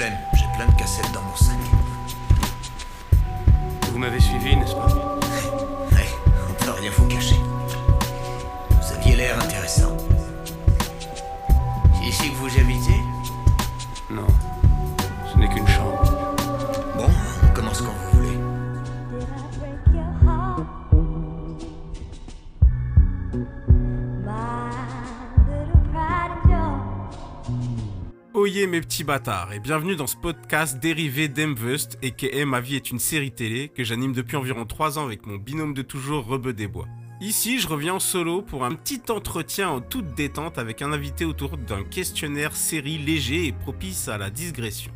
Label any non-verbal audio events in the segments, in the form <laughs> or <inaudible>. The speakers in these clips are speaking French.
j'ai plein de cassettes dans mon sac. Bâtards et bienvenue dans ce podcast dérivé d'Emvust et que Ma vie est une série télé que j'anime depuis environ 3 ans avec mon binôme de toujours Rebeu des Bois. Ici, je reviens en solo pour un petit entretien en toute détente avec un invité autour d'un questionnaire série léger et propice à la digression.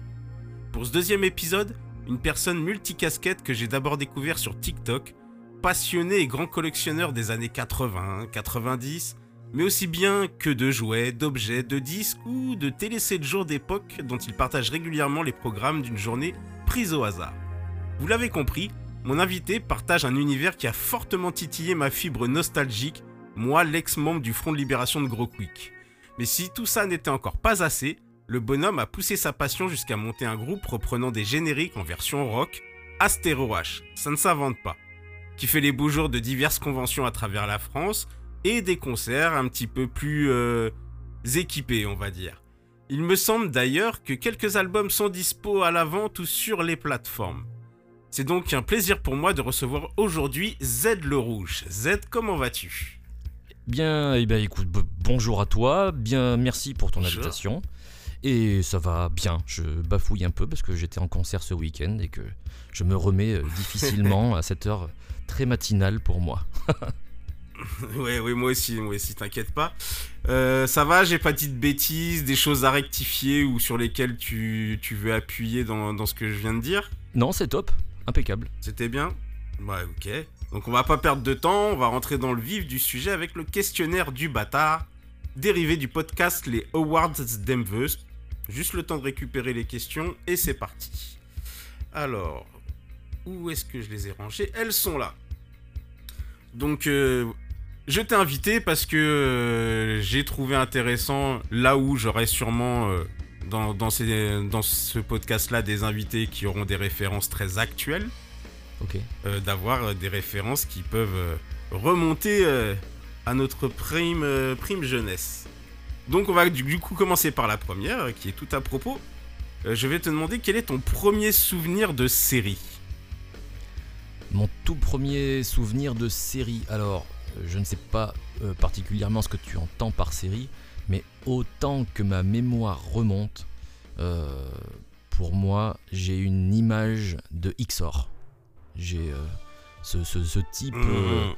Pour ce deuxième épisode, une personne multicasquette que j'ai d'abord découvert sur TikTok, passionné et grand collectionneur des années 80, 90, mais aussi bien que de jouets, d'objets, de disques ou de télé 7 jours d'époque dont il partage régulièrement les programmes d'une journée prise au hasard. Vous l'avez compris, mon invité partage un univers qui a fortement titillé ma fibre nostalgique, moi l'ex-membre du Front de Libération de Gros Quick. Mais si tout ça n'était encore pas assez, le bonhomme a poussé sa passion jusqu'à monter un groupe reprenant des génériques en version rock, Astéro H, ça ne s'invente pas, qui fait les beaux jours de diverses conventions à travers la France, et des concerts un petit peu plus euh, équipés, on va dire. Il me semble d'ailleurs que quelques albums sont dispo à la vente ou sur les plateformes. C'est donc un plaisir pour moi de recevoir aujourd'hui Z le Rouge. Z, comment vas-tu? Bien, eh ben, écoute, bonjour à toi, bien, merci pour ton Bonjour. invitation. Et ça va bien, je bafouille un peu parce que j'étais en concert ce week-end et que je me remets euh, difficilement <laughs> à cette heure très matinale pour moi. <laughs> <laughs> Ouais, oui, moi aussi, moi aussi, t'inquiète pas. Euh, ça va, j'ai pas dit de bêtises, des choses à rectifier ou sur lesquelles tu, tu veux appuyer dans, dans ce que je viens de dire? Non, c'est top, impeccable. C'était bien? Ouais, ok. Donc on va pas perdre de temps, on va rentrer dans le vif du sujet avec le questionnaire du bâtard, dérivé du podcast Les Awards d'Emveus. Juste le temps de récupérer les questions et c'est parti. Alors, où est-ce que je les ai rangées? Elles sont là. Donc, euh, je t'ai invité parce que euh, j'ai trouvé intéressant là où j'aurais sûrement euh, dans, dans, ces- dans ce podcast-là des invités qui auront des références très actuelles euh, d'avoir des références qui peuvent remonter à notre prime, prime jeunesse. Donc on va du, du coup commencer par la première, qui est tout à propos. Je vais te demander quel est ton premier souvenir de série? Mon tout premier souvenir de série, alors je ne sais pas euh, particulièrement ce que tu entends par série, mais autant que ma mémoire remonte, euh, pour moi j'ai une image de Xor. J'ai euh, ce, ce- ce type euh,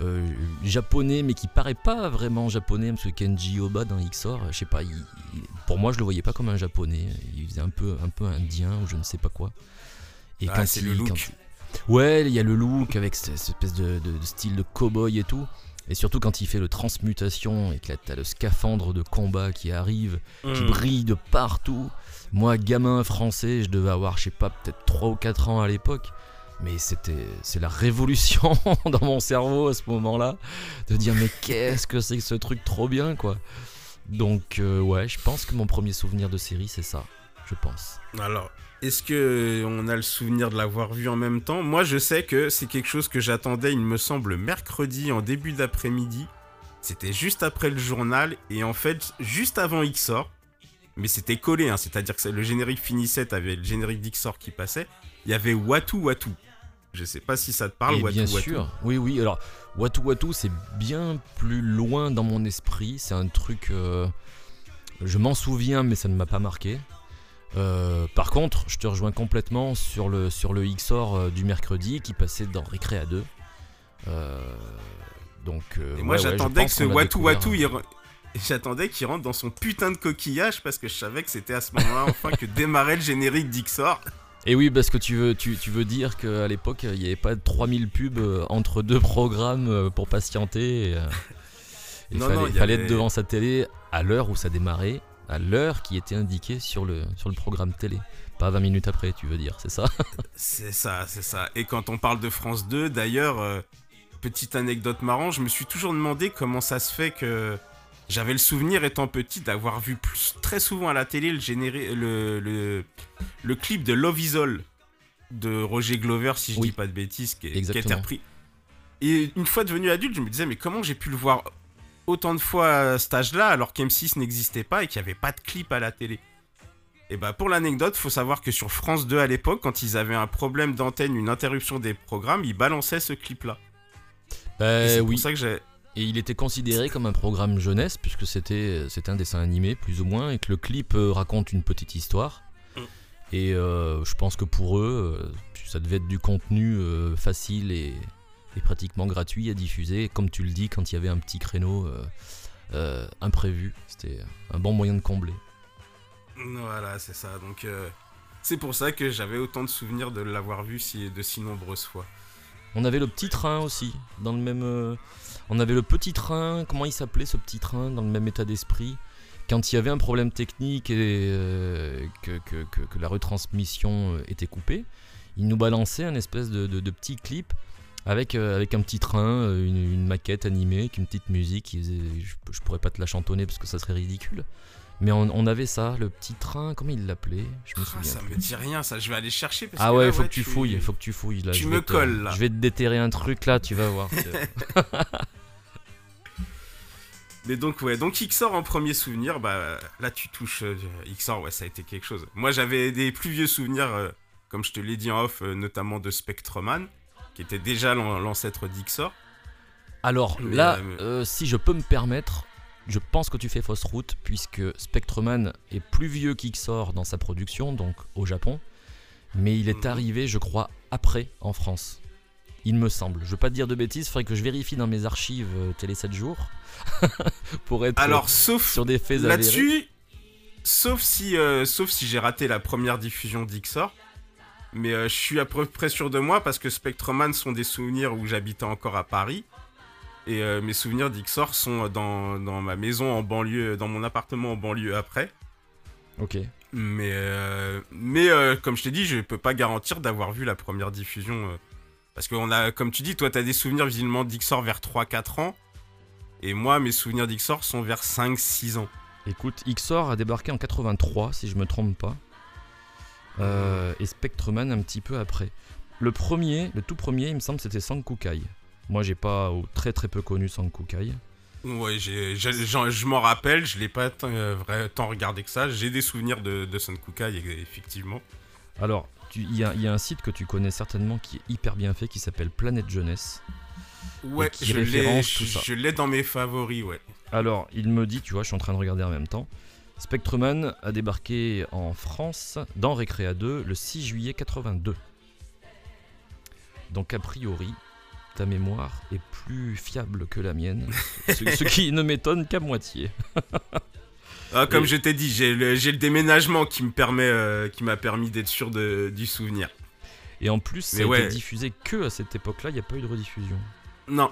euh, japonais, mais qui paraît pas vraiment japonais, parce que Kenji Oba dans Xor, je sais pas, il- il- pour moi je le voyais pas comme un japonais, il faisait un peu, un peu indien ou je ne sais pas quoi. Et Ah, c'est le look. quand Ouais, il y a le look avec cette, espèce de, de- de style de cow-boy et tout. Et surtout quand il fait le transmutation et que t'as le scaphandre de combat qui arrive, qui Mmh. brille de partout. Moi, gamin français, je devais avoir, je sais pas, peut-être 3 ou 4 ans à l'époque. Mais c'était, c'est la révolution <laughs> dans mon cerveau à ce moment-là, de dire mais qu'est-ce que c'est que ce truc trop bien quoi. Donc euh, ouais, je pense que mon premier souvenir de série c'est ça, je pense. Alors, est-ce que on a le souvenir de l'avoir vu en même temps? Moi, je sais que c'est quelque chose que j'attendais, il me semble, mercredi en début d'après-midi. C'était juste après le journal et en fait, juste avant Xor. Mais c'était collé, hein, c'est-à-dire que le générique finissait, t'avais le générique d'Xor qui passait. Il y avait Watu Watu. Je sais pas si ça te parle, Et Watu bien Watu. sûr, oui oui. Alors Watu Watu c'est bien plus loin dans mon esprit. C'est un truc, euh, je m'en souviens mais ça ne m'a pas marqué. Euh, par contre, je te rejoins complètement sur le, sur le XOR euh, du mercredi qui passait dans Récré à 2. Euh, donc, Et moi, ouais, ouais, je j'attendais que ce Watu Watu, il re- <laughs> j'attendais qu'il rentre dans son putain de coquillage parce que je savais que c'était à ce moment-là <laughs> enfin que démarrait le générique d'Xor. Et oui, parce que tu veux, tu, tu veux dire qu'à l'époque, il n'y avait pas 3000 pubs entre deux programmes pour patienter. et, <laughs> Il Non, fallait, non, il y fallait avait- être devant sa télé à l'heure où ça démarrait, à l'heure qui était indiquée sur le, sur le programme télé. Pas 20 minutes après, tu veux dire, c'est ça? C'est ça, c'est ça. Et quand on parle de France 2, d'ailleurs, euh, petite anecdote marrante, je me suis toujours demandé comment ça se fait que j'avais le souvenir étant petit d'avoir vu plus, très souvent à la télé le, généré, le, le, le clip de Love Is All de Roger Glover, si je Oui. dis pas de bêtises, qui, qui a été repris. Et une fois devenu adulte, je me disais, mais comment j'ai pu le voir autant de fois à cet âge-là alors qu'M6 n'existait pas et qu'il n'y avait pas de clip à la télé Et bah pour l'anecdote, faut savoir que sur France 2 à l'époque, quand ils avaient un problème d'antenne, une interruption des programmes, ils balançaient ce clip-là. Bah, c'est oui. pour ça que j'ai. Et il était considéré comme un programme jeunesse, puisque c'était c'était un dessin animé, plus ou moins, et que le clip euh, raconte une petite histoire. Mm. Et euh, je pense que pour eux, euh, ça devait être du contenu euh, facile et, et pratiquement gratuit à diffuser. Comme tu le dis, quand il y avait un petit créneau euh, euh, imprévu, c'était un bon moyen de combler. Voilà, c'est ça. Donc euh, c'est pour ça que j'avais autant de souvenirs de l'avoir vu si, de si nombreuses fois. On avait le petit train aussi, dans le même. on avait le petit train, comment il s'appelait ce petit train, dans le même état d'esprit? Quand il y avait un problème technique et euh, que, que- que- que la retransmission était coupée, il nous balançait un espèce de, de- de petit clip avec, euh, avec un petit train, euh, une, une maquette animée, avec une petite musique. je, je pourrais pas te la chantonner parce que ça serait ridicule. Mais on, on avait ça, le petit train, comment il l'appelait? Je me Ah, ça plus. me dit rien, ça. Je vais aller chercher. Parce Ah que ouais, là, faut que tu tu- fouilles, faut que tu fouilles là. tu je me te- colles, là. Je vais te déterrer un truc là, tu vas voir. <laughs> Mais donc ouais, donc XOR en premier souvenir, bah là tu touches euh, XOR, ouais ça a été quelque chose. Moi j'avais des plus vieux souvenirs, euh, comme je te l'ai dit en off, euh, notamment de Spectreman, qui était déjà l'an- l'ancêtre d'XOR. Alors Mais, là, euh, mais- euh, si je peux me permettre, je pense que tu fais fausse route puisque Spectreman est plus vieux qu'Ixor dans sa production, donc au Japon, mais il est Mhm. arrivé, je crois, après en France. Il me semble. Je veux pas te dire de bêtises, faudrait que je vérifie dans mes archives euh, Télé 7 jours <laughs> pour être Alors sauf sur des faits avérés. là-dessus, sauf si, euh, sauf si j'ai raté la première diffusion d'XOR, mais euh, je suis à peu près sûr de moi parce que Spectreman sont des souvenirs où j'habitais encore à Paris. Et euh, mes souvenirs d'XOR sont dans, dans ma maison en banlieue, dans mon appartement en banlieue après. Ok. Mais, euh, mais euh, comme je t'ai dit, je peux pas garantir d'avoir vu la première diffusion. euh, parce que, on a, comme tu dis, toi, tu as des souvenirs visiblement d'Ixor vers 3-4 ans. Et moi, mes souvenirs d'Ixor sont vers 5-6 ans. Écoute, Ixor a débarqué en 83, si je me trompe pas. Euh, et Spectreman un petit peu après. Le premier, le tout premier, il me semble, c'était Sankukai. Moi, j'ai pas ou très très peu connu Sankukai. Ouais, je m'en rappelle, je l'ai pas tant, euh, vrai, tant regardé que ça. J'ai des souvenirs de, de Son Kukai, e- effectivement. Alors, il y, a- il y a un site que tu connais certainement qui est hyper bien fait, qui s'appelle Planète Jeunesse. Ouais, qui je l'ai dans mes favoris, ouais. Alors, il me dit, tu vois, je suis en train de regarder en même temps. Spectreman a débarqué en France dans Recrea 2 le 6 juillet 82. Donc, a priori, ta mémoire est plus fiable que la mienne, ce, ce <laughs> qui ne m'étonne qu'à moitié. <laughs> Ah, comme Et- je t'ai dit, j'ai le, déménagement qui me permet, euh, qui m'a permis d'être sûr de, du souvenir. Et en plus, ça a ouais. été diffusé que à cette époque-là, il n'y a pas eu de rediffusion. Non.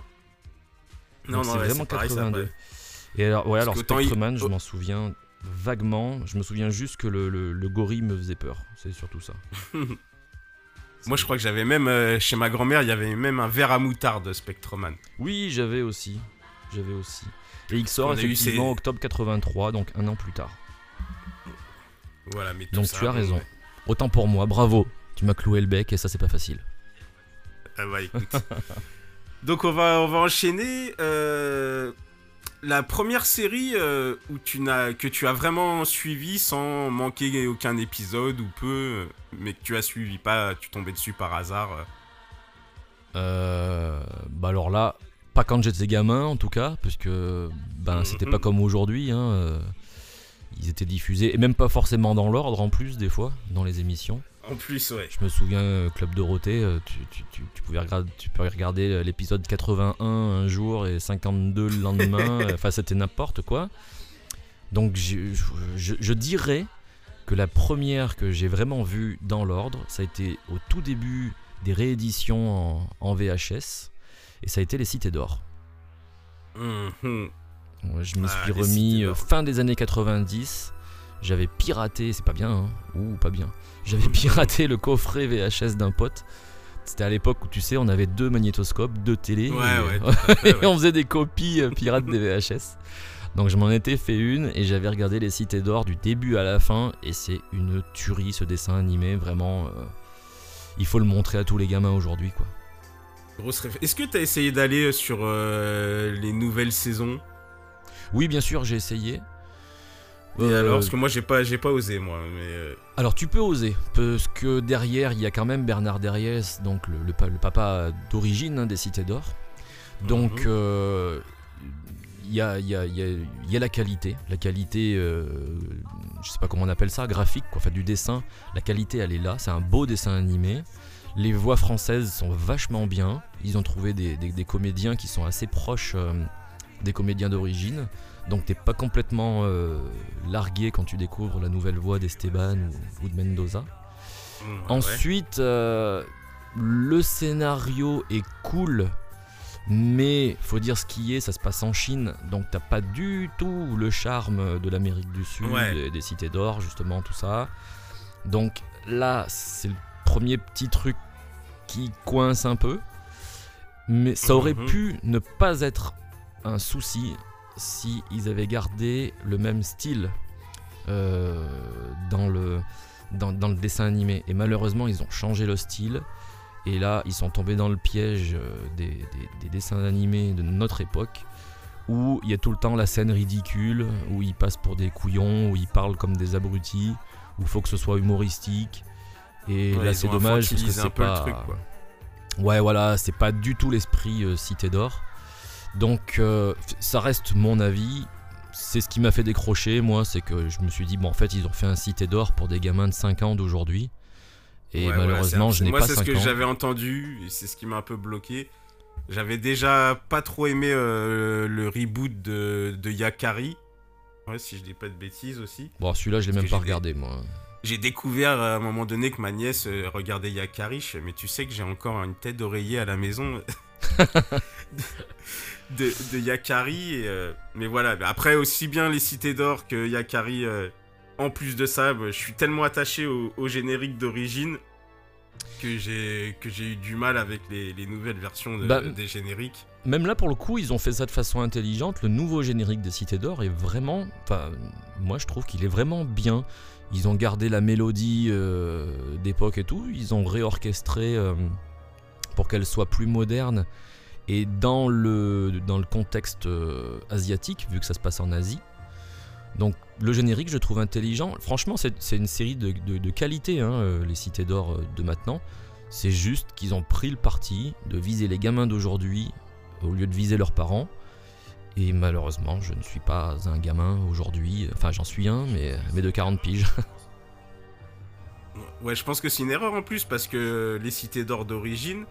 Non, Donc non, c'est ouais, vraiment pareil, ça, 82. ouais. Et alors, ouais, Parce alors il- Spectreman, je m'en souviens vaguement. Je me souviens juste que le, le, le gorille me faisait peur. C'est surtout ça. <laughs> Moi, je crois que j'avais même, euh, chez ma grand-mère, il y avait même un verre à moutarde de Spectreman. Oui, j'avais aussi. J'avais aussi. Et il sort On effectivement ces- octobre 83, donc un an plus tard. Voilà, mais tout Donc ça, tu as raison. ouais. Autant pour moi, bravo. Tu m'as cloué le bec et ça c'est pas facile. Ah bah écoute. <laughs> Donc on va, on va enchaîner. euh, la première série euh, où tu n'as, que tu as vraiment suivi sans manquer aucun épisode ou peu, euh, mais que tu as suivi pas, tu tombais dessus par hasard. euh. Bah alors là, pas quand j'étais gamin en tout cas, parce que ben c'était pas Mhm. comme aujourd'hui. hein, ils étaient diffusés et même pas forcément dans l'ordre en plus des fois dans les émissions. En plus, ouais. Je me souviens, euh, Club Dorothée, euh, tu, tu, tu, tu pouvais regarder, tu peux regarder euh, l'épisode 81 un jour et 52 le lendemain. <laughs> Enfin, c'était n'importe quoi. Donc, je, je, je dirais que la première que j'ai vraiment vue dans l'ordre, ça a été au tout début des rééditions en, en VHS. Et ça a été Les Cités d'Or. Mhm. Ouais, Je me Ah, suis remis fin des années 90. J'avais piraté, c'est pas bien, hein Ouh, pas bien. J'avais <laughs> piraté le coffret VHS d'un pote. C'était à l'époque où tu sais, on avait deux magnétoscopes, deux télés. Ouais, et, ouais, fait, <laughs> et on faisait des copies euh, pirates des VHS. Donc je m'en étais fait une et j'avais regardé les Cités d'Or du début à la fin et c'est une tuerie ce dessin animé, vraiment. euh, il faut le montrer à tous les gamins aujourd'hui quoi. Grosse Est-ce que t'as essayé d'aller sur euh, les nouvelles saisons? Oui, bien sûr, j'ai essayé. Et alors Parce que moi j'ai pas, j'ai pas osé moi. Mais euh, Alors tu peux oser, parce que derrière il y a quand même Bernard Derriès, donc le, le pa- le papa d'origine hein, des Cités d'Or. Donc Mhm. euh, il y, a, y a- y a- il y a la qualité, la qualité, euh, je sais pas comment on appelle ça, graphique, quoi, enfin du dessin. La qualité elle est là, c'est un beau dessin animé. Les voix françaises sont vachement bien. Ils ont trouvé des, des- des comédiens qui sont assez proches euh, des comédiens d'origine. Donc t'es pas complètement euh, largué quand tu découvres la nouvelle voix d'Esteban ou, ou de Mendoza. mm, ouais. Ensuite, euh, le scénario est cool, mais faut dire ce qui est, ça se passe en Chine, donc t'as pas du tout le charme de l'Amérique du Sud, Ouais. des, des cités d'or, justement, tout ça. Donc là, c'est le premier petit truc qui coince un peu, mais ça aurait Mhm. pu ne pas être un souci si ils avaient gardé le même style euh, dans le dans, dans le dessin animé. Et malheureusement, ils ont changé le style. Et là, ils sont tombés dans le piège euh, des, des- des dessins animés de notre époque, où il y a tout le temps la scène ridicule, où ils passent pour des couillons, où ils parlent comme des abrutis, où il faut que ce soit humoristique. Et Ouais, là, c'est dommage parce que c'est peu le pas. truc, quoi. Ouais, voilà, c'est pas du tout l'esprit euh, Cité d'Or. Donc, euh, ça reste mon avis. C'est ce qui m'a fait décrocher, moi, c'est que je me suis dit, bon, en fait, ils ont fait un Cité d'Or pour des gamins de 5 ans d'aujourd'hui. Et Ouais, malheureusement, c'est- je n'ai moi, pas c'est 5 ce que j'avais entendu et c'est ce qui m'a un peu bloqué. J'avais déjà pas trop aimé euh, le reboot de, de Yakari. Ouais, si je dis pas de bêtises aussi. Bon, celui-là, je l'ai même pas regardé, moi. J'ai découvert à un moment donné que ma nièce euh, regardait Yakari. Mais tu sais que j'ai encore une tête d'oreiller à la maison <laughs> <laughs> de, de Yakari. et, euh, mais voilà, après, aussi bien les Cités d'Or que Yakari, euh, en plus de ça, bah, je suis tellement attaché au, au générique d'origine que j'ai que j'ai eu du mal avec les, les nouvelles versions de- Bah, des génériques. Même là, pour le coup, ils ont fait ça de façon intelligente. Le nouveau générique des Cités d'Or est vraiment. Enfin, moi, je trouve qu'il est vraiment bien. Ils ont gardé la mélodie euh, d'époque et tout. Ils ont réorchestré euh, pour qu'elle soit plus moderne. Et dans le, dans le contexte euh, asiatique, vu que ça se passe en Asie. Donc, le générique, je trouve intelligent. Franchement, c'est une série de, de- de qualité, hein, euh, les Cités d'Or euh, de maintenant. C'est juste qu'ils ont pris le parti de viser les gamins d'aujourd'hui au lieu de viser leurs parents. Et malheureusement, je ne suis pas un gamin aujourd'hui. Enfin, j'en suis un, mais, mais de 40 piges. <laughs> Ouais, je pense que c'est une erreur en plus parce que les Cités d'Or d'origine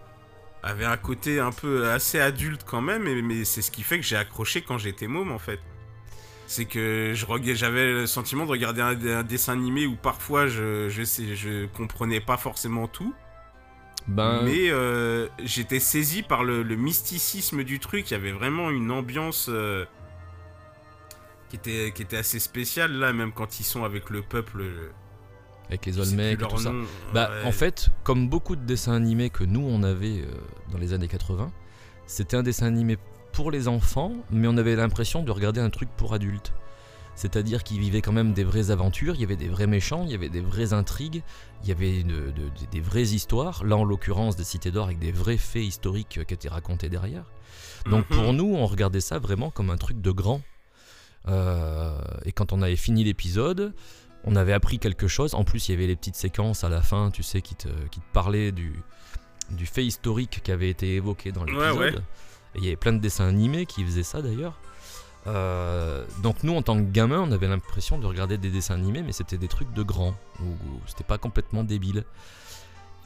avaient un côté un peu assez adulte quand même, et- mais c'est ce qui fait que j'ai accroché quand j'étais môme en fait. C'est que j'avais le sentiment de regarder un, un dessin animé où parfois je, je, sais, je comprenais pas forcément tout, Ben, mais euh, j'étais saisi par le, le mysticisme du truc. Il y avait vraiment une ambiance euh, qui, était, qui était assez spéciale là, même quand ils sont avec le peuple. Avec les Olmecs et tout ça. nom. Bah, Ouais. en fait, comme beaucoup de dessins animés que nous on avait euh, dans les années 80, c'était un dessin animé pour les enfants, mais on avait l'impression de regarder un truc pour adultes. C'est-à-dire qu'ils vivaient quand même des vraies aventures, il y avait des vrais méchants, il y avait des vraies intrigues, il y avait de- de- de- des vraies histoires, là en l'occurrence des cités d'or avec des vrais faits historiques euh, qui étaient racontés derrière. Donc Mhm. pour nous, on regardait ça vraiment comme un truc de grand. Euh, et quand on avait fini l'épisode, on avait appris quelque chose. En plus, il y avait les petites séquences à la fin, tu sais, qui te, qui te parlaient du, du fait historique qui avait été évoqué dans l'épisode. ouais. Et il y avait plein de dessins animés qui faisaient ça d'ailleurs. Euh, donc nous, en tant que gamins, on avait l'impression de regarder des dessins animés, mais c'était des trucs de grands. Ou, ou c'était pas complètement débile.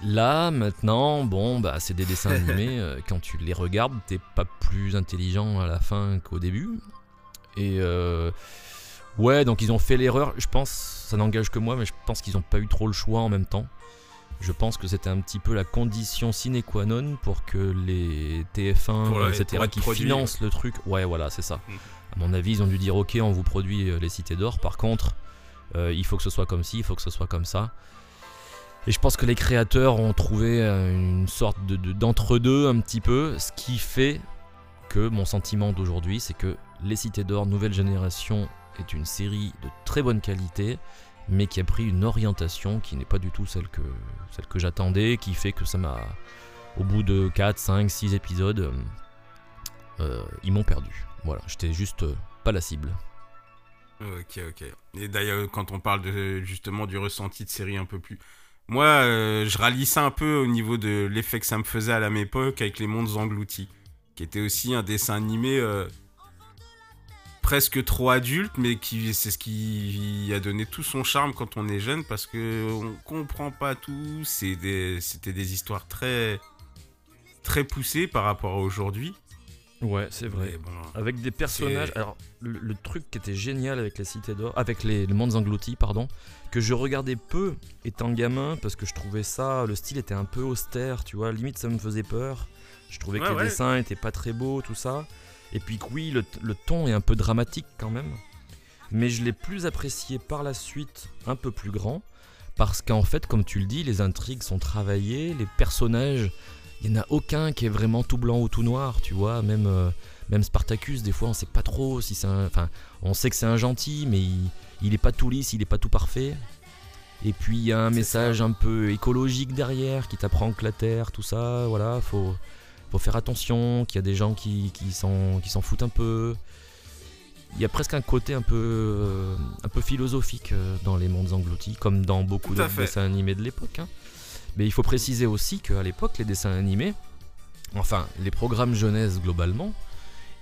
Là, maintenant, bon, bah, c'est des dessins <laughs> animés. euh, quand tu les regardes, t'es pas plus intelligent à la fin qu'au début. Et euh, ouais, donc ils ont fait l'erreur. Je pense, ça n'engage que moi, mais je pense qu'ils ont pas eu trop le choix en même temps. Je pense que c'était un petit peu la condition sine qua non pour que les TF1, Pour la- etc., qui produit. financent le truc. Ouais, voilà, c'est ça. Mhm. À mon avis, ils ont dû dire ok, on vous produit euh, les cités d'or. Par contre, euh, il faut que ce soit comme ci, il faut que ce soit comme ça. Et je pense que les créateurs ont trouvé euh, une sorte de, de- d'entre-deux un petit peu, ce qui fait que mon sentiment d'aujourd'hui, c'est que Les Cités d'Or, Nouvelle Génération, est une série de très bonne qualité, mais qui a pris une orientation qui n'est pas du tout celle que, celle que j'attendais, qui fait que ça m'a, au bout de 4, 5, 6 épisodes, euh, euh, ils m'ont perdu. Voilà, j'étais juste euh, pas la cible. Ok, ok. Et d'ailleurs, quand on parle de, justement du ressenti de série un peu plus. Moi, je rallie ça un peu au niveau de l'effet que ça me faisait à la même époque avec Les Mondes Engloutis, qui était aussi un dessin animé presque trop adulte, mais qui c'est ce qui a donné tout son charme quand on est jeune parce que on comprend pas tout. C'est des- C'était des histoires très très poussées par rapport à aujourd'hui. Ouais, c'est bon, Avec des personnages. Alors, le, le truc qui était génial avec les Cités d'Or, avec les, Mondes Engloutis, pardon, que je regardais peu étant gamin parce que je trouvais ça, le style était un peu austère, tu vois, limite ça me faisait peur. Je trouvais que Ouais, les dessins étaient pas très beaux, tout ça. Et puis que oui, le, le ton est un peu dramatique quand même. Mais je l'ai plus apprécié par la suite, un peu plus grand, parce qu'en fait, comme tu le dis, les intrigues sont travaillées, les personnages, il n'y en a aucun qui est vraiment tout blanc ou tout noir, tu vois, même... euh, même Spartacus, des fois, on sait pas trop si c'est un. Enfin, on sait que c'est un gentil, mais il, il est pas tout lisse, il est pas tout parfait. Et puis il y a un message un peu écologique derrière qui t'apprend que la terre, tout ça, voilà, faut, faut faire attention, qu'il y a des gens qui, qui s'en foutent un peu. Il y a presque un côté un peu, euh, un peu philosophique euh, dans les mondes engloutis, comme dans beaucoup fait. dessins animés de l'époque. hein. Mais il faut préciser aussi qu'à l'époque, les dessins animés, enfin les programmes jeunesse globalement,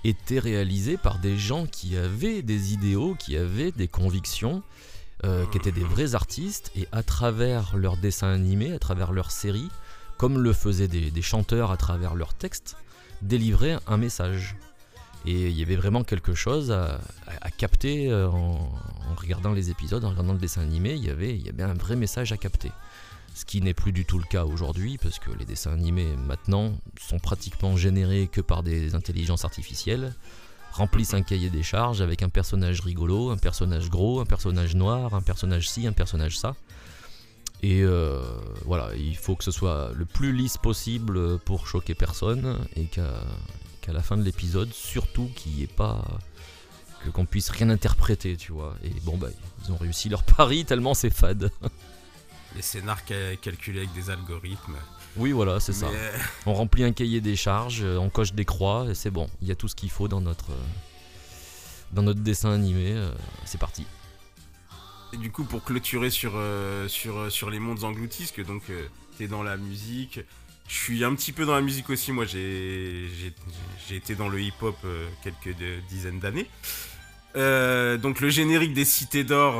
étaient réalisés par des gens qui avaient des idéaux, qui avaient des convictions, euh, qui étaient des vrais artistes, et à travers leurs dessins animés, à travers leurs séries, comme le faisaient des, chanteurs à travers leurs textes, délivraient un message. Et il y avait vraiment quelque chose à, capter euh, en, en regardant les épisodes, en regardant le dessin animé, il y avait, il y avait un vrai message à capter. Ce qui n'est plus du tout le cas aujourd'hui, parce que les dessins animés maintenant sont pratiquement générés que par des intelligences artificielles, remplissent un cahier des charges avec un personnage rigolo, un personnage gros, un personnage noir, un personnage ci, un personnage ça. Et euh, voilà, il faut que ce soit le plus lisse possible pour choquer personne et qu'à la fin de l'épisode, surtout qu'il n'y ait pas. que qu'on puisse rien interpréter, tu vois. Et bon, bah, ils ont réussi leur pari tellement c'est fade. <laughs> les scénars ca- calculés avec des algorithmes. Oui, voilà, c'est ça. Mais, On remplit un cahier des charges, euh, on coche des croix et c'est bon. Il y a tout ce qu'il faut dans notre, euh, dans notre dessin animé. euh, c'est parti. Et du coup, pour clôturer sur, euh, sur, euh, sur les mondes engloutis, parce que donc euh, t'es dans la musique, je suis un petit peu dans la musique aussi. Moi, j'ai j'ai- j'ai été dans le hip-hop euh, quelques de- dizaines d'années. Donc le générique des Cités d'Or,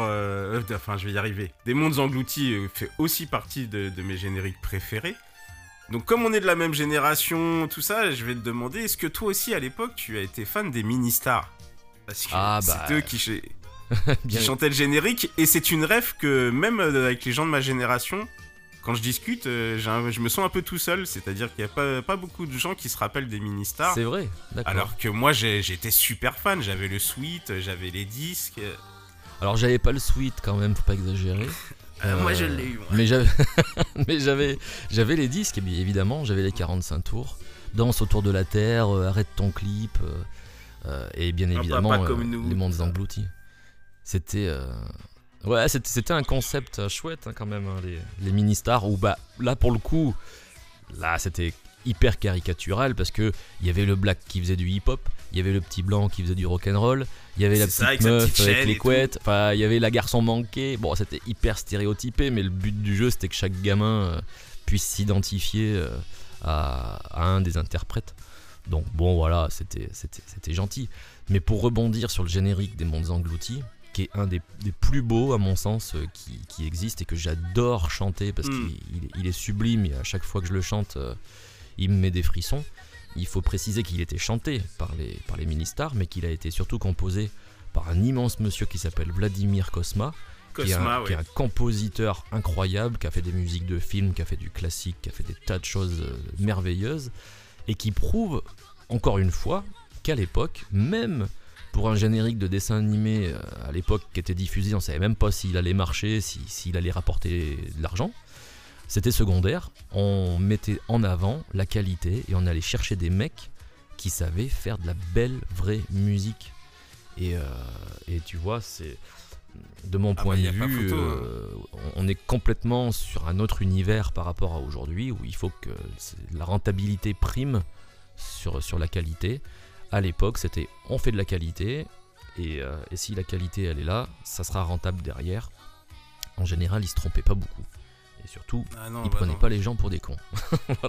enfin je vais y arriver, des Mondes Engloutis fait aussi partie de, de mes génériques préférés. Donc comme on est de la même génération, tout ça, je vais te demander, est-ce que toi aussi à l'époque tu as été fan des mini-stars Parce que Ah, bah, c'est eux qui, <laughs> qui chantait le générique et c'est une rêve que même euh, avec les gens de ma génération quand je discute euh, un- je me sens un peu tout seul c'est à dire qu'il n'y a pas, pas beaucoup de gens qui se rappellent des mini stars C'est vrai, d'accord. Alors, alors que moi j'étais super fan j'avais le suite j'avais les disques j'avais pas le sweat quand même, faut pas exagérer. <laughs> Euh, moi Euh, je l'ai eu moi. Mais j'avais, <laughs> mais j'avais, j'avais les disques, et bien évidemment, j'avais les 45 tours. Danse autour de la terre, euh, arrête ton clip, euh, euh, et bien évidemment, papa euh, comme nous, les mondes engloutis. C'était, euh, ouais, c'était, un concept euh, chouette hein, quand même, hein, les, les mini stars. Où bah là pour le coup, là c'était hyper caricatural parce que il y avait le black qui faisait du hip hop, il y avait le petit blanc qui faisait du rock and roll, il y avait la C'est ça, petite avec meuf petite avec les couettes, enfin il y avait la garçon manquée. Bon, c'était hyper stéréotypé, mais le but du jeu c'était que chaque gamin euh, puisse s'identifier euh, à, à un des interprètes. Donc bon voilà, c'était gentil. Mais pour rebondir sur le générique des Mondes Engloutis, qui est un des, des plus beaux à mon sens euh, qui, qui existe et que j'adore chanter parce Mm. qu'il il est- sublime et à chaque fois que je le chante, euh, il me met des frissons. Il faut préciser qu'il était chanté par les, par les mini-stars, mais qu'il a été surtout composé par un immense monsieur qui s'appelle Vladimir Kosma, qui est, un, Cosma qui est un compositeur incroyable, qui a fait des musiques de films, qui a fait du classique, qui a fait des tas de choses euh, merveilleuses, et qui prouve, encore une fois, qu'à l'époque, même pour un générique de dessin animé euh, à l'époque qui était diffusé, on savait même pas s'il allait marcher, si- s'il allait rapporter de l'argent. C'était secondaire. On mettait en avant la qualité et on allait chercher des mecs qui savaient faire de la belle, vraie musique. Et, euh, et tu vois, c'est. De mon Ah point bah, y de vue, photo, hein. euh, on est complètement sur un autre univers par rapport à aujourd'hui où il faut que la rentabilité prime sur, sur la qualité. À l'époque, c'était on fait de la qualité et, euh, et si la qualité elle est là, ça sera rentable derrière. En général, ils se trompaient pas beaucoup. Et surtout, Ah non, ils bah prenaient non. pas les gens pour des cons. <laughs>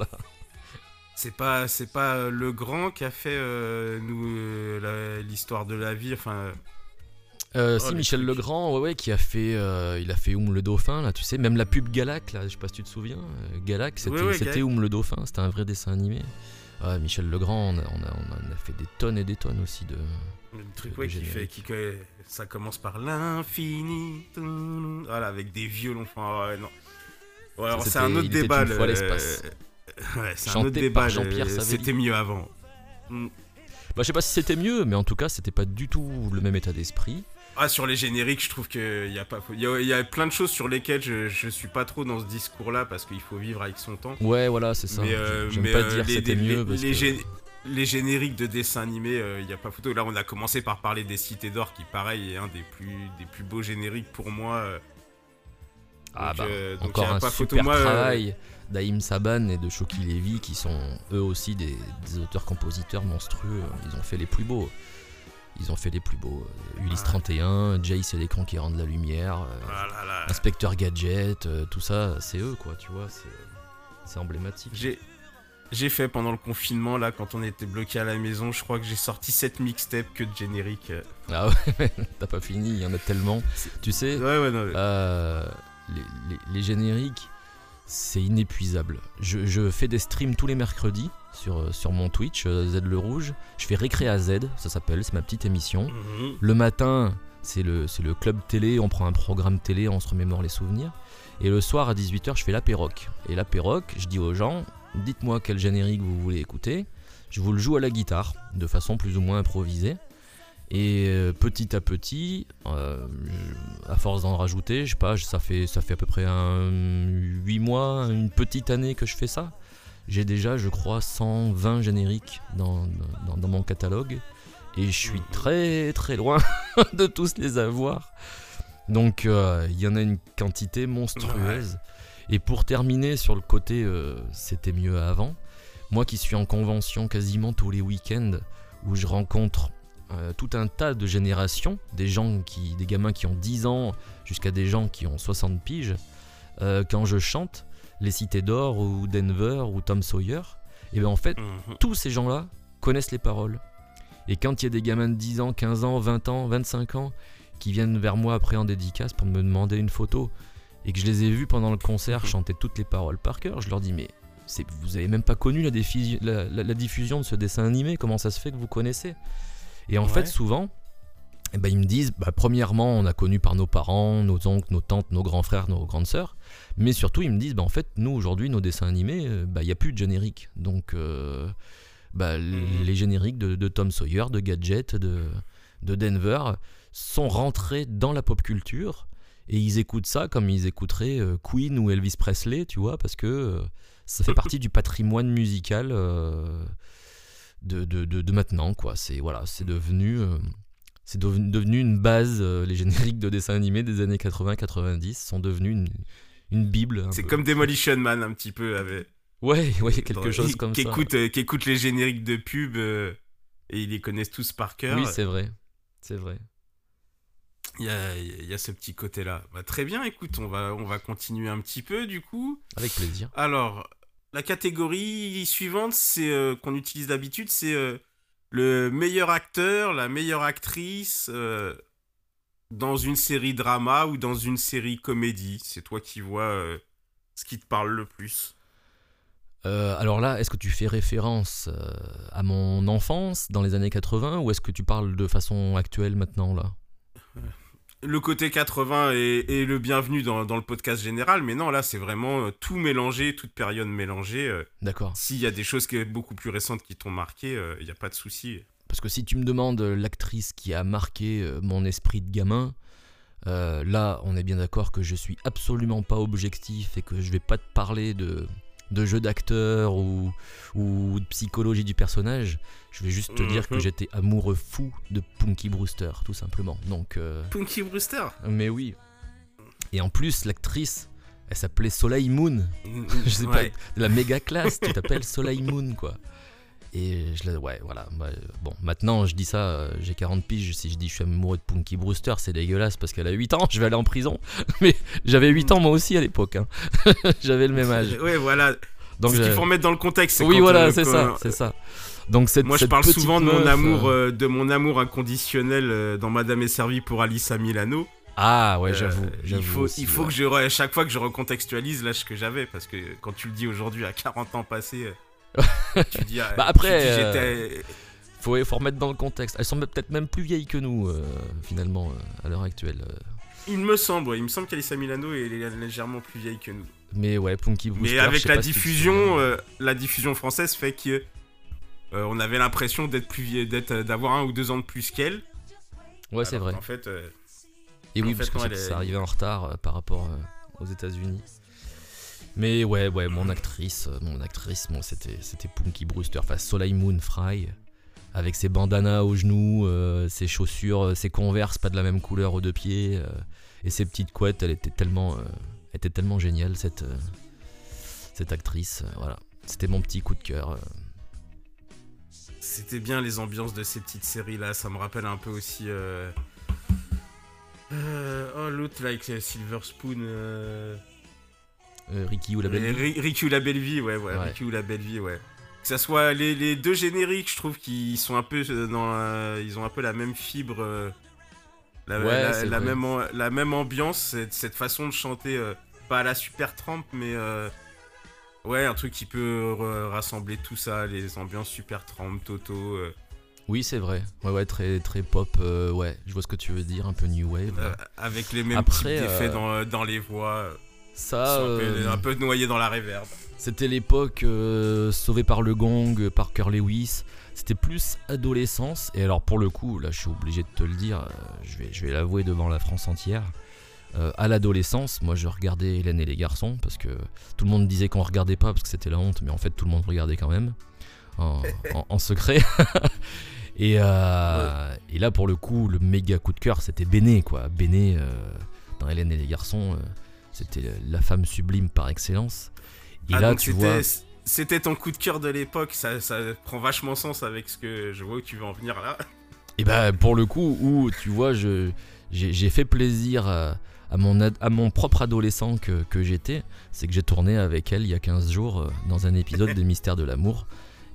C'est pas, c'est pas euh, le grand qui a fait euh, nous l'histoire de la vie. Enfin, Euh, Oh, si Michel. Legrand, ouais, ouais, qui a fait, il a fait Oum le dauphin là, tu sais, même la pub Galac là, je sais pas si tu te souviens, Galac, c'était. Oum le dauphin, c'était un vrai dessin animé. Ouais, Michel Legrand, on a, on, a, on a fait des tonnes et des tonnes aussi de. le truc Le ouais, qui fait, qui, ça commence par l'infini. Voilà, avec des violons. Enfin, ouais, non. <laughs> Ouais, c'est un autre débat. une fois le-. Ouais, c'est un autre débat. C'était mieux avant. Mm. Bah, je sais pas si c'était mieux, mais en tout cas, c'était pas du tout le même état d'esprit. Ah, sur les génériques, je trouve qu'il y a pas. Y a, y a plein de choses sur lesquelles je, je suis pas trop dans ce discours-là parce qu'il faut vivre avec son temps. Ouais, voilà, c'est ça. Mais, euh, mais, pas euh, dire c'était mieux les- parce les, que- gé- les génériques de dessins animés, il n'y a pas photo. Là, on a commencé par parler des Cités d'Or, qui, pareil, est un des plus, des plus beaux génériques pour moi. euh. Ah Donc, bah, euh, donc, encore un pas photo. super Moi, euh, travail d'Aïm Saban et de Shoki Levy qui sont eux aussi des, des auteurs-compositeurs monstrueux. Ils ont fait les plus beaux. Ils ont fait les plus beaux. Euh, Ulysse Ouais. 31, Jace et l'écran qui rend de la lumière, euh, ah là là. Inspecteur Gadget, euh, tout ça, c'est eux quoi, tu vois, c'est c'est emblématique. J'ai. J'ai fait pendant le confinement, là, quand on était bloqué à la maison, je crois que j'ai sorti 7 mixtapes que de génériques. euh. Ah <laughs> ouais, t'as pas fini, il y en a tellement. Tu sais, Ouais, ouais, non. Euh, les, les- les génériques, c'est inépuisable. Je, je fais des streams tous les mercredis sur, euh, sur mon Twitch, euh, Z le Rouge. Je fais Récré à Z, ça s'appelle, c'est ma petite émission. Mhm. Le matin, c'est le, le club télé, on prend un programme télé, on se remémore les souvenirs. Et le soir à 18h, je fais l'apéroc. Et l'apéroc, je dis aux gens, dites-moi quel générique vous voulez écouter. Je vous le joue à la guitare, de façon plus ou moins improvisée. Et euh, petit à petit, euh, à force d'en rajouter, je sais pas, ça fait, ça fait à peu près un 8 mois, une petite année que je fais ça. J'ai déjà, je crois, 120 génériques dans, dans- dans mon catalogue. Et je suis très très loin <laughs> de tous les avoir. Donc euh, il y en a une quantité monstrueuse. Et pour terminer sur le côté euh, c'était mieux avant, moi qui suis en convention quasiment tous les week-ends, où je rencontre euh, tout un tas de générations, des gens qui, des gamins qui ont 10 ans jusqu'à des gens qui ont 60 piges, quand je chante Les Cités d'Or ou Denver ou Tom Sawyer, et bien en fait Mhm. tous ces gens-là connaissent les paroles. Et quand il y a des gamins de 10 ans, 15 ans, 20 ans, 25 ans qui viennent vers moi après en dédicace pour me demander une photo et que je les ai vus pendant le concert chanter toutes les paroles par cœur, je leur dis mais vous avez même pas connu la, diffusion- la- la- la diffusion de ce dessin animé, comment ça se fait que vous connaissez? Et en Ouais. fait souvent, eh ben, ils me disent, bah, premièrement on a connu par nos parents, nos oncles, nos tantes, nos grands frères, nos grandes sœurs, mais surtout ils me disent, bah, en fait nous aujourd'hui nos dessins animés, euh, bah, il n'y a plus de générique. Donc euh, bah, Mhm. les génériques de, de Tom Sawyer, de Gadget, de, de Denver sont rentrés dans la pop culture et ils écoutent ça comme ils écouteraient euh, Queen ou Elvis Presley, tu vois, parce que ça fait <laughs> partie du patrimoine musical euh, de, de, de- de maintenant, quoi. C'est voilà, c'est devenu, euh, c'est devenu, devenu une base. euh, les <laughs> génériques de dessins animés des années 80-90 sont devenus une, une bible. un C'est comme Demolition Man, un petit peu. Avec... ouais, ouais, quelque chose comme qui ça. Écoute, euh, qui écoute les génériques de pub euh, et ils les connaissent tous par cœur. Oui, c'est vrai, c'est vrai. Il y a, y a ce petit côté-là. Bah, très bien, écoute, on va, on va continuer un petit peu du coup. Avec plaisir. Alors, la catégorie suivante, c'est euh, qu'on utilise d'habitude, c'est euh, le meilleur acteur, la meilleure actrice dans une série drama ou dans une série comédie? C'est toi qui vois euh, ce qui te parle le plus. Euh, alors là, est-ce que tu fais référence euh, à mon enfance dans les années 80 ou est-ce que tu parles de façon actuelle maintenant là? Le côté 80 est, est le bienvenu dans, dans le podcast général, mais non, là, c'est vraiment tout mélangé, toute période mélangée. D'accord. S'il y a des choses qui beaucoup plus récentes qui t'ont marqué, il n'y a pas de souci. Parce que si tu me demandes l'actrice qui a marqué euh, mon esprit de gamin, euh, là, on est bien d'accord que je suis absolument pas objectif et que je vais pas te parler de de jeu d'acteur ou, ou de psychologie du personnage. Je vais juste te dire que Mhm. j'étais amoureux fou de Punky Brewster, tout simplement. Donc, euh, Punky Brewster. mais oui. Et en plus, l'actrice, elle s'appelait Soleil Moon. <laughs> Je sais Ouais. pas, de la méga classe, tu t'appelles Soleil Moon, quoi. Et je ouais, voilà. bah, euh, bon, maintenant, je dis ça, euh, j'ai 40 piges. Si je dis je suis amoureux de Punky Brewster, c'est dégueulasse parce qu'elle a 8 ans, <laughs> je vais aller en prison. <laughs> Mais j'avais 8 ans moi aussi à l'époque. hein. <laughs> j'avais le même âge. Ouais, voilà. Donc, ce qu'il faut remettre dans le contexte. oui, voilà, c'est ça, c'est ça. Donc, cette, Moi, je cette parle souvent de mon meuf, amour, euh, euh, de mon amour inconditionnel dans Madame est servie pour Alice à Milano. Ah, ouais, j'avoue. il faut, aussi, il faut ouais. que je, à chaque fois que je recontextualise l'âge que j'avais, parce que quand tu le dis aujourd'hui à 40 ans passés, tu dis. ah, <laughs> Bah, après, tu dis, euh, Faut, faut remettre dans le contexte. Elles sont peut-être même plus vieilles que nous, euh, finalement, euh, à l'heure actuelle. euh. Il me semble, ouais, il me semble qu'Alice à Milano est légèrement plus vieille que nous. Mais ouais, Punky Brewster. Mais avec la diffusion, euh, la diffusion française fait que euh, on avait l'impression d'être plus d'être euh, d'avoir un ou deux ans de plus qu'elle. ouais, c'est vrai. qu'en fait, euh, Et oui, en parce fait, que non, ça, elle est- ça arrivait en retard euh, par rapport euh, aux États-Unis. Mais ouais, ouais, mon actrice, euh, mon actrice, c'était, Punky Brewster, enfin Soleil Moon Fry, avec ses bandanas aux genoux, euh, ses chaussures, euh, ses converses pas de la même couleur aux deux pieds, et ses petites couettes, elle était tellement, elle était géniale cette, actrice. voilà, c'était mon petit coup de cœur. c'était bien les ambiances de ces petites séries là. Ça me rappelle un peu aussi. oh l'autre euh, Silver Spoon. Euh, Ricky ou la belle vie Ri- Ricky ou la belle vie, ouais, ouais, Ouais. Ricky ou la belle vie, ouais. Que ça soit les, les deux génériques, je trouve qu'ils sont un peu euh, dans, euh, ils ont un peu la même fibre, euh, la, Ouais, la- c'est la vrai. même, am- la même ambiance, cette, cette façon de chanter, euh, pas à la super trempe, mais ouais, un truc qui peut rassembler tout ça, les ambiances super trempe, Toto. Oui, c'est vrai. Ouais, ouais, très, très pop. euh, ouais, je vois ce que tu veux dire, un peu new wave. euh, avec les mêmes Après, types d'effets euh, dans, dans les voix, Ça, un, peu, euh, un peu noyés dans la réverb. C'était l'époque euh, sauvée par le gong, par Parker Lewis. C'était plus adolescence. Et alors pour le coup, là je suis obligé de te le dire, euh, je vais, je vais l'avouer devant la France entière. Euh, à l'adolescence, moi je regardais Hélène et les garçons parce que tout le monde disait qu'on regardait pas parce que c'était la honte, mais en fait tout le monde regardait quand même en, <laughs> en- en secret. <laughs> et, euh, et là pour le coup, le méga coup de cœur c'était Béné quoi. Béné euh, dans Hélène et les garçons, euh, c'était la femme sublime par excellence. Et Ah, là tu c'était- vois. C'était ton coup de cœur de l'époque, ça, ça prend vachement sens avec ce que je vois où tu veux en venir là. Et bah pour le coup, où tu vois, je j'ai fait plaisir à, à mon, ad- à mon propre adolescent que, que j'étais, c'est que j'ai tourné avec elle il y a 15 jours euh, dans un épisode des Mystères de l'amour.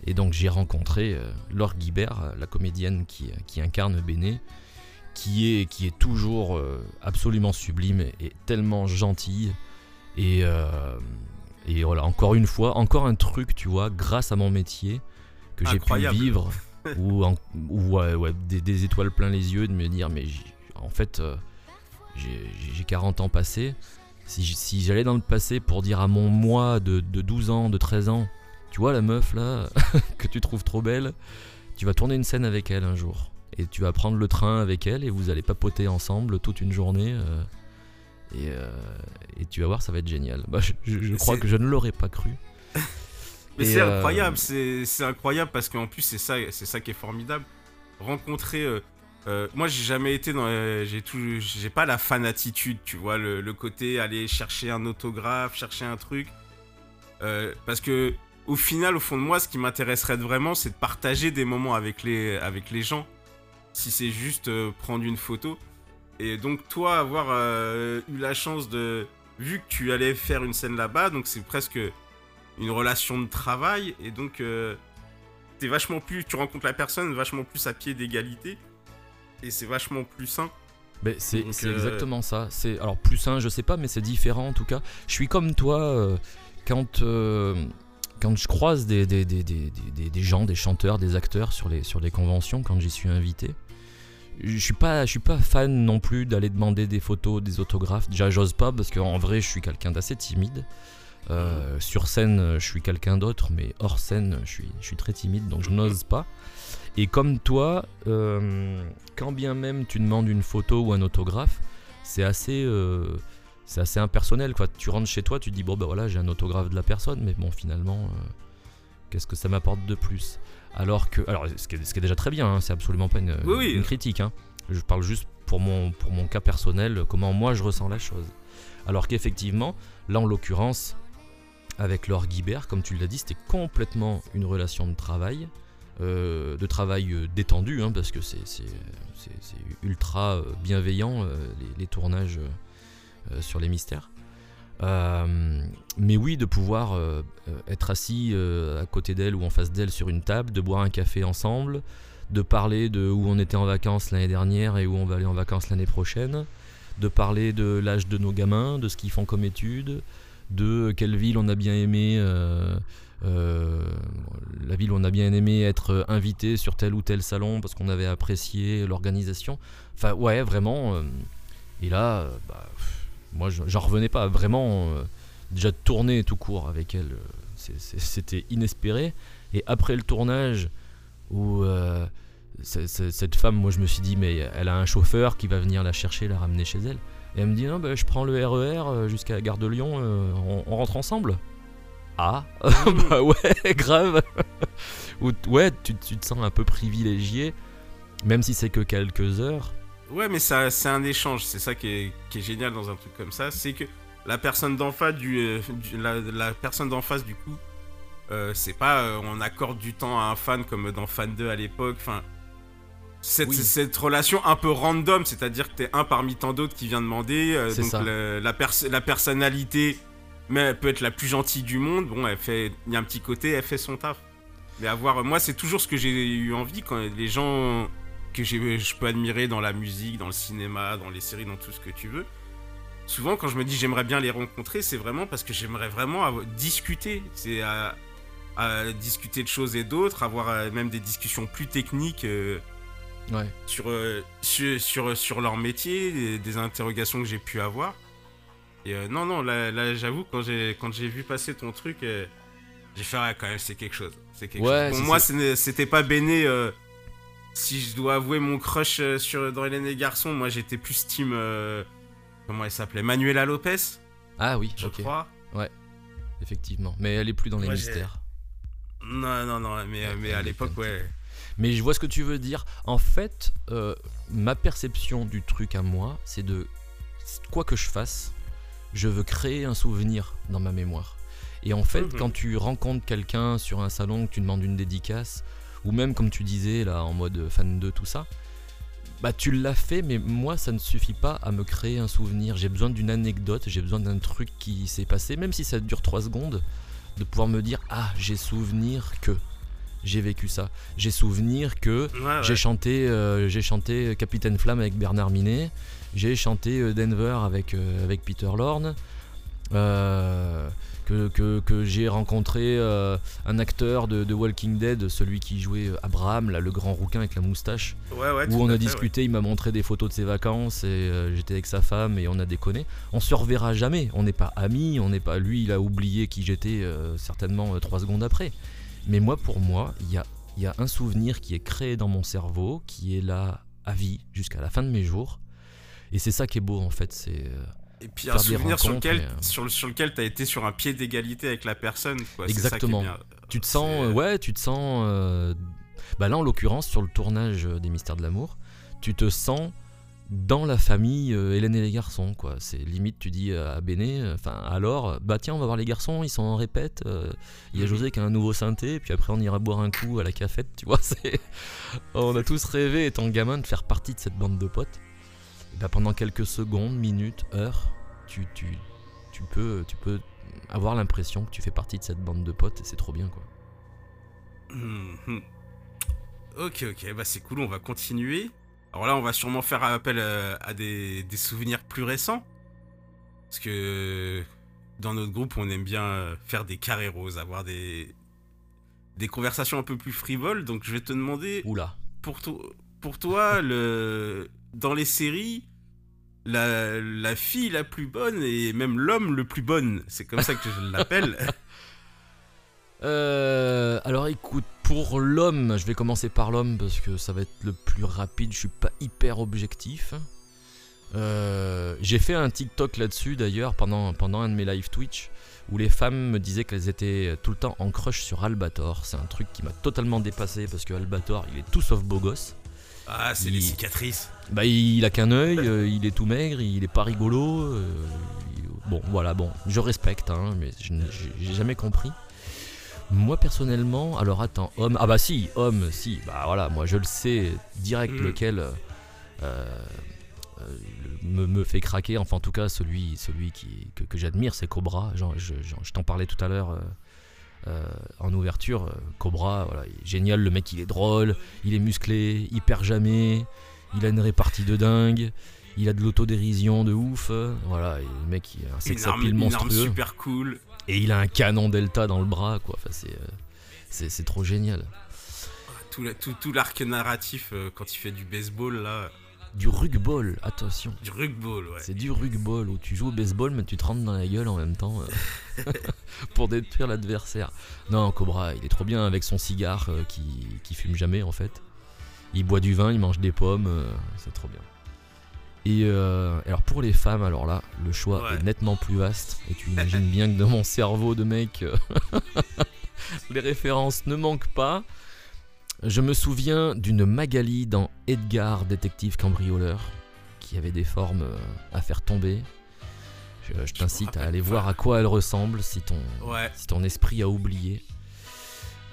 Et donc j'ai rencontré euh, Laure Guibert, euh, la comédienne qui, qui incarne Béné, qui est, qui est toujours euh, absolument sublime et, et tellement gentille. Et, euh, et voilà, encore une fois, encore un truc, tu vois, grâce à mon métier, que j'ai pu vivre, <laughs> ou, en- ou ouais, ouais, des, des étoiles plein les yeux, de me dire, mais en fait, euh, j'ai j'ai 40 ans passés. Si, si j'allais dans le passé pour dire à mon moi de, de 12 ans, de 13 ans, tu vois la meuf là, <laughs> que tu trouves trop belle, tu vas tourner une scène avec elle un jour. Et tu vas prendre le train avec elle et vous allez papoter ensemble toute une journée. euh, et, euh, et tu vas voir, ça va être génial. Bah, je crois que je ne l'aurais pas cru. <laughs> Mais c'est euh, incroyable, c'est incroyable parce qu'en plus c'est ça, c'est ça qui est formidable. Rencontrer, moi j'ai jamais été dans, j'ai tout, j'ai pas la fanatitude, tu vois, le, le côté aller chercher un autographe, chercher un truc, parce que au final, au fond de moi, ce qui m'intéresserait vraiment, c'est de partager des moments avec les, avec les gens. Si c'est juste euh, prendre une photo. Et donc toi, avoir euh, eu la chance de, vu que tu allais faire une scène là-bas, donc c'est presque une relation de travail et donc euh, t'es vachement plus tu rencontres la personne vachement plus à pied d'égalité et c'est vachement plus sain c'est euh, exactement ça. C'est alors plus sain, je sais pas, mais c'est différent en tout cas. Je suis comme toi euh, quand euh, quand je croise des, des, des, des, des- des gens, des chanteurs, des acteurs sur les sur les conventions quand j'y suis invité. Je suis pas je suis pas fan non plus d'aller demander des photos, des autographes. Déjà j'ose pas parce qu'en vrai je suis quelqu'un d'assez timide. Euh, sur scène, je suis quelqu'un d'autre, mais hors scène, je suis, je suis très timide, donc je n'ose pas. Et comme toi, euh, quand bien même tu demandes une photo ou un autographe, c'est assez, euh, c'est assez impersonnel. Tu rentres chez toi, tu te dis bon bah voilà j'ai un autographe de la personne, mais bon finalement qu'est-ce que ça m'apporte de plus? Alors que alors ce qui est, ce qui est déjà très bien, hein, c'est absolument pas une, Oui, oui. une critique. hein. Je parle juste pour mon pour mon cas personnel, comment moi je ressens la chose. Alors qu'effectivement là en l'occurrence avec Laure Guibert, comme tu l'as dit, c'était complètement une relation de travail. euh, de travail euh, détendu, hein, parce que c'est ultra euh, bienveillant euh, les, les tournages euh, sur les mystères. Euh, mais oui, de pouvoir euh, euh, être assis à côté d'elle ou en face d'elle sur une table, de boire un café ensemble, de parler de où on était en vacances l'année dernière et où on va aller en vacances l'année prochaine, de parler de l'âge de nos gamins, de ce qu'ils font comme études, de quelle ville on a bien aimé. la ville on a bien aimé être invité sur tel ou tel salon parce qu'on avait apprécié l'organisation. Enfin, ouais, vraiment. et là, bah, moi, je- j'en revenais pas. Vraiment, euh, déjà de tourner tout court avec elle, euh, c'était inespéré. Et après le tournage, où euh, cette femme, moi, je me suis dit, mais elle a un chauffeur qui va venir la chercher, la ramener chez elle. Et elle me dit, non, bah, je prends le RER euh, jusqu'à la gare de Lyon, on, on rentre ensemble. Ah, <laughs> bah ouais, <laughs> grave. Ou ouais, tu, tu te sens un peu privilégié, même si c'est que quelques heures. Ouais, mais ça, c'est un échange. C'est ça qui est, qui est génial dans un truc comme ça. C'est que la personne d'en face, du, euh, du- la, la personne d'en face, du coup, euh, c'est pas euh, on accorde du temps à un fan comme dans Fan 2 à l'époque. Enfin, cette, Oui. cette relation un peu random, c'est-à-dire que t'es un parmi tant d'autres qui vient demander. euh, donc le- la, pers- la personnalité, mais elle peut être la plus gentille du monde. Bon, elle fait, il y a un petit côté, elle fait son taf. Mais avoir, moi, c'est toujours ce que j'ai eu envie quand les gens que je peux admirer dans la musique, dans le cinéma, dans les séries, dans tout ce que tu veux. Souvent, quand je me dis j'aimerais bien les rencontrer, c'est vraiment parce que j'aimerais vraiment avoir- discuter. C'est à, à discuter de choses et d'autres, avoir euh, même des discussions plus techniques euh, Ouais. sur, euh, sur, sur, sur leur métier, des, des interrogations que j'ai pu avoir. Et euh, non, non, là, là, j'avoue, quand j'ai quand j'ai vu passer ton truc, euh, j'ai fait ouais, quand même, c'est quelque chose. C'est quelque Ouais, chose. Pour moi, c'était pas béné. euh, si je dois avouer mon crush euh, sur dans Hélène et les garçons, moi j'étais plus team. euh, comment elle s'appelait? Manuela Lopez, Ah oui, je crois. effectivement. Mais elle est plus dans les Moi, mystères. Non, non, non, mais, Ouais, mais à l'époque, ouais. Mais je vois ce que tu veux dire. En fait, euh, ma perception du truc à moi, c'est de quoi que je fasse, je veux créer un souvenir dans ma mémoire. Et en fait, Mhm. quand tu rencontres quelqu'un sur un salon, que tu demandes une dédicace, ou même comme tu disais là en mode fan de tout ça, bah tu l'as fait, mais moi ça ne suffit pas à me créer un souvenir. J'ai besoin d'une anecdote, j'ai besoin d'un truc qui s'est passé, même si ça dure 3 secondes, de pouvoir me dire ah j'ai souvenir que j'ai vécu ça, j'ai souvenir que Ouais, ouais. j'ai chanté, euh, j'ai chanté Capitaine Flamme avec Bernard Minet. J'ai chanté euh, Denver avec, euh, avec Peter Lorne. Euh, que, que- que j'ai rencontré euh, un acteur de, de Walking Dead, celui qui jouait Abraham, là, le grand rouquin avec la moustache, Ouais, ouais, où on a fait, discuté, il m'a montré des photos de ses vacances et euh, j'étais avec sa femme et on a déconné. On se reverra jamais, on n'est pas amis, on n'est pas. Lui, il a oublié qui j'étais certainement trois secondes après. Mais moi, pour moi, il y a, y a un souvenir qui est créé dans mon cerveau, qui est là à vie jusqu'à la fin de mes jours. Et c'est ça qui est beau en fait, c'est Et puis un souvenir sur lequel, et, euh, sur, le- sur lequel tu as été sur un pied d'égalité avec la personne. Quoi. Exactement. bien. Tu te sens, euh, ouais, tu te sens. euh, bah là, en l'occurrence, sur le tournage des Mystères de l'amour, tu te sens dans la famille euh, Hélène et les garçons, quoi. C'est limite, tu dis à Béné, enfin, alors, bah tiens, on va voir les garçons, ils sont en répète. euh, Il y a Mhm. José qui a un nouveau synthé, puis après, on ira boire un coup à la cafette, tu vois. <laughs> C'est, on a tous rêvé, étant gamin, de faire partie de cette bande de potes. Et bah, pendant quelques secondes, minutes, heures, tu, tu, tu peux, tu peux avoir l'impression que tu fais partie de cette bande de potes, et c'est trop bien, quoi. Mhm. Ok, ok, bah c'est cool, on va continuer. Alors là, on va sûrement faire appel euh, à des, des souvenirs plus récents. Parce que dans notre groupe, on aime bien euh, faire des carrés roses, avoir des, des conversations un peu plus frivoles. Donc je vais te demander, Oula. pour, to- pour toi, le, dans les séries, la, fille la plus bonne et même l'homme le plus bonne, c'est comme ça que je l'appelle. <laughs> Euh, alors écoute, pour l'homme, je vais commencer par l'homme parce que ça va être le plus rapide, je suis pas hyper objectif. Euh, J'ai fait un TikTok là-dessus d'ailleurs pendant, pendant un de mes live Twitch où les femmes me disaient qu'elles étaient tout le temps en crush sur Albator. C'est un truc qui m'a totalement dépassé parce que Albator il est tout sauf beau gosse. Ah, c'est les cicatrices. Bah il a qu'un œil, euh, il est tout maigre, il est pas rigolo. euh, il- bon voilà bon, je respecte hein, mais je n'ai- j'ai j'ai jamais compris. Moi personnellement, alors attends, homme, ah bah si, homme, si, bah voilà, moi je le sais direct Mm. lequel euh, euh, le- me, me fait craquer, enfin en tout cas celui, celui qui, que, que j'admire c'est Cobra, Genre, je, t'en parlais tout à l'heure euh, en ouverture, euh, Cobra, voilà, il est génial, le mec il est drôle, il est musclé, il perd jamais, il a une répartie de dingue, il a de l'autodérision de ouf, euh, voilà, et le mec il a un sex appeal une arme monstrueux. super cool. Et il a un canon delta dans le bras, quoi. Enfin, c'est, euh, c'est, c'est trop génial. Tout, la- tout, tout l'arc narratif euh, quand il fait du baseball là. Du rugball, attention. Du rugball, ouais. C'est du rugball où tu joues au baseball, mais tu te rentres dans la gueule en même temps euh, <laughs> pour détruire l'adversaire. Non, Cobra, il est trop bien avec son cigare euh, qui, qui fume jamais en fait. Il boit du vin, il mange des pommes, euh, c'est trop bien. Et euh, alors pour les femmes, alors là, le choix Ouais. est nettement plus vaste. Et tu imagines bien que dans mon cerveau de mec, <laughs> les références ne manquent pas. Je me souviens d'une Magali dans Edgar, détective cambrioleur, qui avait des formes euh, à faire tomber. Je, t'incite à aller voir à quoi elle ressemble si ton, Ouais. si ton esprit a oublié.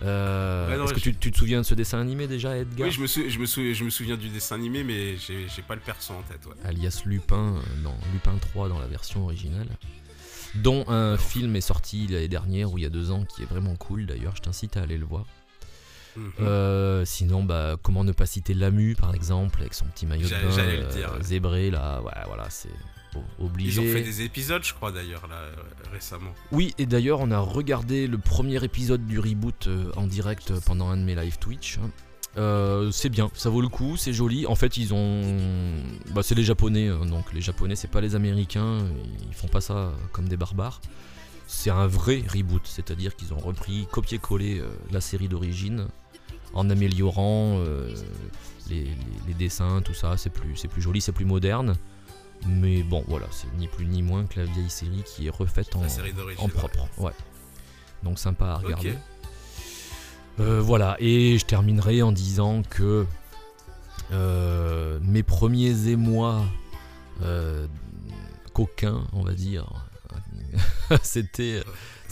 Euh, Ouais, Est-ce que je- tu, tu te souviens de ce dessin animé déjà, Edgar? Oui, je me, sou- je, me sou- je me souviens du dessin animé, mais j'ai pas le perso en tête. Ouais. alias Lupin euh, dans Lupin 3 dans la version originale, dont un film est sorti l'année dernière ou il y a deux ans qui est vraiment cool d'ailleurs, je t'incite à aller le voir. Mhm. Euh, sinon, bah, comment ne pas citer Lamu par exemple, avec son petit maillot de bain le euh, dire, ouais. zébré là, ouais, voilà, c'est obligé. Ils ont fait des épisodes, je crois d'ailleurs, là, euh, récemment. Oui, et d'ailleurs, on a regardé le premier épisode du reboot en direct pendant un de mes live Twitch. Euh, c'est bien, ça vaut le coup, c'est joli. En fait, ils ont. Bah, c'est les Japonais, euh, donc les Japonais, c'est pas les Américains, ils font pas ça comme des barbares. C'est un vrai reboot, c'est-à-dire qu'ils ont repris, copié-collé la série d'origine en améliorant euh, les, les- les dessins, tout ça. C'est plus, c'est plus joli, c'est plus moderne. Mais bon, voilà, c'est ni plus ni moins que la vieille série qui est refaite en, propre, ouais. Donc sympa à regarder. Euh, voilà, et je terminerai en disant que euh, mes premiers émois coquins, on va dire, <laughs> c'était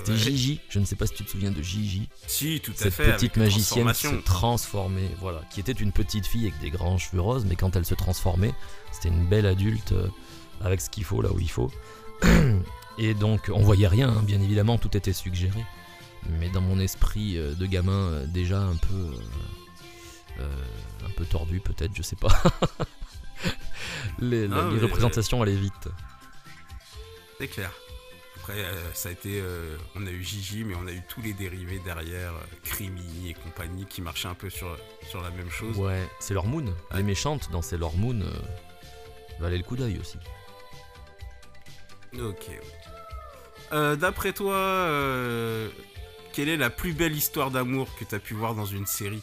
c'était Ouais. Gigi. Je ne sais pas si tu te souviens de Gigi, Si, tout à cette fait. avec petite magicienne qui se transformait, voilà, qui était une petite fille avec des grands cheveux roses, mais quand elle se transformait, c'était une belle adulte euh, avec ce qu'il faut là où il faut. <clears throat> Et donc, on voyait rien, hein, bien évidemment, tout était suggéré. Mais dans mon esprit euh, de gamin, euh, déjà un peu, un peu tordu peut-être, je sais pas. <laughs> les, Ah, les mais, représentations allaient vite. C'est clair. Après, euh, ça a été. euh, on a eu Gigi, mais on a eu tous les dérivés derrière, euh, Crimi et compagnie, qui marchaient un peu sur, sur la même chose. Ouais, Sailor Moon. Les méchantes dans Sailor Moon euh, valaient le coup d'œil aussi. Ok. Euh, D'après toi, quelle est la plus belle histoire d'amour que tu as pu voir dans une série?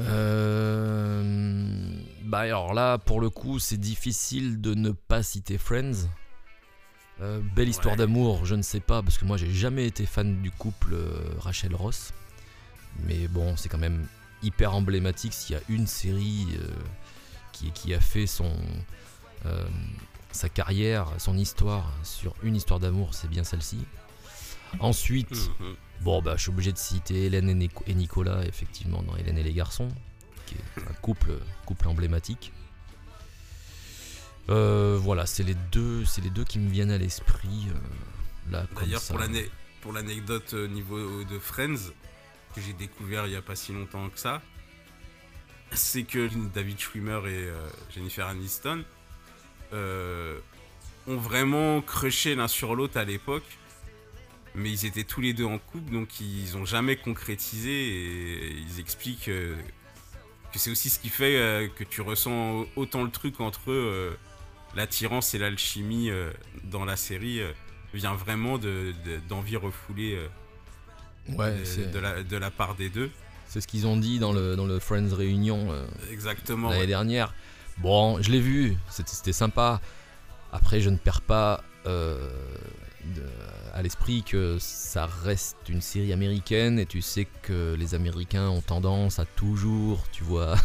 Euh, bah alors là, pour le coup, c'est difficile de ne pas citer Friends. Euh, belle histoire Ouais. d'amour, je ne sais pas, parce que moi j'ai jamais été fan du couple euh, Rachel Ross. Mais bon, c'est quand même hyper emblématique s'il y a une série euh, qui, qui a fait son, euh, sa carrière, son histoire sur une histoire d'amour, c'est bien celle-ci. Ensuite, Mhm. Bon, bah, je suis obligé de citer Hélène et, Nico- et Nicolas, effectivement, dans Hélène et les garçons, qui est un couple, couple emblématique. Euh, voilà, c'est les deux, c'est les deux qui me viennent à l'esprit. euh, là, D'ailleurs, pour l'ane- pour l'anecdote au niveau de Friends, que j'ai découvert il y a pas si longtemps que ça, c'est que David Schwimmer et euh, Jennifer Aniston euh, ont vraiment crushé l'un sur l'autre à l'époque, mais ils étaient tous les deux en couple, donc ils ont jamais concrétisé et ils expliquent euh, que c'est aussi ce qui fait euh, que tu ressens autant le truc entre euh, l'attirance et l'alchimie euh, dans la série. euh, vient vraiment de- de- d'envie refoulée Ouais, de, la, de la part des deux. C'est ce qu'ils ont dit dans le, dans le Friends Réunion Exactement. l'année ouais. dernière. Bon, je l'ai vu, c'était c'était sympa. Après, je ne perds pas de- à l'esprit que ça reste une série américaine et tu sais que les Américains ont tendance à toujours, tu vois,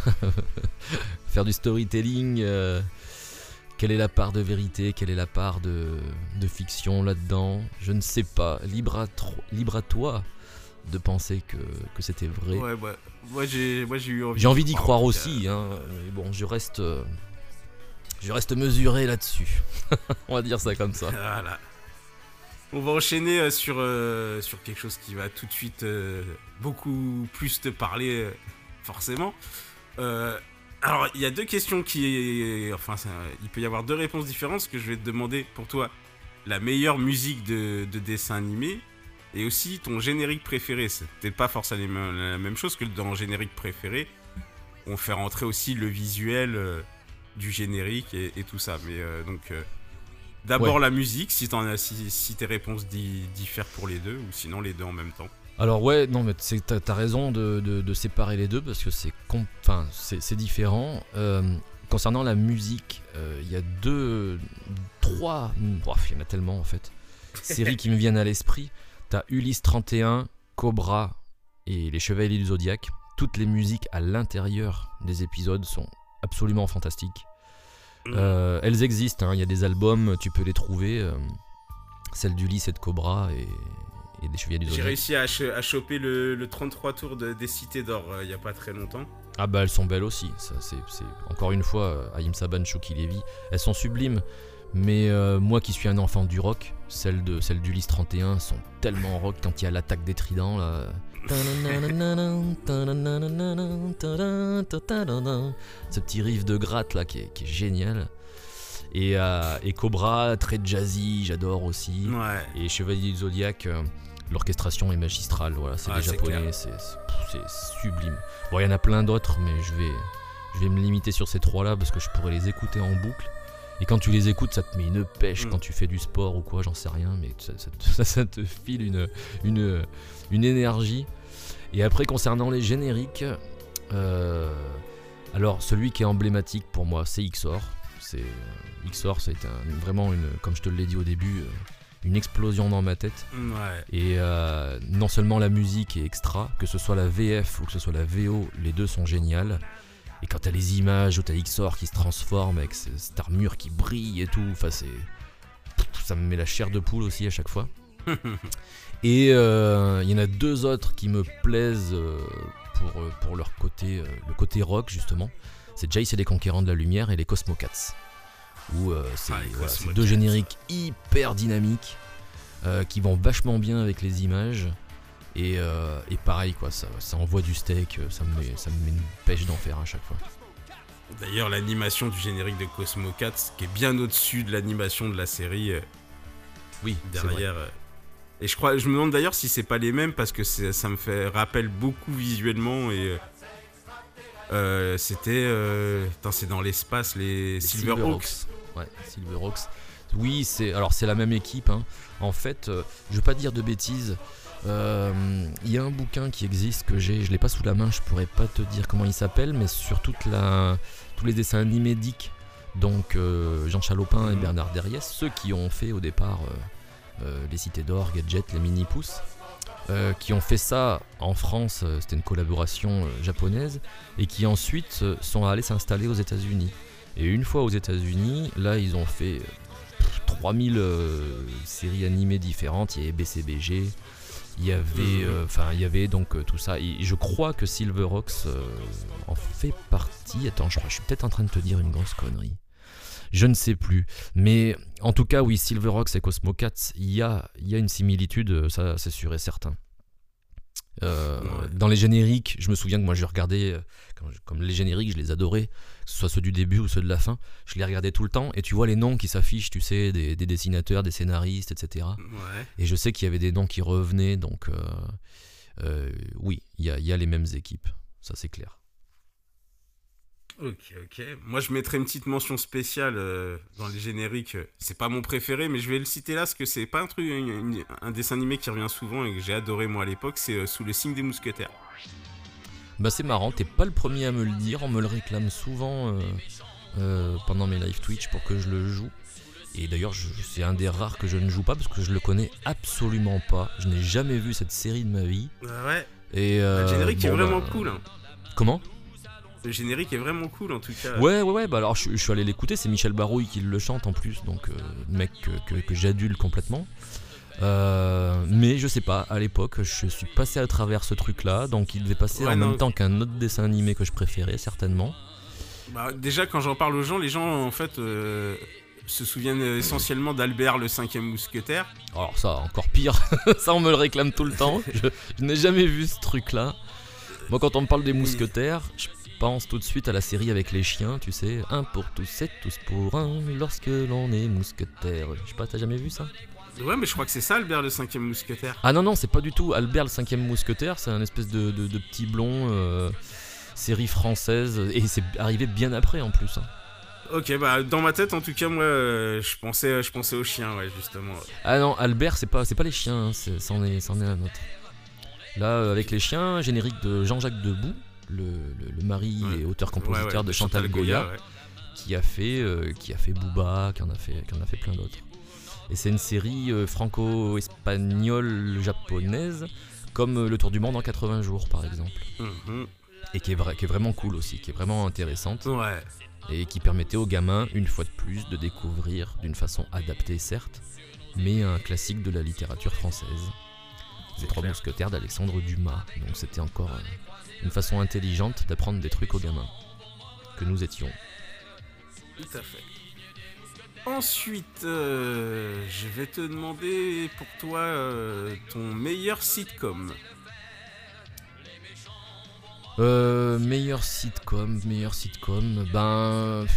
<laughs> faire du storytelling. euh, quelle est la part de vérité, quelle est la part de, de fiction là-dedans? Je ne sais pas. Libre à, tro- libre à toi de penser que, que c'était vrai. Ouais, ouais. Moi, j'ai moi, j'ai eu envie J'ai envie d'y croire aussi, hein, mais bon, je reste, je reste mesuré là-dessus. <laughs> On va dire ça comme ça. Voilà. On va enchaîner euh, sur, euh, sur quelque chose qui va tout de suite euh, beaucoup plus te parler, forcément. Alors, il y a deux questions qui. Enfin, il peut y avoir deux réponses différentes. Que je vais te demander pour toi, la meilleure musique de, de dessin animé et aussi ton générique préféré. Peut-être pas forcément la même chose que dans générique préféré. On fait rentrer aussi le visuel du générique et, et tout ça. Mais donc. D'abord Ouais. la musique, si, as, si, si tes réponses di- diffèrent pour les deux, ou sinon les deux en même temps. Alors ouais, non mais t'as as raison de, de- de séparer les deux parce que c'est enfin c'est différent. Euh, concernant la musique, euh, il y a deux, trois, bref, il y en a tellement en fait. Séries qui me viennent à l'esprit. T'as Ulysse 31, Cobra et Les Chevaliers du Zodiaque. Toutes les musiques à l'intérieur des épisodes sont absolument fantastiques. Euh, elles existent, hein, il y a des albums, tu peux les trouver. euh, celle d'Ulysse et de Cobra et, et des Chevaliers du J'ai réussi à, ch- à choper le, le 33 tours de- des Cités d'Or euh, il y a pas très longtemps. Ah bah elles sont belles aussi, ça c'est encore une fois euh, Haïm Saban, Chouki Levy, elles sont sublimes. Mais moi qui suis un enfant du rock, celles de celles d'Ulysse 31 sont tellement rock quand il y a l'attaque des tridents là. Ce petit riff de gratte là qui est, qui est génial. Et, euh, et Cobra, très jazzy, j'adore aussi. Ouais. Et Chevalier du Zodiac, euh, l'orchestration est magistrale, voilà, c'est Ouais, des japonais, c'est sublime. Bon, il y en a plein d'autres, mais je vais, je vais me limiter sur ces trois-là parce que je pourrais les écouter en boucle. Et quand tu les écoutes, ça te met une pêche Mm. quand tu fais du sport ou quoi, j'en sais rien, mais ça, ça te- <laughs> ça- ça te file une, une, une énergie. Et après, concernant les génériques, euh, alors celui qui est emblématique pour moi, c'est XOR. C'est euh, XOR, c'est un- vraiment une, comme je te l'ai dit au début, euh, une explosion dans ma tête. Ouais. Et euh, non seulement la musique est extra, que ce soit la VF ou que ce soit la VO, les deux sont géniales. Et quand t'as les images où t'as XOR qui se transforme avec ce- cette armure qui brille et tout, enfin c'est. Ça me met la chair de poule aussi à chaque fois. <laughs> Et euh, il y en a deux autres qui me plaisent euh, pour, euh, pour leur côté, euh, le côté rock justement. C'est Jace et les Conquérants de la Lumière et les Cosmocats. Où euh, c'est Ah, voilà, c'est deux génériques hyper dynamiques euh, qui vont vachement bien avec les images. Et, euh, et pareil, quoi, ça, ça envoie du steak, euh, ça me, met, ça me met une pêche d'enfer à chaque fois. D'ailleurs, l'animation du générique de Cosmo 4, qui est bien au-dessus de l'animation de la série euh, Oui, vrai. derrière. Et je crois, je me demande d'ailleurs si c'est pas les mêmes parce que ça me fait rappelle beaucoup visuellement et euh, c'était, c'est dans l'espace les, Les Silverhawks. Ouais, Silverhawks. Oui, c'est alors c'est la même équipe. hein. En fait, je veux pas dire de bêtises. Euh, Il y a un bouquin qui existe que j'ai, je l'ai pas sous la main, je pourrais pas te dire comment il s'appelle, mais sur toute la, tous les dessins animés Dick, donc euh, Jean Chalopin et Mhm. Bernard Derriès, ceux qui ont fait au départ euh, euh, les Cités d'Or, Gadget, les Mini Pouces, euh, qui ont fait ça en France, euh, c'était une collaboration euh, japonaise, et qui ensuite euh, sont allés s'installer aux États-Unis. Et une fois aux États-Unis, là, ils ont fait euh, pff, 3000 euh, séries animées différentes. Il y avait BCBG, il y avait, Mhm. euh, enfin, il y avait donc euh, tout ça. Et je crois que Silverhawks euh, en fait partie. Attends, je crois, je suis peut-être en train de te dire une grosse connerie. Je ne sais plus. Mais en tout cas, oui, Silverhawks et Cosmocats, il y a, il y a une similitude, ça c'est sûr et certain. Euh, Ouais. Dans les génériques, je me souviens que moi je regardais, euh, comme, comme les génériques, je les adorais, que ce soit ceux du début ou ceux de la fin, je les regardais tout le temps, et tu vois les noms qui s'affichent, tu sais, des, des dessinateurs, des scénaristes, etc. Ouais. Et je sais qu'il y avait des noms qui revenaient, donc euh, euh, oui, il y a, il y a les mêmes équipes, ça c'est clair. Ok, ok. Moi, je mettrais une petite mention spéciale euh, dans les génériques. C'est pas mon préféré, mais je vais le citer là parce que c'est pas un truc, une- une- un dessin animé qui revient souvent et que j'ai adoré moi à l'époque. C'est euh, sous le signe des mousquetaires. Bah c'est marrant, t'es pas le premier à me le dire, on me le réclame souvent euh, pendant mes live Twitch pour que je le joue. Et d'ailleurs, c'est un des rares que je ne joue pas parce que je le connais absolument pas. Je n'ai jamais vu cette série de ma vie. Ouais. Et le générique est bon, vraiment bah, cool. hein. Comment? Le générique est vraiment cool en tout cas. Ouais, ouais, ouais. Bah alors, je, je suis allé l'écouter. C'est Michel Barouille qui le chante en plus, donc euh, mec que, que- que j'adule complètement. Euh, mais je sais pas, à l'époque, je suis passé à travers ce truc-là, donc il devait passer Ouais, en non. même temps qu'un autre dessin animé que je préférais certainement. Bah, déjà, quand j'en parle aux gens, les gens en fait euh, se souviennent essentiellement d'Albert le cinquième mousquetaire. Alors ça, encore pire, <laughs> ça on me le réclame tout le temps. Je, je n'ai jamais vu ce truc-là. Moi, quand on me parle des mousquetaires, je pense tout de suite à la série avec les chiens, tu sais, un pour tous, c'est tous pour un, lorsque l'on est mousquetaire. Je sais pas, t'as jamais vu ça? Ouais, mais je crois que c'est ça, Albert le cinquième mousquetaire. Ah non, non, c'est pas du tout Albert le cinquième mousquetaire, c'est un espèce de, de- de petit blond, euh, série française, et c'est arrivé bien après en plus. hein. Ok, bah dans ma tête, en tout cas, moi, euh, je pensais, je pensais aux chiens, ouais, justement. Ah non, Albert, c'est pas, c'est pas les chiens, hein, c'en est, c'en est un autre. Là, euh, avec les chiens, générique de Jean-Jacques Debout, le, le- le mari Ouais. et auteur-compositeur Ouais, de Chantal Goya, qui a fait, euh, qui a fait Booba, qui en a fait, qui en a fait plein d'autres. Et c'est une série euh, franco-espagnole japonaise, comme euh, Le Tour du Monde en 80 jours, par exemple, Mhm. et qui est, vra- qui est vraiment cool aussi, qui est vraiment intéressante. Ouais. et qui permettait aux gamins, une fois de plus, de découvrir, d'une façon adaptée certes, mais un classique de la littérature française. Les Trois. Mousquetaires d'Alexandre Dumas. Donc c'était encore euh, une façon intelligente d'apprendre des trucs aux gamins. Que nous étions. Tout à fait. Ensuite, euh, je vais te demander pour toi euh, ton meilleur sitcom. Euh, meilleur sitcom, meilleur sitcom, ben.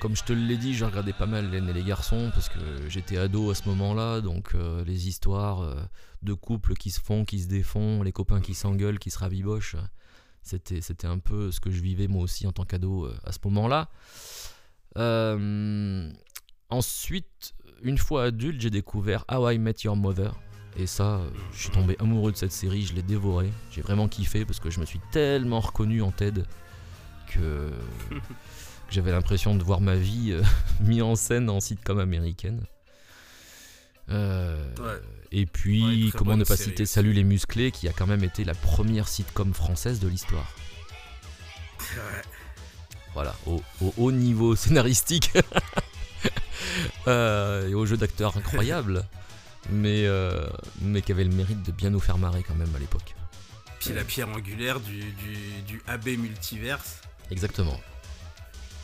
Comme je te l'ai dit, je regardais pas mal et les garçons parce que j'étais ado à ce moment-là, donc euh, les histoires euh, de couples qui se font, qui se défont, les copains qui s'engueulent, qui se rabibochent, c'était, un peu ce que je vivais moi aussi en tant qu'ado euh, à ce moment-là. Ensuite, une fois adulte, j'ai découvert How I Met Your Mother. Et ça, je suis tombé amoureux de cette série, je l'ai dévoré. J'ai vraiment kiffé parce que je me suis tellement reconnu en Ted que <laughs> j'avais l'impression de voir ma vie euh, <laughs> mise en scène en sitcom américaine. Euh, Ouais. Et puis, Ouais, comment ne pas série citer. Salut les musclés, qui a quand même été la première sitcom française de l'histoire. Ouais. Voilà, au, au haut niveau scénaristique <laughs> Euh, et au jeu d'acteurs incroyable, mais, mais qui avait le mérite de bien nous faire marrer quand même à l'époque. Puis la pierre angulaire du, du, du AB multiverse. Exactement.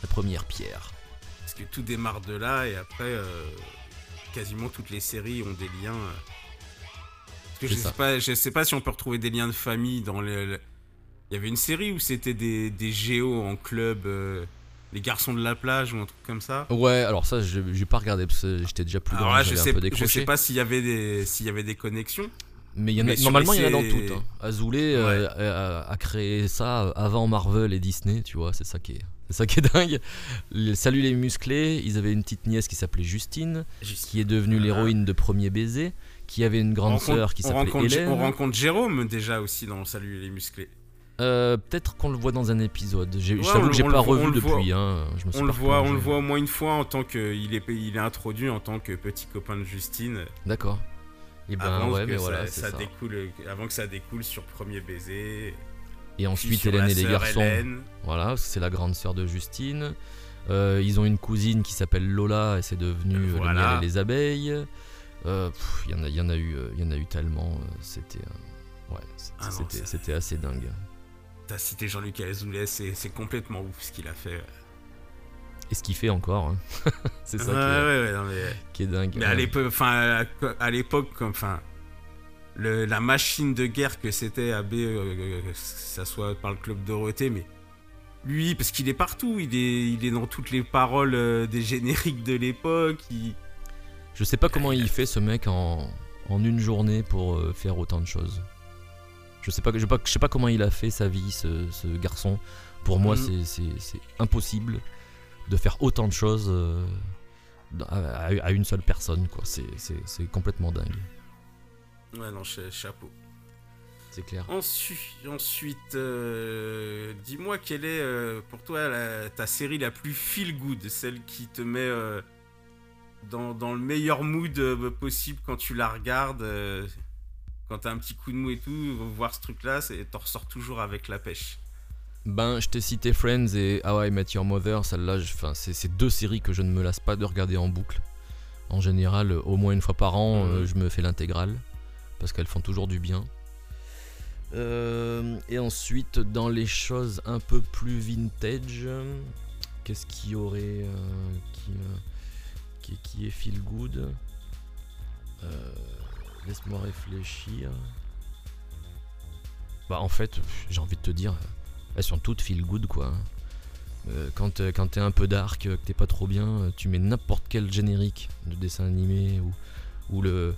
La première pierre. Parce que tout démarre de là et après, euh, quasiment toutes les séries ont des liens. euh. Parce que je sais, pas, je sais pas si on peut retrouver des liens de famille dans le. le- Il y avait une série où c'était des, des géos en club, euh, les garçons de la plage ou un truc comme ça. Ouais, alors ça, je j'ai pas regardé parce que j'étais déjà plus Alors grand, là, je sais, un peu je sais pas s'il y avait des, s'il y avait des connexions. Mais y en a, Mais normalement, il les y en a dans toutes. hein. Azoulay euh, a, a créé ça avant Marvel et Disney, tu vois, c'est ça qui est, c'est ça qui est dingue. Le- Salut les musclés, ils avaient une petite nièce qui s'appelait Justine, qui est devenue l'héroïne de Premier Baiser, qui avait une grande sœur qui s'appelait Hélène. on rencontre Jérôme déjà aussi dans Salut les musclés. Euh, Peut-être qu'on le voit dans un épisode. J'ai- Ouais, je t'avoue que j'ai pas revu depuis. Hein. Je me suis On le pas voit, on le voit au moins une fois en tant que il est, il est introduit en tant que petit copain de Justine. D'accord. Et ben avant ouais, que mais ça, voilà, ça c'est ça. découle, avant que ça découle sur premier baiser. Et ensuite Hélène et les garçons. Hélène. Voilà, c'est la grande sœur de Justine. Euh, ils ont une cousine qui s'appelle Lola et c'est devenu euh, Voilà. le miel et les abeilles. Euh, Il y, en a- il y en a eu, il y en a eu tellement. C'était, ouais, c'était, Ah c'était, assez dingue. T'as cité Jean-Luc Azoulay, c'est complètement ouf ce qu'il a fait. Et ce qu'il fait encore, hein. <laughs> c'est ça ouais, qui, est, ouais, ouais, non, mais, qui est dingue. mais à l'époque, enfin, à- l'époque, enfin, le- la machine de guerre que c'était AB, euh, que ça soit par le club Dorothée, mais lui, parce qu'il est partout, il est, il est dans toutes les paroles euh, des génériques de l'époque. il- Je sais pas comment il fait ce mec en, en une journée pour euh, faire autant de choses. Je sais pas, je sais pas, je sais pas comment il a fait sa vie, ce, ce garçon. Pour moi, Mhm. c'est- impossible de faire autant de choses euh, à, à- une seule personne. quoi. C'est complètement dingue. Ouais, non, cha- chapeau. c'est clair. Ensuite, ensuite euh, dis-moi quelle est euh, pour toi la- ta série la plus feel good, celle qui te met euh, dans, dans le meilleur mood possible quand tu la regardes, quand t'as un petit coup de mou et tout, voir ce truc-là, t'en ressors toujours avec la pêche. Ben, je t'ai cité Friends et How I Met Your Mother. Celle-là, c'est deux séries que je ne me lasse pas de regarder en boucle. En général, au moins une fois par an, euh, je me fais l'intégrale parce qu'elles font toujours du bien. Euh, et ensuite, dans les choses un peu plus vintage, qu'est-ce qui y aurait euh, qui, euh, qui, qui est feel good? Laisse-moi réfléchir. Bah, en fait, j'ai envie de te dire, elles sont toutes feel good quoi. Quand quand t'es un peu dark, que t'es pas trop bien, tu mets n'importe quel générique de dessin animé ou le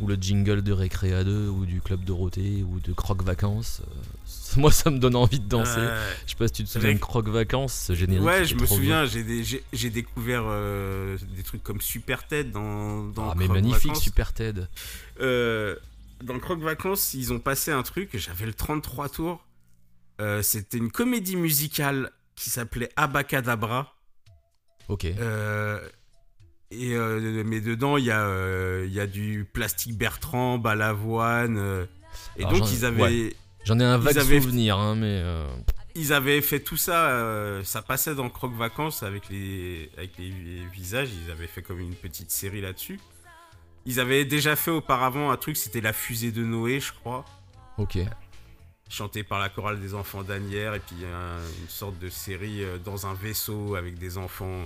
ou le jingle de Récréa 2 ou du Club Dorothée ou de Croque Vacances. euh, <laughs> moi ça me donne envie de danser. Euh, Je sais pas si tu te souviens de Croque Vacances, ce générique. ouais, je me souviens, j'ai découvert euh, des trucs comme Super Ted dans, dans Ah mais magnifique Vacances. Super Ted. Euh, dans Croque Vacances, ils ont passé un truc, j'avais le 33 tours. C'était une comédie musicale qui s'appelait Abacadabra. Ok. Euh, et, euh, mais dedans, il y, a, euh, il y a du plastique Bertrand, Balavoine. euh, et Alors, donc, j'en- ils avaient, ouais. J'en ai un vague avaient- souvenir, hein, mais ils avaient fait tout ça. ça passait dans Croque Vacances avec les, avec les visages. Ils avaient fait comme une petite série là-dessus. Ils avaient déjà fait auparavant un truc, c'était La fusée de Noé, je crois. ok. chanté par la chorale des enfants d'Anières, et puis un- une sorte de série dans un vaisseau avec des enfants.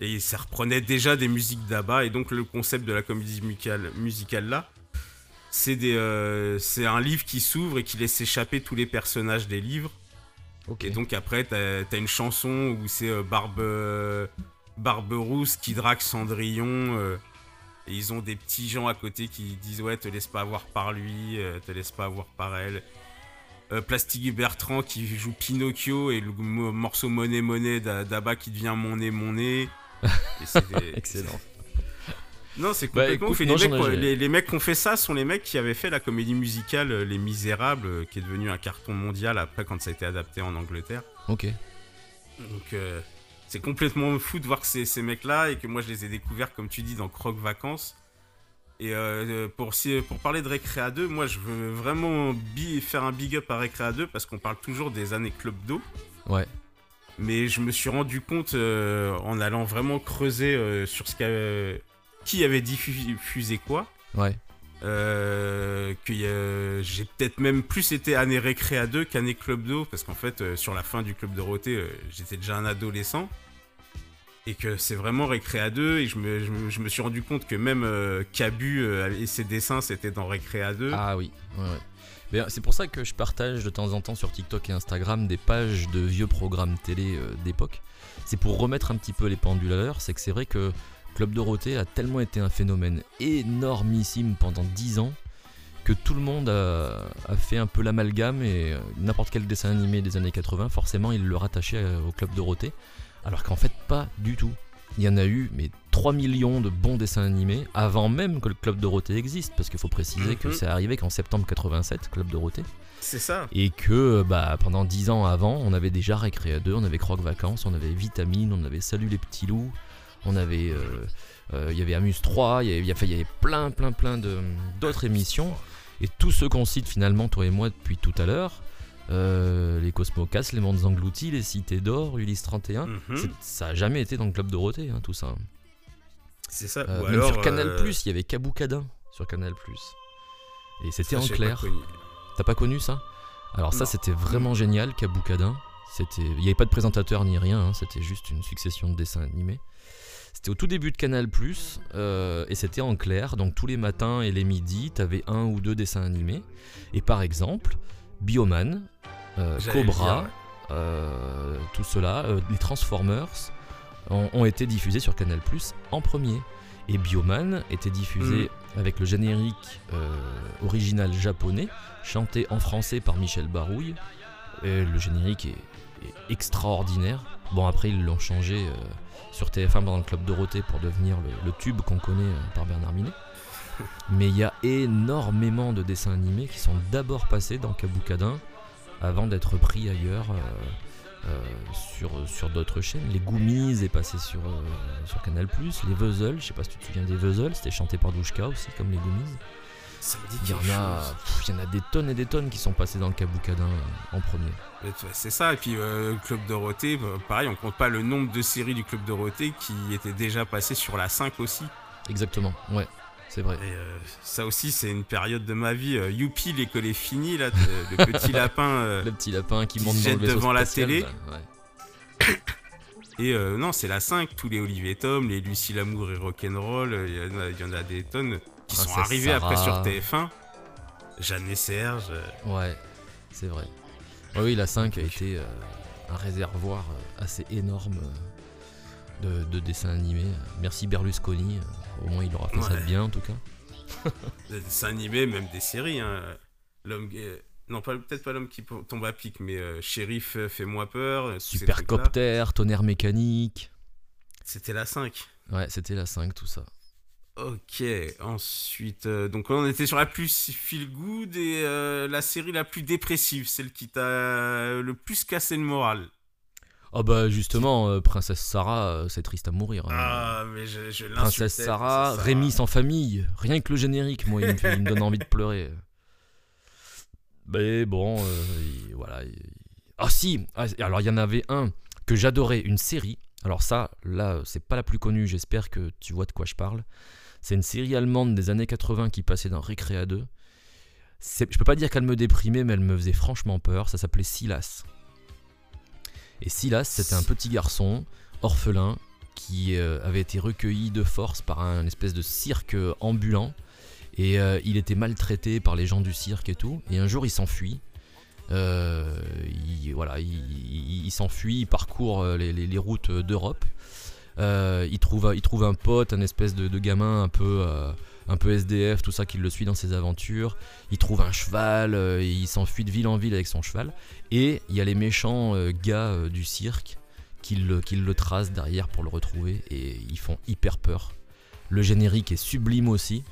Et ça reprenait déjà des musiques d'Abba, et donc le concept de la comédie musicale, musicale là, c'est des, euh, c'est un livre qui s'ouvre et qui laisse échapper tous les personnages des livres. Ok. Et donc après, t'as as une chanson où c'est euh, Barbe, euh, Barbe Rousse qui drague Cendrillon. euh, et ils ont des petits gens à côté qui disent Ouais, te laisse pas avoir par lui, te laisse pas avoir par elle. Plastique Bertrand qui joue Pinocchio et le mo- morceau Monnaie Monnaie d'A- d'Abba qui devient Mon nez, mon nez. <laughs> Excellent. <laughs> Non, c'est Bah, complètement écoute, fait. non, les, mecs, ai- quoi, les, les mecs qui ont fait ça sont les mecs qui avaient fait la comédie musicale euh, Les Misérables, euh, qui est devenu un carton mondial après quand ça a été adapté en Angleterre. Ok. Donc euh, c'est complètement fou de voir ces mecs-là et que moi je les ai découverts, comme tu dis, dans Croque Vacances. Et euh, pour, si- pour parler de Récréa 2, moi je veux vraiment faire un big up à Récréa 2 parce qu'on parle toujours des années Club d'eau. Ouais. Mais je me suis rendu compte euh, en allant vraiment creuser euh, sur ce qu'a- qui avait diffusé quoi. Ouais. Euh, que j'ai peut-être même plus été année récréa 2 qu'année club d'eau parce qu'en fait euh, sur la fin du club Dorothée euh, j'étais déjà un adolescent et que c'est vraiment récréa 2 et je me, je me, je me suis rendu compte que même euh, Cabu euh, et ses dessins c'était dans récréa 2 Ah oui, ouais, ouais. Euh, c'est pour ça que je partage de temps en temps sur TikTok et Instagram des pages de vieux programmes télé euh, d'époque. C'est pour remettre un petit peu les pendules à l'heure. C'est que c'est vrai que Club Dorothée a tellement été un phénomène énormissime pendant 10 ans que tout le monde a, fait un peu l'amalgame et euh, n'importe quel dessin animé des années 80, forcément, il le rattachait au Club Dorothée. Alors qu'en fait, pas du tout. Il y en a eu, mais 3 millions de bons dessins animés avant même que le Club Dorothée existe, parce qu'il faut préciser que Mhm. c'est arrivé qu'en septembre 87, Club Dorothée, c'est ça et que bah, pendant 10 ans avant, on avait déjà Récréa 2, on avait Croque Vacances, on avait Vitamine, on avait Salut les petits loups, on avait. euh, euh, Il y avait Amuse 3, il y avait, il y avait- plein, plein, plein de- d'autres émissions. Et tous ceux qu'on cite finalement, toi et moi, depuis tout à l'heure, euh, les Cosmocas, les Mondes Engloutis, les Cités d'Or, Ulysse 31, Mhm. ça a jamais été dans le club Dorothée, hein, tout ça. c'est ça Euh, Ou même alors, sur Canal euh, il y avait Kaboukadin sur Canal Et c'était en clair. T'as pas connu ça? Alors ça c'était vraiment génial, Kaboukadin. Il n'y avait pas de présentateur ni rien, hein, c'était juste une succession de dessins animés. C'était au tout début de Canal euh, et c'était en clair, donc tous les matins et les midis, t'avais un ou deux dessins animés. Et par exemple, Bioman, Cobra, dire, ouais. euh, tout cela, euh, les Transformers ont, ont été diffusés sur Canal en premier. Et Bioman était diffusé avec le générique euh, original japonais, chanté en français par Michel Barouille. Et le générique est, est extraordinaire. Bon, après, ils l'ont changé euh, sur TF1 pendant le Club Dorothée pour devenir le, le tube qu'on connaît euh, par Bernard Minet. <laughs> mais il y a énormément de dessins animés qui sont d'abord passés dans Kabukadin avant d'être pris ailleurs euh, euh, sur, sur d'autres chaînes. Les Goomies est passé sur, euh, sur Canal+, les Vuzzle, je sais pas si tu te souviens des Vuzzle, c'était chanté par Douchka aussi, comme les Goomies. Ça me dit Il y, en a, pff, il y en a des tonnes et des tonnes qui sont passés dans le Kabukadin euh, en premier. C'est ça, et puis euh, le Club Dorothée, bah, pareil, on compte pas le nombre de séries du Club Dorothée qui étaient déjà passées sur la 5 aussi. Exactement, ouais, c'est vrai. Et euh, ça aussi, c'est une période de ma vie. Euh, youpi, l'école est finie, là, le petit <laughs> lapin. euh, Le petit lapin qui qui monte se dans le jette devant la télé. ouais. <coughs> Et non, c'est la 5, tous les Olivier Tom, les Lucie Lamour et Rock'n'Roll, il y, en a- il y en a des tonnes qui sont Princesse arrivés après sur Sarah. TF1. Jeanne et Serge. Ouais, c'est vrai. Oui, la 5 a été euh, un réservoir assez énorme euh, de, de dessins animés. Merci Berlusconi, au moins il aura fait ça de Ouais. bien en tout cas. <laughs> des dessins animés, même des séries. Hein. L'homme. non, pas- peut-être pas l'homme qui tombe à pic, mais euh, Shérif, euh, fais-moi peur. euh. Supercopter, tonnerre mécanique. C'était la 5. Ouais, c'était la 5 tout ça. Ok, ensuite, euh, donc on était sur la plus feel good et euh, la série la plus dépressive, celle qui t'a le plus cassé le moral. Ah bah justement, euh, Princesse Sarah, euh, c'est triste à mourir. hein. Ah, mais je, je l'insultais, Princesse Sarah, Princesse Rémi sans famille, rien que le générique, moi, il me, fait- il me donne envie de pleurer. Mais bon, euh, il- voilà. il- Ah si, ah, alors il y en avait un que j'adorais, une série. Alors ça, là, c'est pas la plus connue, j'espère que tu vois de quoi je parle. C'est une série allemande des années 80 qui passait dans Récréa 2. C'est- Je peux pas dire qu'elle me déprimait, mais elle me faisait franchement peur. Ça s'appelait Silas. Et Silas, c'était un petit garçon orphelin qui euh, avait été recueilli de force par un espèce de cirque ambulant. Et euh, il était maltraité par les gens du cirque et tout. Et un jour, il s'enfuit. Euh, il, voilà, il, s'enfuit, il parcourt les, routes d'Europe. Il, trouve, un pote, un espèce de, gamin un peu, un peu SDF, tout ça, qui le suit dans ses aventures. Il trouve un cheval, euh, il s'enfuit de ville en ville avec son cheval. Et il y a les méchants euh, gars euh, du cirque qui le, qui le tracent derrière pour le retrouver. Et ils font hyper peur. Le générique est sublime aussi.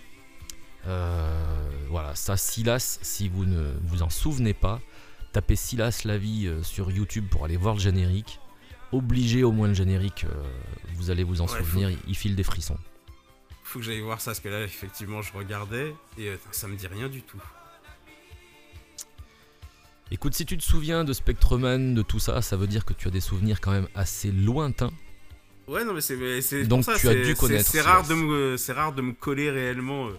Voilà, ça, Silas, si vous ne vous en souvenez pas, tapez Silas la vie sur YouTube pour aller voir le générique. Obligé au moins le générique, euh, vous allez vous en Ouais, souvenir, il, il file des frissons. Faut que j'aille voir ça, parce que là, effectivement, je regardais et euh, ça me dit rien du tout. Écoute, si tu te souviens de Spectreman, de tout ça, ça veut dire que tu as des souvenirs quand même assez lointains. Ouais, non, mais c'est Donc ça, tu as dû connaître C'est rare, de me- c'est rare de me coller réellement. euh,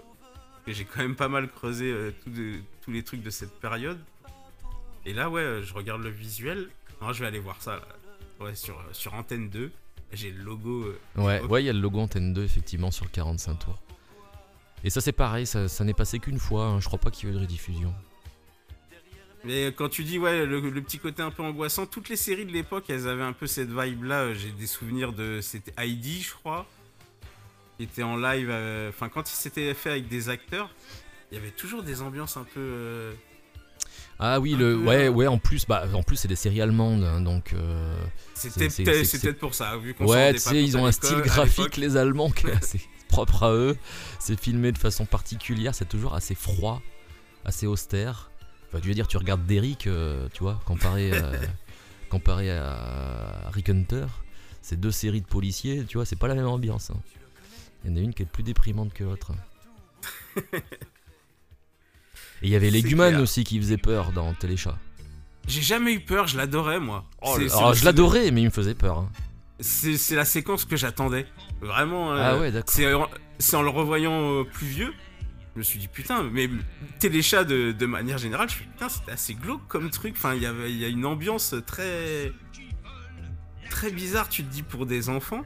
j'ai quand même pas mal creusé euh, tous de- tous les trucs de cette période. Et là, ouais, je regarde le visuel. Non, je vais aller voir ça. là. Ouais, sur, sur Antenne 2. J'ai le logo. euh, Ouais, il y a le logo Antenne 2 effectivement sur le 45 tours. Et ça c'est pareil, ça, ça n'est passé qu'une fois, hein, je crois pas qu'il y ait eu de rediffusion. Mais quand tu dis, ouais, le, le petit côté un peu angoissant, toutes les séries de l'époque, elles avaient un peu cette vibe-là. Euh, J'ai des souvenirs de. C'était Heidi, je crois. Qui était en live. euh, Enfin, quand il s'était fait avec des acteurs, il y avait toujours des ambiances un peu. Euh, Ah oui, le, peu, ouais, euh, ouais, en plus, bah, en plus c'est des séries allemandes, hein, donc. euh, C'était C'est- peut-être pour ça, vu qu'on Ouais, tu sais, ils ont un style graphique, les Allemands, qui <laughs> est assez propre à eux. C'est filmé de façon particulière, c'est toujours assez froid, assez austère. Enfin, tu veux dire, tu regardes Derrick, euh, tu vois, comparé, à- <laughs> comparé à Rick Hunter, c'est deux séries de policiers, tu vois, c'est pas la même ambiance. hein. Il y en a une qui est plus déprimante que l'autre. <laughs> Et il y avait clair. aussi qui faisait peur dans Téléchat. J'ai jamais eu peur, je l'adorais moi. C'est- c'est Alors, je l'adorais, mais il me faisait peur. hein. C'est c'est la séquence que j'attendais. Vraiment. euh, Ah ouais, d'accord. C'est en, c'est en le revoyant euh, plus vieux. Je me suis dit putain, mais téléchat de, de manière générale, je me suis dit putain, c'était assez glauque comme truc. Enfin, il y avait- y a une ambiance très. très bizarre, tu te dis, pour des enfants.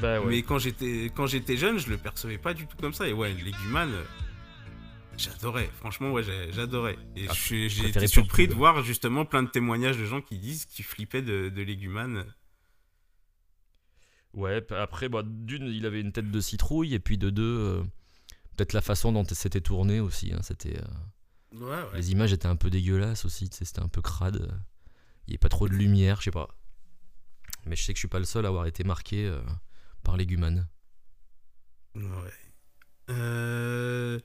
Bah Mais quand j'étais quand j'étais jeune, je le percevais pas du tout comme ça. Et ouais, Leguman, euh, j'adorais. Franchement, ouais, j'adorais. Et Ah, j'ai été surpris de voir justement plein de témoignages de gens qui disent qu'ils flippaient de, de Leguman. Ouais, après, bah, d'une, il avait une tête de citrouille, et puis de deux, euh, peut-être la façon dont c'était tourné aussi. hein, c'était, euh, Ouais, ouais. Les images étaient un peu dégueulasses aussi, c'était un peu crade. euh, Il n'y avait pas trop de lumière, je sais pas. Mais je sais que je suis pas le seul à avoir été marqué euh, par Leguman. Ouais. Euh,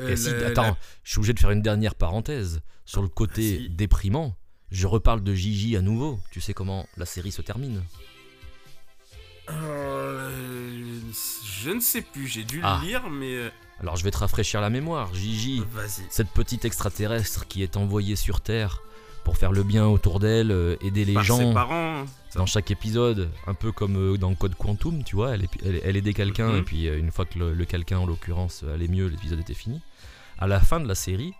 Euh, Et si- attends, la- je suis obligé de faire une dernière parenthèse. Sur le côté Vas-y. déprimant, je reparle de Gigi à nouveau. Tu sais comment la série se termine Euh, je ne sais plus, j'ai dû Ah. le lire, mais euh, Alors je vais te rafraîchir la mémoire. Gigi, cette petite extraterrestre qui est envoyée sur Terre pour faire le bien autour d'elle, euh, aider les Par gens ses parents. dans chaque épisode, un peu comme euh, dans Code Quantum, tu vois, elle, elle, elle aidait quelqu'un Mhm. et puis euh, une fois que le, le quelqu'un en l'occurrence allait mieux, l'épisode était fini. À la fin de la série,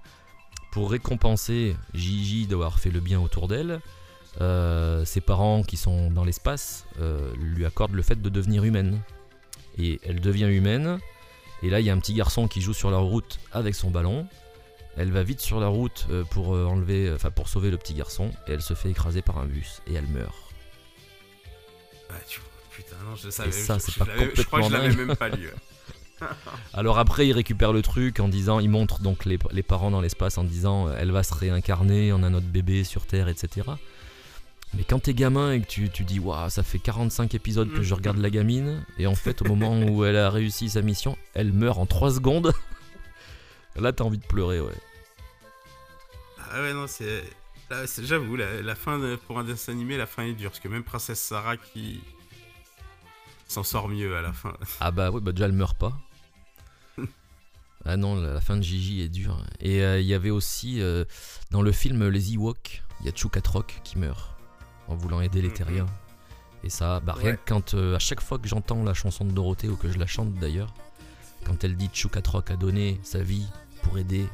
pour récompenser Gigi d'avoir fait le bien autour d'elle, euh, ses parents qui sont dans l'espace euh, lui accordent le fait de devenir humaine. Et elle devient humaine. Et là, il y a un petit garçon qui joue sur la route avec son ballon. Elle va vite sur la route euh, pour euh, enlever, enfin pour sauver le petit garçon, et elle se fait écraser par un bus et elle meurt. Ah, tu- Putain, non, je savais. ça, c'est pas Je crois que je l'avais même pas lu. <laughs> <laughs> Alors après, il récupère le truc en disant, il montre donc les, les parents dans l'espace en disant, euh, elle va se réincarner en un autre bébé sur Terre, etc. Mais quand t'es gamin et que tu, tu dis, waouh, ça fait 45 épisodes que je regarde la gamine, et en fait, au moment où <laughs> elle a réussi sa mission, elle meurt en 3 secondes. Là, t'as envie de pleurer, ouais. Ah ouais, non, c'est. J'avoue, la, la fin de- pour un dessin animé, la fin est dure. Parce que même Princesse Sarah qui s'en sort mieux à la fin. Ah bah oui, bah déjà elle meurt pas. <laughs> Ah non, la, la fin de Gigi est dure. Et euh, il y avait aussi euh, dans le film Les Ewoks, il y a Chukatrok qui meurt en voulant aider les terriens. Et ça, bah rien Ouais. que quand euh, à chaque fois que j'entends la chanson de Dorothée ou que je la chante d'ailleurs, quand elle dit Chukatrok a donné sa vie pour aider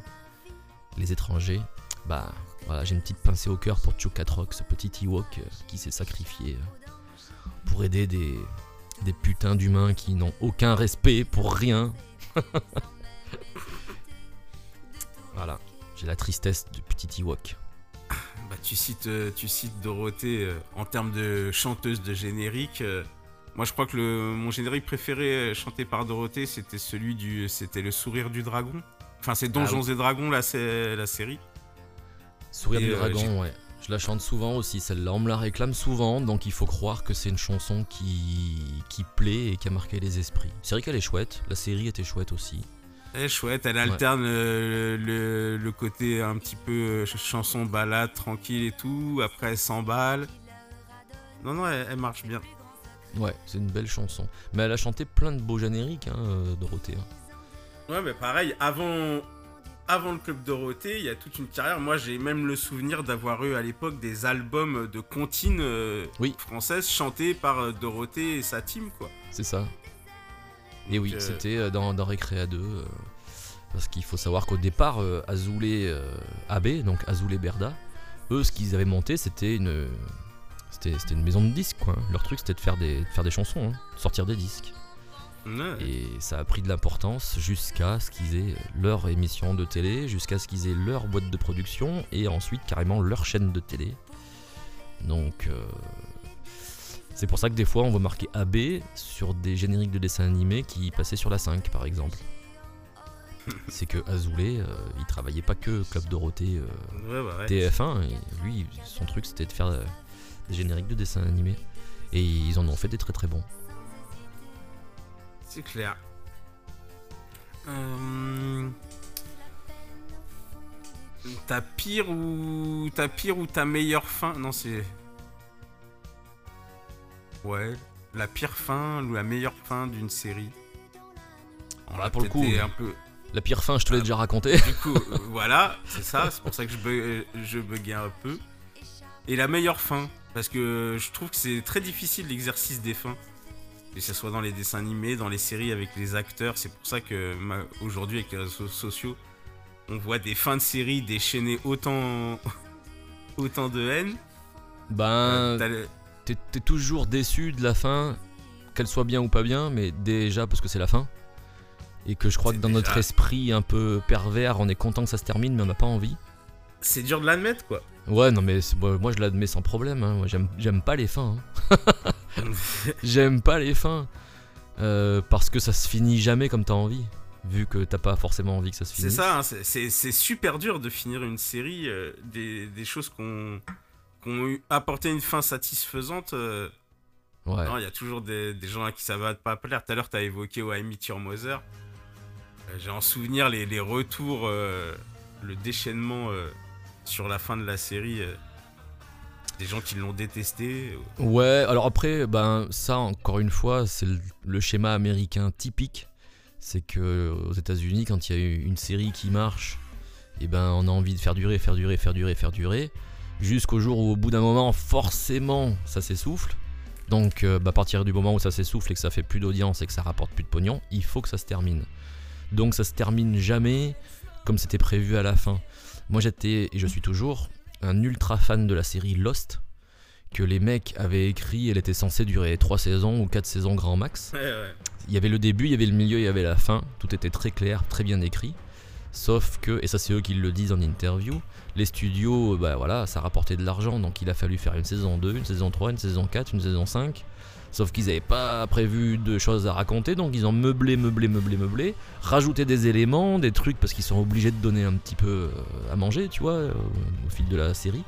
les étrangers, bah voilà, j'ai une petite pincée au cœur pour Chukatrok, ce petit Ewok euh, qui s'est sacrifié euh, pour aider des, des putains d'humains qui n'ont aucun respect pour rien. <laughs> voilà, j'ai la tristesse du petit Ewok. Bah, tu cites, euh, tu cites Dorothée en termes de chanteuse de générique. Moi, je crois que le, mon générique préféré euh, chanté par Dorothée, c'était celui du, c'était le sourire du dragon. Enfin, c'est Donjons et Dragons, là, c'est la série. Sourire Et, du euh, dragon, ouais. Je la chante souvent aussi, celle-là. On me la réclame souvent, donc il faut croire que c'est une chanson qui, qui plaît et qui a marqué les esprits. C'est vrai qu'elle est chouette, la série était chouette aussi. Elle est chouette, elle alterne euh, le, le côté un petit peu ch- chanson balade tranquille et tout. Après, elle s'emballe. Non, non, elle, elle marche bien. Ouais, c'est une belle chanson. Mais elle a chanté plein de beaux génériques, hein, euh, Dorothée. hein. Ouais, mais pareil, avant, avant le Club Dorothée, il y a toute une carrière. Moi, j'ai même le souvenir d'avoir eu à l'époque des albums de comptines euh, Oui. françaises chantés par euh, Dorothée et sa team, quoi. C'est ça. Et oui, euh, c'était euh, dans, dans Récréa 2. euh, parce qu'il faut savoir qu'au départ, euh, Azoulay euh, AB, donc Azoulay Berda, eux, ce qu'ils avaient monté, c'était une, c'était, une maison de disques, quoi. Leur truc, c'était de faire des, de faire des chansons, hein, de sortir des disques. Ouais. Et ça a pris de l'importance jusqu'à ce qu'ils aient leur émission de télé, jusqu'à ce qu'ils aient leur boîte de production, et ensuite carrément leur chaîne de télé. Donc, euh, c'est pour ça que des fois on voit marquer AB sur des génériques de dessins animés qui passaient sur la 5 par exemple. <laughs> C'est que Azoulay, euh, il travaillait pas que Club Dorothée euh, Ouais, bah ouais. TF1, et lui, son truc c'était de faire euh, génériques de dessins animés. Et ils en ont fait des très très bons. C'est clair. Euh... Ta pire ou ta pire ou ta meilleure fin? Non, c'est ouais la pire fin ou la meilleure fin d'une série? On Bah, l'a pour le coup, été un peu. La pire fin, je te l'ai Ah. déjà raconté. Du coup, euh, voilà, c'est ça. C'est pour ça que je, bug- je buguais un peu. Et la meilleure fin, parce que je trouve que c'est très difficile l'exercice des fins. Que ce soit dans les dessins animés, dans les séries avec les acteurs. C'est pour ça que aujourd'hui, avec les réseaux sociaux, on voit des fins de séries déchaîner autant, <laughs> autant de haine. Ben, Euh, t'es toujours déçu de la fin, qu'elle soit bien ou pas bien, mais déjà parce que c'est la fin. Et que je crois que dans notre esprit un peu pervers, on est content que ça se termine, mais on n'a pas envie. c'est dur de l'admettre, quoi. Ouais, non, mais moi, je l'admets sans problème. hein. J'aime pas les fins. hein. <laughs> J'aime pas les fins. Euh, parce que ça se finit jamais comme t'as envie. Vu que t'as pas forcément envie que ça se C'est finisse. ça, hein, c'est- c'est c'est super dur de finir une série, euh, des, des choses qu'on eu apporté une fin satisfaisante. euh, Ouais. non, Il y a toujours des, des gens à qui ça va pas plaire. Tout à l'heure, tu as évoqué ouais, Mother. J'ai en souvenir les, les retours, le déchaînement sur la fin de la série. euh, des gens qui l'ont détesté. Ouais, alors après, ben ça encore une fois, c'est le, schéma américain typique. C'est que aux États-Unis, quand il y a une série qui marche, et ben on a envie de faire durer, faire durer, faire durer, faire durer, jusqu'au jour où au bout d'un moment, forcément, ça s'essouffle. Donc, euh, bah, à partir du moment où ça s'essouffle et que ça fait plus d'audience et que ça rapporte plus de pognon, il faut que ça se termine. Donc, ça se termine jamais comme c'était prévu à la fin. Moi, j'étais et je suis toujours un ultra fan de la série Lost que les mecs avaient écrit, elle était censée durer 3 saisons ou 4 saisons grand max. Ouais, ouais. Il y avait le début, il y avait le milieu, il y avait la fin, tout était très clair, très bien écrit. Sauf que, et ça c'est eux qui le disent en interview, les studios, bah voilà, ça rapportait de l'argent, donc il a fallu faire une saison 2, une saison 3, une saison 4, une saison 5. Sauf qu'ils n'avaient pas prévu de choses à raconter, donc ils ont meublé, meublé, meublé, meublé, rajouté des éléments, des trucs, parce qu'ils sont obligés de donner un petit peu euh, à manger, tu vois, euh, au fil de la série.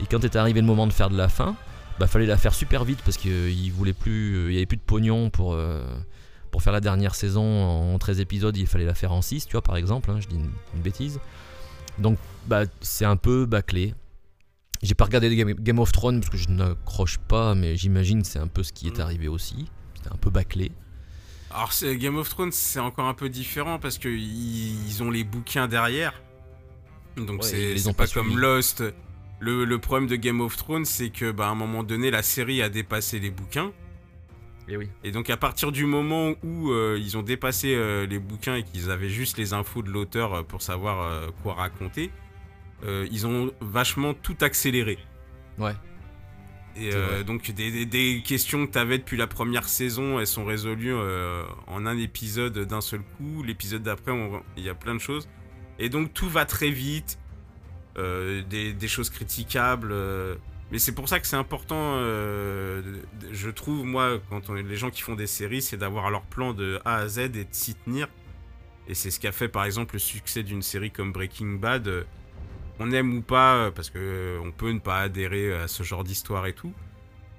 Et quand était arrivé le moment de faire de la fin, bah fallait la faire super vite parce qu'il voulait plus, euh, il y avait plus de pognon pour pour faire la dernière saison en 13 épisodes, il fallait la faire en 6, tu vois par exemple, hein, je dis une, une bêtise. Donc bah c'est un peu bâclé. J'ai pas regardé Game, Game of Thrones parce que je n'accroche pas, mais j'imagine c'est un peu ce qui est Mm. arrivé aussi. C'était un peu bâclé. Alors Game of Thrones c'est encore un peu différent parce que ils, ont les bouquins derrière. Donc Ouais, c'est pas, pas comme. Lost. Le, le problème de Game of Thrones c'est que bah, à un moment donné la série a dépassé les bouquins. Et oui. Et donc à partir du moment où euh, ils ont dépassé euh, les bouquins et qu'ils avaient juste les infos de l'auteur euh, pour savoir quoi raconter, euh, ils ont vachement tout accéléré. Ouais. Et euh, donc des, des- des questions que tu avais depuis la première saison, elles sont résolues euh, en un épisode d'un seul coup. L'épisode d'après, il y a plein de choses. Et donc tout va très vite. euh, des, des choses critiquables. mais c'est pour ça que c'est important, je trouve, moi, quand on- les gens qui font des séries, c'est d'avoir leur plan de A à Z et de s'y tenir. Et c'est ce qui a fait, par exemple, le succès d'une série comme Breaking Bad. Euh, on aime ou pas, euh, parce que euh, on peut ne pas adhérer à ce genre d'histoire et tout.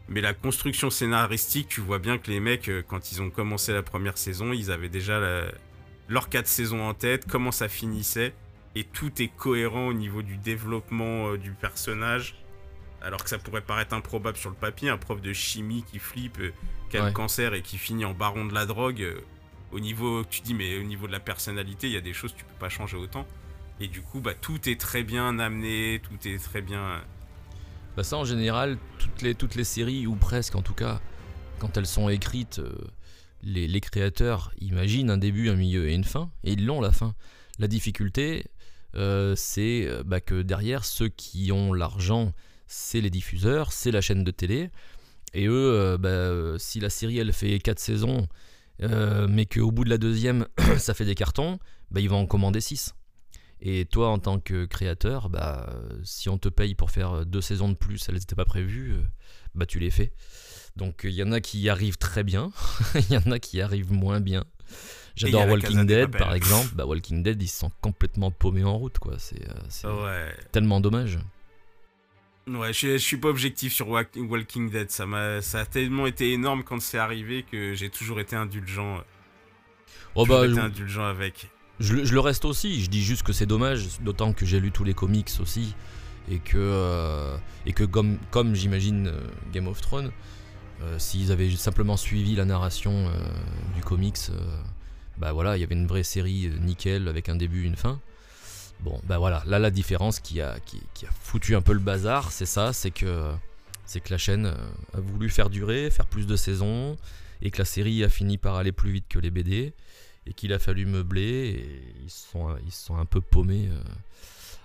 Mais la construction scénaristique, tu vois bien que les mecs, euh, quand ils ont commencé la première saison, ils avaient déjà la- leurs quatre saisons en tête, comment ça finissait, et tout est cohérent au niveau du développement euh, du personnage. Alors que ça pourrait paraître improbable sur le papier, un prof de chimie qui flippe, euh, qui a Ouais. le cancer et qui finit en baron de la drogue. euh, au niveau, tu dis, mais au niveau de la personnalité, il y a des choses que tu peux pas changer autant. Et du coup, bah, tout est très bien amené, tout est très bien. Bah ça en général, toutes les, séries, ou presque en tout cas, quand elles sont écrites, euh, les, les créateurs imaginent un début, un milieu et une fin, et ils l'ont la fin. La difficulté, euh, c'est euh, bah, que derrière, ceux qui ont l'argent, c'est les diffuseurs, c'est la chaîne de télé, et eux, euh, bah, euh, si la série elle fait 4 saisons, euh, mais qu'au bout de la deuxième, <clears throat> ça fait des cartons, bah, ils vont en commander 6. Et toi, en tant que créateur, bah, si on te paye pour faire deux saisons de plus, elles n'étaient pas prévues, euh, bah tu les fais. Donc il y en a qui y arrivent très bien, <laughs> il y en a qui y arrivent moins bien. A J'adore Walking de Dead par exemple. Bah Walking Dead, ils se sont complètement paumés en route, quoi. C'est euh, Ouais. tellement dommage. Ouais, je, je suis pas objectif sur Wa- Walking Dead. Ça, m'a, ça a tellement été énorme quand c'est arrivé que j'ai toujours été indulgent. Oh bah, été indulgent avec. Je le- reste aussi. Je dis juste que c'est dommage, d'autant que j'ai lu tous les comics aussi et que euh, et comme j'imagine euh, Game of Thrones, euh, s'ils avaient simplement suivi la narration du comics, bah voilà, il y avait une vraie série nickel avec un début, une fin. Bon, bah voilà, là la différence qui a qui, a foutu un peu le bazar, c'est ça, c'est que c'est que la chaîne a voulu faire durer, faire plus de saisons, et que la série a fini par aller plus vite que les BD, et qu'il a fallu meubler, et ils se sont, ils se sont un peu paumés euh,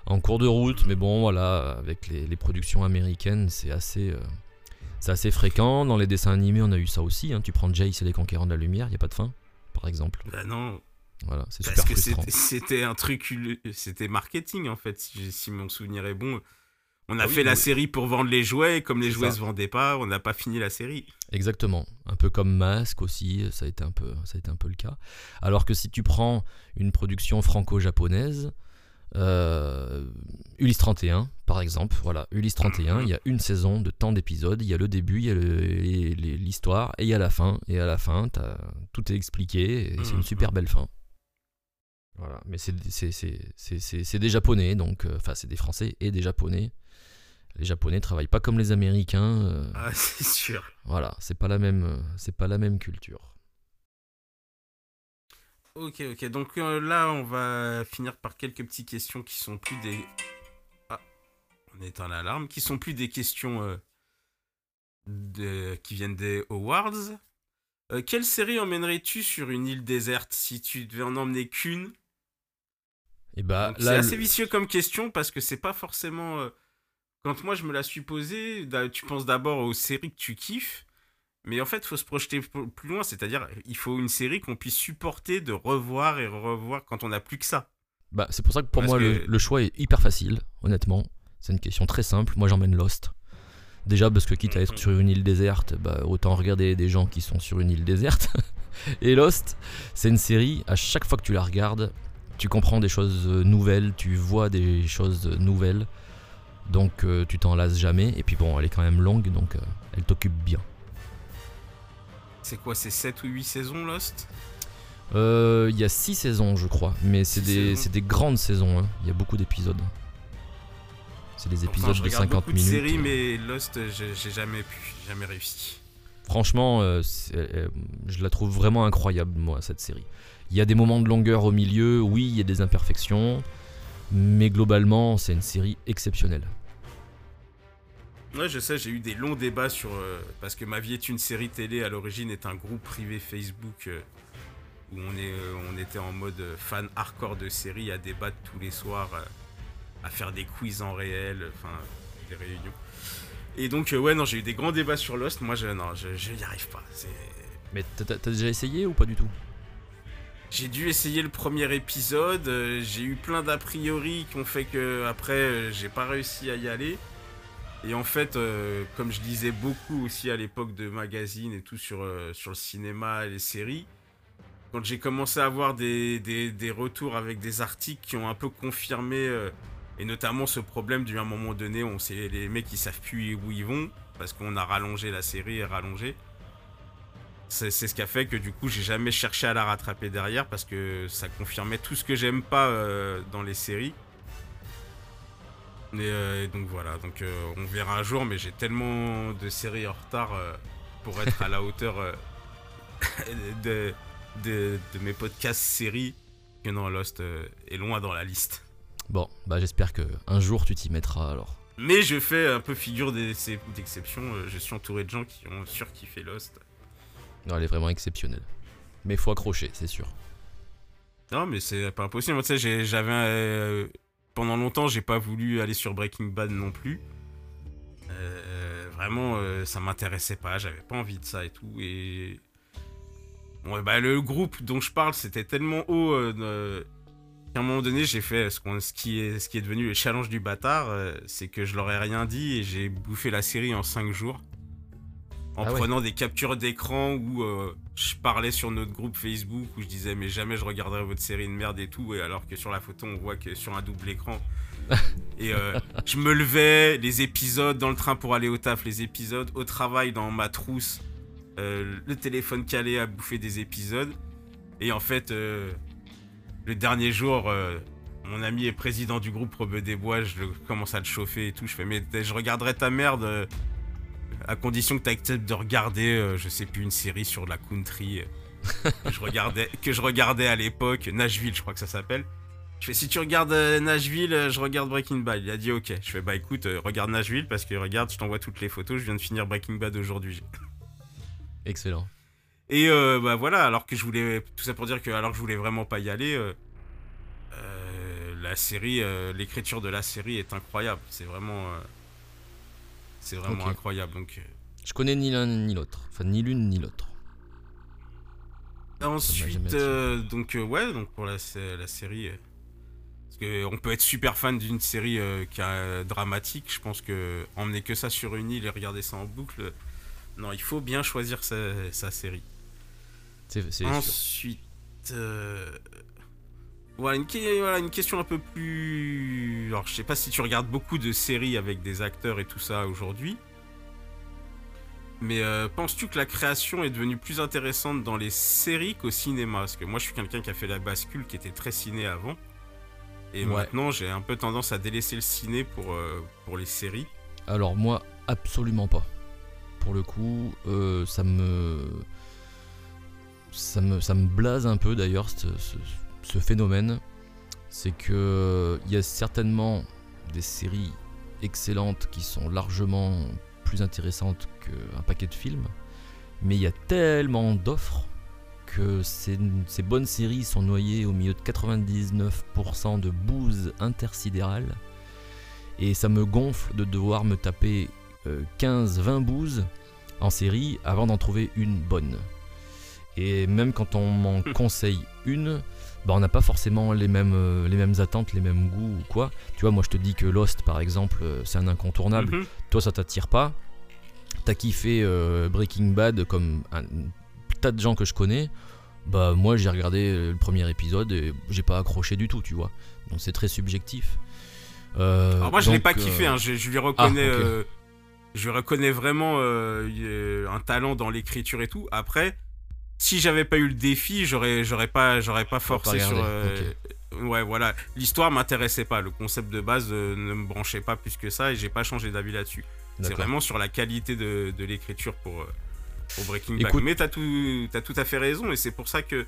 en cours de route, mais bon, voilà, avec les, les productions américaines, c'est assez, euh, c'est assez fréquent. Dans les dessins animés, on a eu ça aussi. hein. Tu prends Jace et les Conquérants de la Lumière, il n'y a pas de fin, par exemple. Bah non, Voilà, c'est parce super que frustrant. c'était, c'était un truc, ul- c'était marketing en fait, si mon souvenir est bon. On a Ah oui, fait la oui. série pour vendre les jouets, et comme les C'est jouets ça. se vendaient pas, on n'a pas fini la série. Exactement. Un peu comme Mask aussi, ça a été un peu, ça a été un peu le cas. Alors que si tu prends une production franco-japonaise, euh, Ulysse 31, par exemple, voilà, Ulysse 31, Mhm. il y a une saison de temps d'épisodes, il y a le début, il y a l'histoire, et il y a la fin. Et à la fin, tout est expliqué, et c'est Mhm. une super belle fin. Voilà, mais c'est c'est- c'est- c'est- c'est- c'est des Japonais, donc euh, enfin c'est des Français et des Japonais. Les Japonais travaillent pas comme les Américains. euh, Ah, <laughs> c'est sûr. Voilà, c'est pas la même, euh, c'est pas la même culture. Ok, ok. Donc euh, là, on va finir par quelques petites questions qui sont plus des. Ah, on éteint l'alarme. Qui sont plus des questions euh, de... qui viennent des awards. Quelle série emmènerais-tu sur une île déserte si tu devais en emmener qu'une? Et bah Donc, C'est assez le- vicieux comme question parce que c'est pas forcément. Quand moi je me la suis posée, tu penses d'abord aux séries que tu kiffes, mais en fait, il faut se projeter plus loin. C'est-à-dire, il faut une série qu'on puisse supporter de revoir et revoir quand on n'a plus que ça. bah, c'est pour ça que pour Parce moi que- le choix est hyper facile, honnêtement. C'est une question très simple. Moi j'emmène Lost. Déjà parce que quitte à être Mhm. sur une île déserte, bah, autant regarder des gens qui sont sur une île déserte. <laughs> Et Lost, c'est une série, à chaque fois que tu la regardes, tu comprends des choses euh, nouvelles, tu vois des choses euh, nouvelles. Donc euh, tu t'en lasses jamais. Et puis bon, elle est quand même longue, donc euh, elle t'occupe bien. C'est quoi, c'est 7 ou 8 saisons Lost? Euh, Il y a 6 saisons, je crois, mais c'est des, saisons. c'est des grandes saisons. hein. Il y a beaucoup d'épisodes. C'est des épisodes je de regarde 50 beaucoup de minutes. séries, mais Lost, j'ai jamais pu, jamais réussi. Franchement, je la trouve vraiment incroyable, moi, cette série. Il y a des moments de longueur au milieu, oui, il y a des imperfections, mais globalement, c'est une série exceptionnelle. Ouais, je sais, j'ai eu des longs débats sur. euh, parce que Ma vie est une série télé à l'origine est un groupe privé Facebook euh, où on, est, euh, on était en mode fan hardcore de séries à débattre tous les soirs, à faire des quiz en réel, enfin des réunions. Et donc, ouais, non, j'ai eu des grands débats sur Lost. Moi, je, non, je, je n'y arrive pas. C'est. Mais t'as- t'as déjà essayé ou pas du tout? J'ai dû essayer le premier épisode, j'ai eu plein d'a priori qui ont fait que après j'ai pas réussi à y aller. Et en fait, euh, comme je lisais beaucoup aussi à l'époque de magazines et tout sur, euh, sur le cinéma et les séries, quand j'ai commencé à avoir des, des, des retours avec des articles qui ont un peu confirmé, euh, et notamment ce problème d'un moment donné, on sait les mecs qui savent plus où ils vont, parce qu'on a rallongé la série et rallongé. C'est ce qui a fait que du coup j'ai jamais cherché à la rattraper derrière parce que ça confirmait tout ce que j'aime pas dans les séries. Et, euh, et donc voilà, donc euh, on verra un jour, mais j'ai tellement de séries en retard euh, pour être à la <laughs> hauteur euh, <laughs> de, de, de mes podcasts séries que non, Lost est loin dans la liste. Bon, bah j'espère que un jour tu t'y mettras alors. Mais je fais un peu figure d'ex- d'exception, je suis entouré de gens qui ont surkiffé Lost. Non, elle est vraiment exceptionnelle. Mais faut accrocher, c'est sûr. Non, mais c'est pas impossible. Tu sais, j'avais. Pendant longtemps, j'ai pas voulu aller sur Breaking Bad non plus. Euh, vraiment, euh, ça m'intéressait pas. J'avais pas envie de ça et tout. Et. Bah, le groupe dont je parle, c'était tellement haut euh, qu'à un moment donné, j'ai fait ce, qui est, ce qui est devenu le challenge du bâtard. c'est que je leur ai rien dit et j'ai bouffé la série en 5 jours. En Ah ouais. prenant des captures d'écran où euh, je parlais sur notre groupe Facebook où je disais mais jamais je regarderai votre série de merde et tout. Et alors que sur la photo on voit que sur un double écran. <laughs> Et euh, je me levais les épisodes dans le train pour aller au taf les épisodes au travail dans ma trousse euh, le téléphone calé à bouffer des épisodes. Et en fait le dernier jour mon ami est président du groupe Rebeu des Bois je commence à le chauffer et tout. Je fais mais je regarderai ta merde à condition que tu acceptes de regarder, euh, je sais plus, une série sur la country euh, <laughs> que, je regardais, que je regardais à l'époque, Nashville, je crois que ça s'appelle. Je fais, si tu regardes euh, Nashville, je regarde Breaking Bad. Il a dit, ok. Je fais, bah écoute, regarde Nashville parce que regarde, je t'envoie toutes les photos, je viens de finir Breaking Bad aujourd'hui. <laughs> Excellent. Et euh, bah voilà, alors que je voulais, tout ça pour dire que alors que je voulais vraiment pas y aller, la série, l'écriture de la série est incroyable. C'est vraiment, c'est vraiment incroyable. Donc, euh, Je connais ni l'un ni l'autre. Enfin, ni l'une ni l'autre. Ensuite, euh, donc euh, ouais, donc pour la, sé- la série, euh, parce que on peut être super fan d'une série qui est dramatique. Je pense que emmener que ça sur une île et regarder ça en boucle, non, il faut bien choisir sa, sa série. Ensuite, voilà, une, que- voilà, une question un peu plus. Alors, je sais pas si tu regardes beaucoup de séries avec des acteurs et tout ça aujourd'hui. Mais euh, penses-tu que la création est devenue plus intéressante dans les séries qu'au cinéma? Parce que moi, je suis quelqu'un qui a fait la bascule, qui était très ciné avant. Et Ouais. maintenant, j'ai un peu tendance à délaisser le ciné pour, euh, pour les séries. Alors moi, absolument pas. Pour le coup, euh, ça me... Ça me, ça me blase un peu d'ailleurs ce, ce- ce phénomène. C'est que il y a certainement des séries excellentes qui sont largement plus intéressantes qu'un paquet de films. Mais il y a tellement d'offres que ces, ces bonnes séries sont noyées au milieu de 99% de bouse intersidérale. Et ça me gonfle de devoir me taper 15-20 bouses en série avant d'en trouver une bonne. Et même quand on m'en conseille une, bah on n'a pas forcément les mêmes, euh, les mêmes attentes, les mêmes goûts ou quoi. Tu vois, moi je te dis que Lost par exemple, euh, c'est un incontournable. Mhm. Toi ça t'attire pas. T'as kiffé euh, Breaking Bad comme un tas de gens que je connais. Bah moi j'ai regardé le premier épisode et j'ai pas accroché du tout, tu vois. Donc c'est très subjectif. Euh, Alors moi, je l'ai pas kiffé. hein. Je, je lui reconnais, Ah, euh, je reconnais vraiment un talent dans l'écriture et tout. Après, si j'avais pas eu le défi, j'aurais, j'aurais pas, j'aurais pas forcé pas sur. euh, Ouais, voilà. L'histoire m'intéressait pas. Le concept de base euh, ne me branchait pas plus que ça et j'ai pas changé d'avis là-dessus. C'est vraiment sur la qualité de, de l'écriture pour, euh, pour Breaking Bad. Écoute- Mais t'as tout, t'as tout à fait raison et c'est pour ça que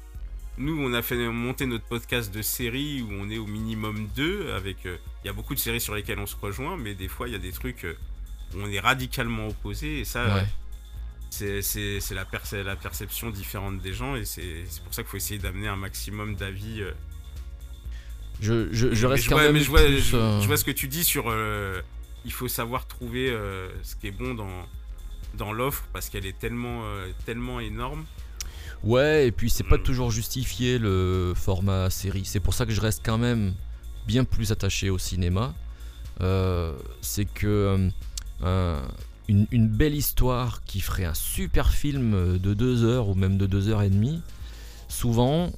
nous, on a fait monter notre podcast de séries où on est au minimum deux. Avec, euh, il y a beaucoup de séries sur lesquelles on se rejoint, mais des fois, il y a des trucs où on est radicalement opposés et ça, Ouais. C'est, la, perce- la perception différente des gens et c'est, pour ça qu'il faut essayer d'amener un maximum d'avis. euh, Je, je, reste quand vois, même mais je vois, euh, je vois ce que tu dis sur. euh, il faut savoir trouver euh, ce qui est bon dans, dans l'offre parce qu'elle est tellement, tellement énorme. Ouais, et puis c'est pas Hmm. toujours justifié le format série. C'est pour ça que je reste quand même bien plus attaché au cinéma. C'est que une, une belle histoire qui ferait un super film de deux heures ou même de deux heures et demie, souvent,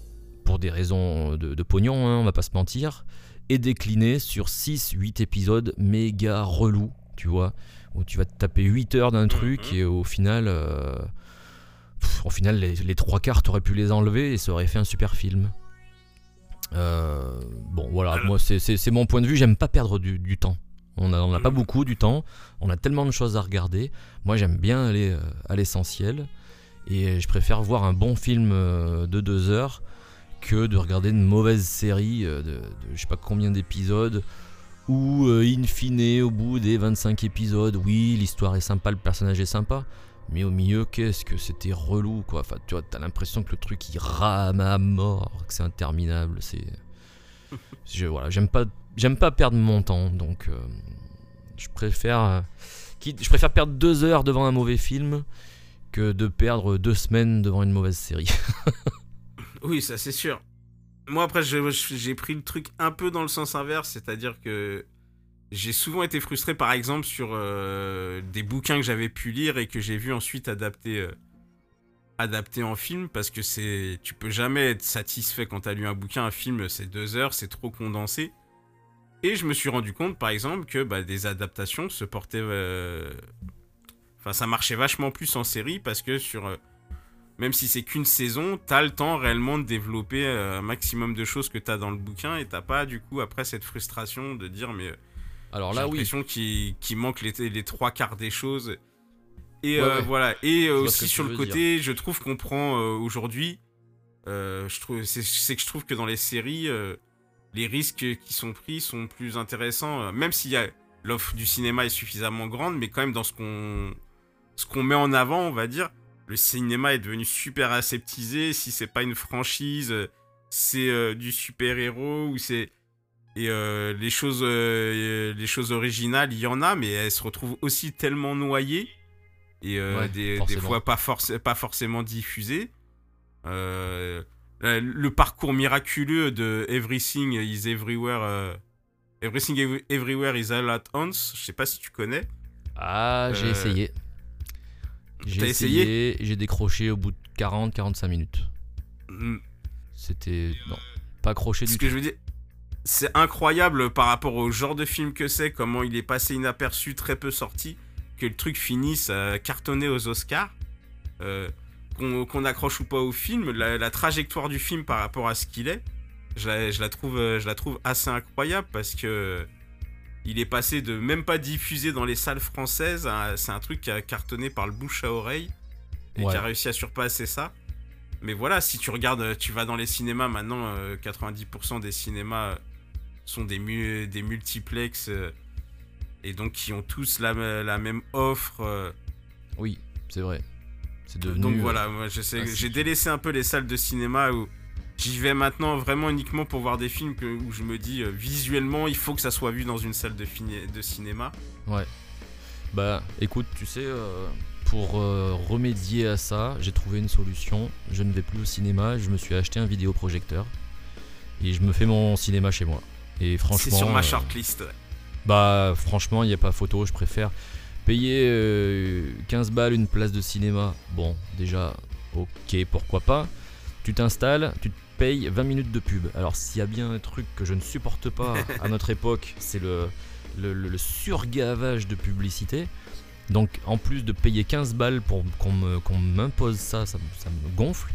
pour des raisons de, de pognon, hein, on va pas se mentir, est déclinée sur 6-8 épisodes méga relous, tu vois, où tu vas te taper 8 heures d'un truc Mhm. et au final... euh, pff, au final, les, les trois quarts, t'aurais pu les enlever et ça aurait fait un super film. Euh, bon, voilà, moi, c'est- mon point de vue. J'aime pas perdre du, du temps. On n'a on a pas beaucoup du temps. On a tellement de choses à regarder. Moi, j'aime bien aller euh, à l'essentiel. Et je préfère voir un bon film euh, de deux heures que de regarder une mauvaise série euh, de, de je sais pas combien d'épisodes où, in fine, au bout des 25 épisodes, oui, l'histoire est sympa, le personnage est sympa, mais au milieu, qu'est-ce que c'était relou, quoi. Enfin, tu vois, t'as l'impression que le truc il rame à mort, que c'est interminable. C'est, <laughs> je, voilà, j'aime pas, j'aime pas perdre mon temps, donc euh, je préfère, euh, je préfère perdre deux heures devant un mauvais film que de perdre deux semaines devant une mauvaise série. <laughs> Oui, ça c'est sûr. Moi après j'ai pris le truc un peu dans le sens inverse, c'est-à-dire que j'ai souvent été frustré par exemple sur euh, des bouquins que j'avais pu lire et que j'ai vu ensuite adaptés adaptés en film parce que c'est tu peux jamais être satisfait quand t'as lu un bouquin, un film c'est deux heures, c'est trop condensé. Et je me suis rendu compte par exemple que bah, des adaptations se portaient euh, enfin ça marchait vachement plus en série parce que sur euh, même si c'est qu'une saison, t'as le temps réellement de développer euh, un maximum de choses que t'as dans le bouquin et t'as pas du coup après cette frustration de dire mais Alors j'ai là, oui, l'impression qu'il manque les, les trois quarts des choses. Et Ouais, euh, ouais. voilà. Et aussi sur le côté, je trouve qu'on prend aujourd'hui, euh, je trouve, c'est c'est que je trouve que dans les séries, euh, les risques qui sont pris sont plus intéressants, euh, même s'il y a l'offre du cinéma est suffisamment grande, mais quand même dans ce qu'on ce qu'on met en avant, on va dire, le cinéma est devenu super aseptisé. Si c'est pas une franchise, euh, c'est euh, du super héros ou c'est et euh, les choses euh, les choses originales, il y en a, mais elles se retrouvent aussi tellement noyées et Ouais, des, fois pas, forc- pas forcément diffusées. Euh, le parcours miraculeux de Everything is Everywhere. euh, Everything Ev- Everywhere is All at Once. Je sais pas si tu connais. Ah, j'ai Euh, essayé. J'ai essayé? j'ai décroché au bout de 40-45 minutes. Mm, C'était. Non, pas accroché Ce du que tout. je veux dire, c'est incroyable par rapport au genre de film que c'est, comment il est passé inaperçu, très peu sorti. que le truc finisse à cartonner aux Oscars. Euh, qu'on accroche ou pas au film, la, la trajectoire du film par rapport à ce qu'il est, je la, je la trouve, euh, je la trouve assez incroyable parce que il est passé de même pas diffusé dans les salles françaises, c'est un truc qui a cartonné par le bouche à oreille et Ouais. qui a réussi à surpasser ça. Mais voilà, si tu regardes, euh, tu vas dans les cinémas maintenant, euh, 90% des cinémas euh, sont des, mu- des multiplex euh, et donc qui ont tous la, la même offre. euh, Oui, c'est vrai. C'est devenu. donc euh, voilà, moi je sais, ainsi j'ai délaissé un peu les salles de cinéma où j'y vais maintenant vraiment uniquement pour voir des films que- où je me dis euh, visuellement il faut que ça soit vu dans une salle de, cinéma. Bah écoute, tu sais, euh, pour euh, remédier à ça, j'ai trouvé une solution. Je ne vais plus au cinéma, je me suis acheté un vidéoprojecteur et je me fais mon cinéma chez moi. Et franchement, C'est sur ma shortlist. ouais. bah franchement, il n'y a pas photo, je préfère payer euh, 15 balles une place de cinéma. Bon, déjà, ok, pourquoi pas. Tu t'installes, tu te payes 20 minutes de pub. Alors s'il y a bien un truc que je ne supporte pas <laughs> à notre époque, c'est le, le, le- le surgavage de publicité. Donc en plus de payer 15 balles pour qu'on me- qu'on m'impose ça, ça, me- ça me gonfle.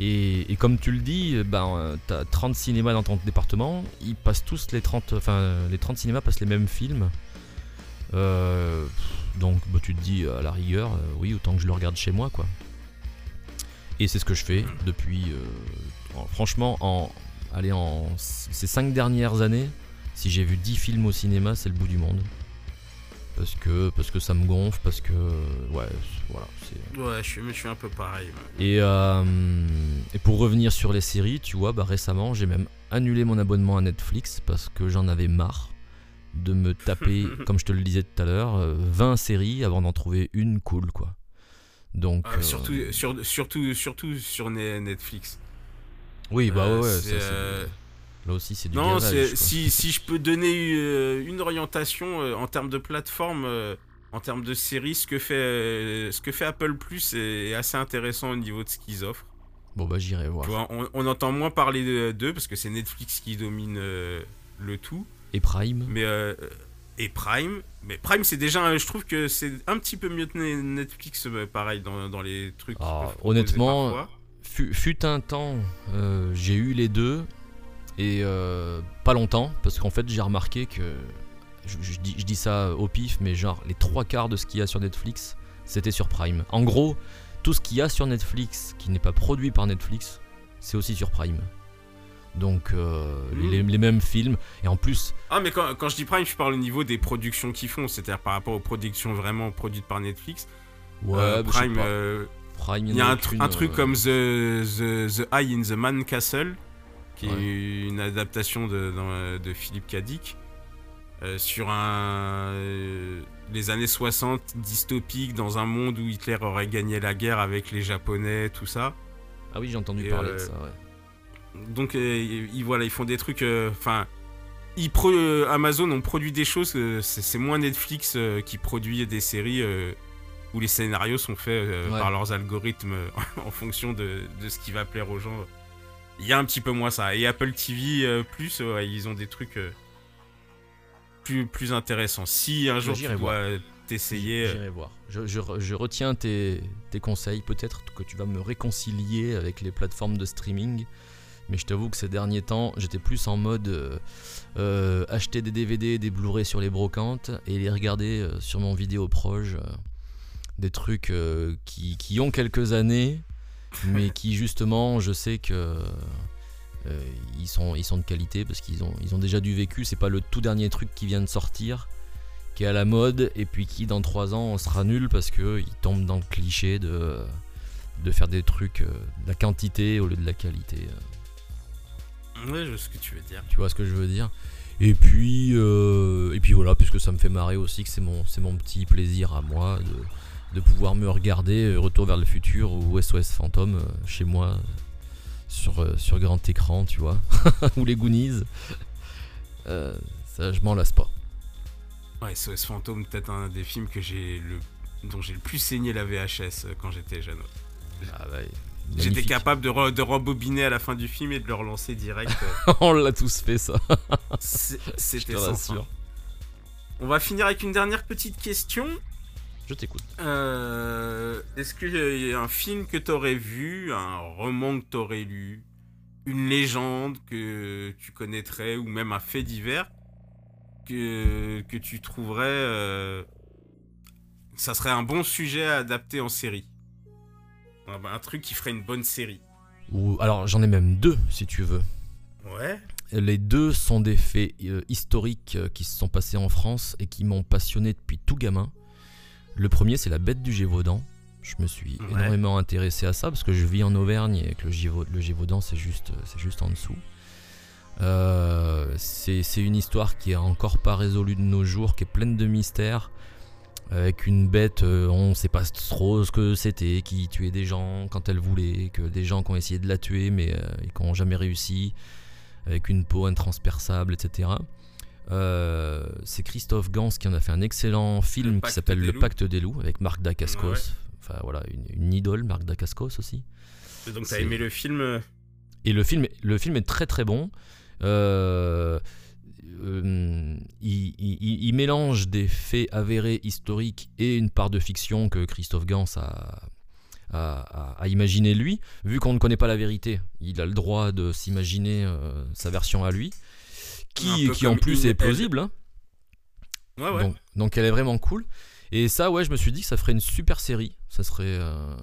Et, et comme tu le dis, ben, tu as 30 cinémas dans ton département, ils passent tous les 30, enfin les 30 cinémas passent les mêmes films. Euh, donc bah, tu te dis à la rigueur, euh, oui, autant que je le regarde chez moi quoi. Et c'est ce que je fais depuis, euh, en- franchement, en, allez, en ces 5 dernières années, si j'ai vu 10 films au cinéma, c'est le bout du monde. Parce que, parce que ça me gonfle, parce que, ouais, voilà, c'est... Ouais, je suis, je suis un peu pareil. Et, et pour revenir sur les séries, tu vois, bah récemment, j'ai même annulé mon abonnement à Netflix parce que j'en avais marre de me taper, <laughs> comme je te le disais tout à l'heure, euh, 20 séries avant d'en trouver une cool, quoi. Donc, Ah, euh, surtout, sur, surtout, surtout sur Ne- Netflix. oui, bah Euh, ouais, ça, euh, là aussi c'est du Non, si, <laughs> si je peux donner euh, une orientation euh, en termes de plateforme, euh, en termes de séries, ce que fait, euh, ce que fait Apple Plus est, assez intéressant au niveau de ce qu'ils offrent. Bon bah j'irai voir. Vois, on, on entend moins parler de- d'eux parce que c'est Netflix qui domine euh, le tout. Et Prime Mais euh, et Prime, mais Prime c'est déjà, je trouve que c'est un petit peu mieux que Ne- Netflix, euh, pareil dans, dans les trucs. qu'ils Ah, honnêtement, fut, fut un temps, euh, j'ai eu les deux et euh, pas longtemps parce qu'en fait j'ai remarqué que je, je dis, je dis ça au pif, mais genre les trois quarts de ce qu'il y a sur Netflix, c'était sur Prime. En gros, tout ce qu'il y a sur Netflix qui n'est pas produit par Netflix, c'est aussi sur Prime. Donc euh, Mm. les, les mêmes films et en plus, Ah mais quand, quand je dis Prime, je parle au niveau des productions qu'ils font, c'est-à-dire par rapport aux productions vraiment produites par Netflix. ouais, Euh, bah, Prime, euh, Prime, il y a un, truc euh, comme The, The, The Eye in the Man Castle, qui Ouais. est une adaptation de, dans- de Philippe euh, sur un, les années 60 dystopique dans un monde où Hitler aurait gagné la guerre avec les Japonais, tout ça. Ah oui, j'ai entendu Et, parler de ça. Ouais. Donc euh, ils, voilà, ils font des trucs. euh, Enfin, ils pro- euh, Amazon ont produit des choses. c'est moins Netflix qui produit des séries où les scénarios sont faits euh, Ouais. par leurs algorithmes euh, <laughs> en fonction de, de ce qui va plaire aux gens. Il y a un petit peu moins ça. Et Apple TV euh, plus, ouais, ils ont des trucs plus plus intéressants. Si un jour tu dois voir. t'essayer. J'irai voir. Je, je je retiens tes, tes conseils. Peut-être que tu vas me réconcilier avec les plateformes de streaming. Mais je t'avoue que ces derniers temps, j'étais plus en mode euh, euh, acheter des DVD, des Blu-ray sur les brocantes et les regarder euh, sur mon vidéo proche. des trucs qui, qui ont quelques années, <laughs> mais qui justement, je sais que ils, sont, ils sont de qualité parce qu'ils ont, ils ont déjà du vécu. C'est pas le tout dernier truc qui vient de sortir qui est à la mode et puis qui dans 3 ans on sera nul parce que il tombe dans le cliché de, de faire des trucs de la quantité au lieu de la qualité. Ouais, je sais ce que tu veux dire. Tu vois ce que je veux dire Et puis euh, et puis voilà, puisque ça me fait marrer aussi que c'est mon c'est mon petit plaisir à moi de, de pouvoir me regarder euh, Retour vers le futur ou SOS fantôme euh, chez moi sur sur grand écran, tu vois, <laughs> ou les Goonies. Euh, ça je m'en lasse pas. Ouais, SOS Fantôme, peut-être un des films que j'ai le dont j'ai le plus saigné la VHS quand j'étais jeune. Ah ouais, J'étais capable de, re- de rembobiner à la fin du film et de le relancer direct. <laughs> On l'a tous fait ça. <laughs> C'était sans fin. On va finir avec une dernière petite question. Je t'écoute. Euh, Est-ce qu'il y a un film que t'aurais vu, un roman que t'aurais lu, une légende que tu connaîtrais, ou même un fait divers que, que tu trouverais... euh, ça serait un bon sujet à adapter en série un, truc qui ferait une bonne série. Ou alors j'en ai même deux si tu veux. Ouais. Les deux sont des faits euh, historiques euh, qui se sont passés en France et qui m'ont passionné depuis tout gamin. Le premier, c'est la bête du Gévaudan. Je me suis Ouais. énormément intéressé à ça parce que je vis en Auvergne et que le, Gévau- le Gévaudan, c'est juste, c'est juste en dessous. Euh, c'est c'est une histoire qui est encore pas résolue de nos jours, qui est pleine de mystères. Avec une bête, euh, on sait pas trop ce que c'était, qui tuait des gens quand elle voulait, que des gens qui ont essayé de la tuer mais euh, et qui n'ont jamais réussi avec une peau intransperçable, etc. Euh, c'est Christophe Gans qui en a fait un excellent film qui s'appelle Le. Pacte des loups avec Marc Dacascos. Ouais. Enfin voilà, une, une idole, Marc Dacascos aussi. Donc t'as aimé le film Et le film, le film est très très bon. Euh, euh, il, il- il mélange des faits avérés historiques et une part de fiction que Christophe Gans a, a, a- a imaginé lui. Vu qu'on ne connaît pas la vérité, il a le droit de s'imaginer euh, sa version à lui, qui, en plus est plausible. hein. Ouais, ouais. Donc, donc elle est vraiment cool. Et ça, ouais, je me suis dit que ça ferait une super série. Ça serait euh,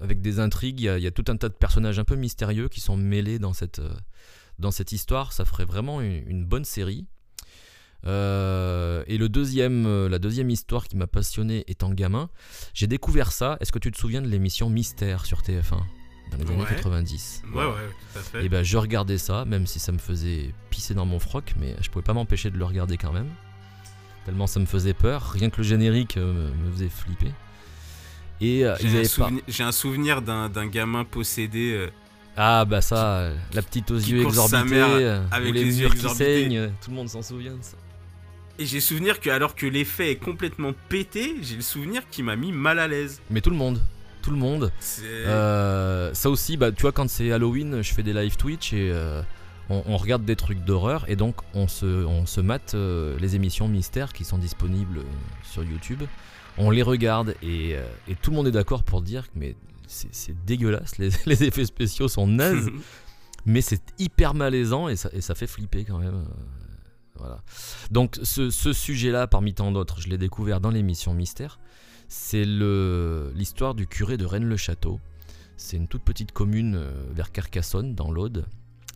avec des intrigues. Il y, a, il y a tout un tas de personnages un peu mystérieux qui sont mêlés dans cette, dans cette histoire. Ça ferait vraiment une, une bonne série. Euh, et le deuxième, euh, la deuxième histoire qui m'a passionné étant gamin, j'ai découvert ça. Est-ce que tu te souviens de l'émission Mystère sur TF1 dans les années Ouais. 90 Ouais, ouais, tout à fait. et ben je regardais ça, même si ça me faisait pisser dans mon froc, mais je pouvais pas m'empêcher de le regarder quand même. Tellement ça me faisait peur, rien que le générique euh, me, me faisait flipper. Et euh, J'ai un, pas. souvenir- j'ai un souvenir d'un d'un gamin possédé. euh, Ah bah ça, la petite aux yeux exorbités, euh, avec les, les yeux murs qui saignent, euh, tout le monde s'en souvient de ça. Et j'ai souvenir que alors que l'effet est complètement pété, j'ai le souvenir qui m'a mis mal à l'aise. Mais tout le monde, tout le monde. Euh, ça aussi, bah, tu vois, quand c'est Halloween, je fais des live Twitch et euh, on, on regarde des trucs d'horreur et donc on se, on se mate euh, les émissions mystères qui sont disponibles sur YouTube. On les regarde et, et tout le monde est d'accord pour dire que mais c'est dégueulasse, les, <laughs> les effets spéciaux sont nazes, <laughs> mais c'est hyper malaisant et ça, et ça fait flipper quand même. euh, voilà. Donc ce, ce sujet-là, parmi tant d'autres, je l'ai découvert dans l'émission Mystère. C'est l'histoire du curé de Rennes-le-Château. C'est une toute petite commune euh, vers Carcassonne, dans l'Aude,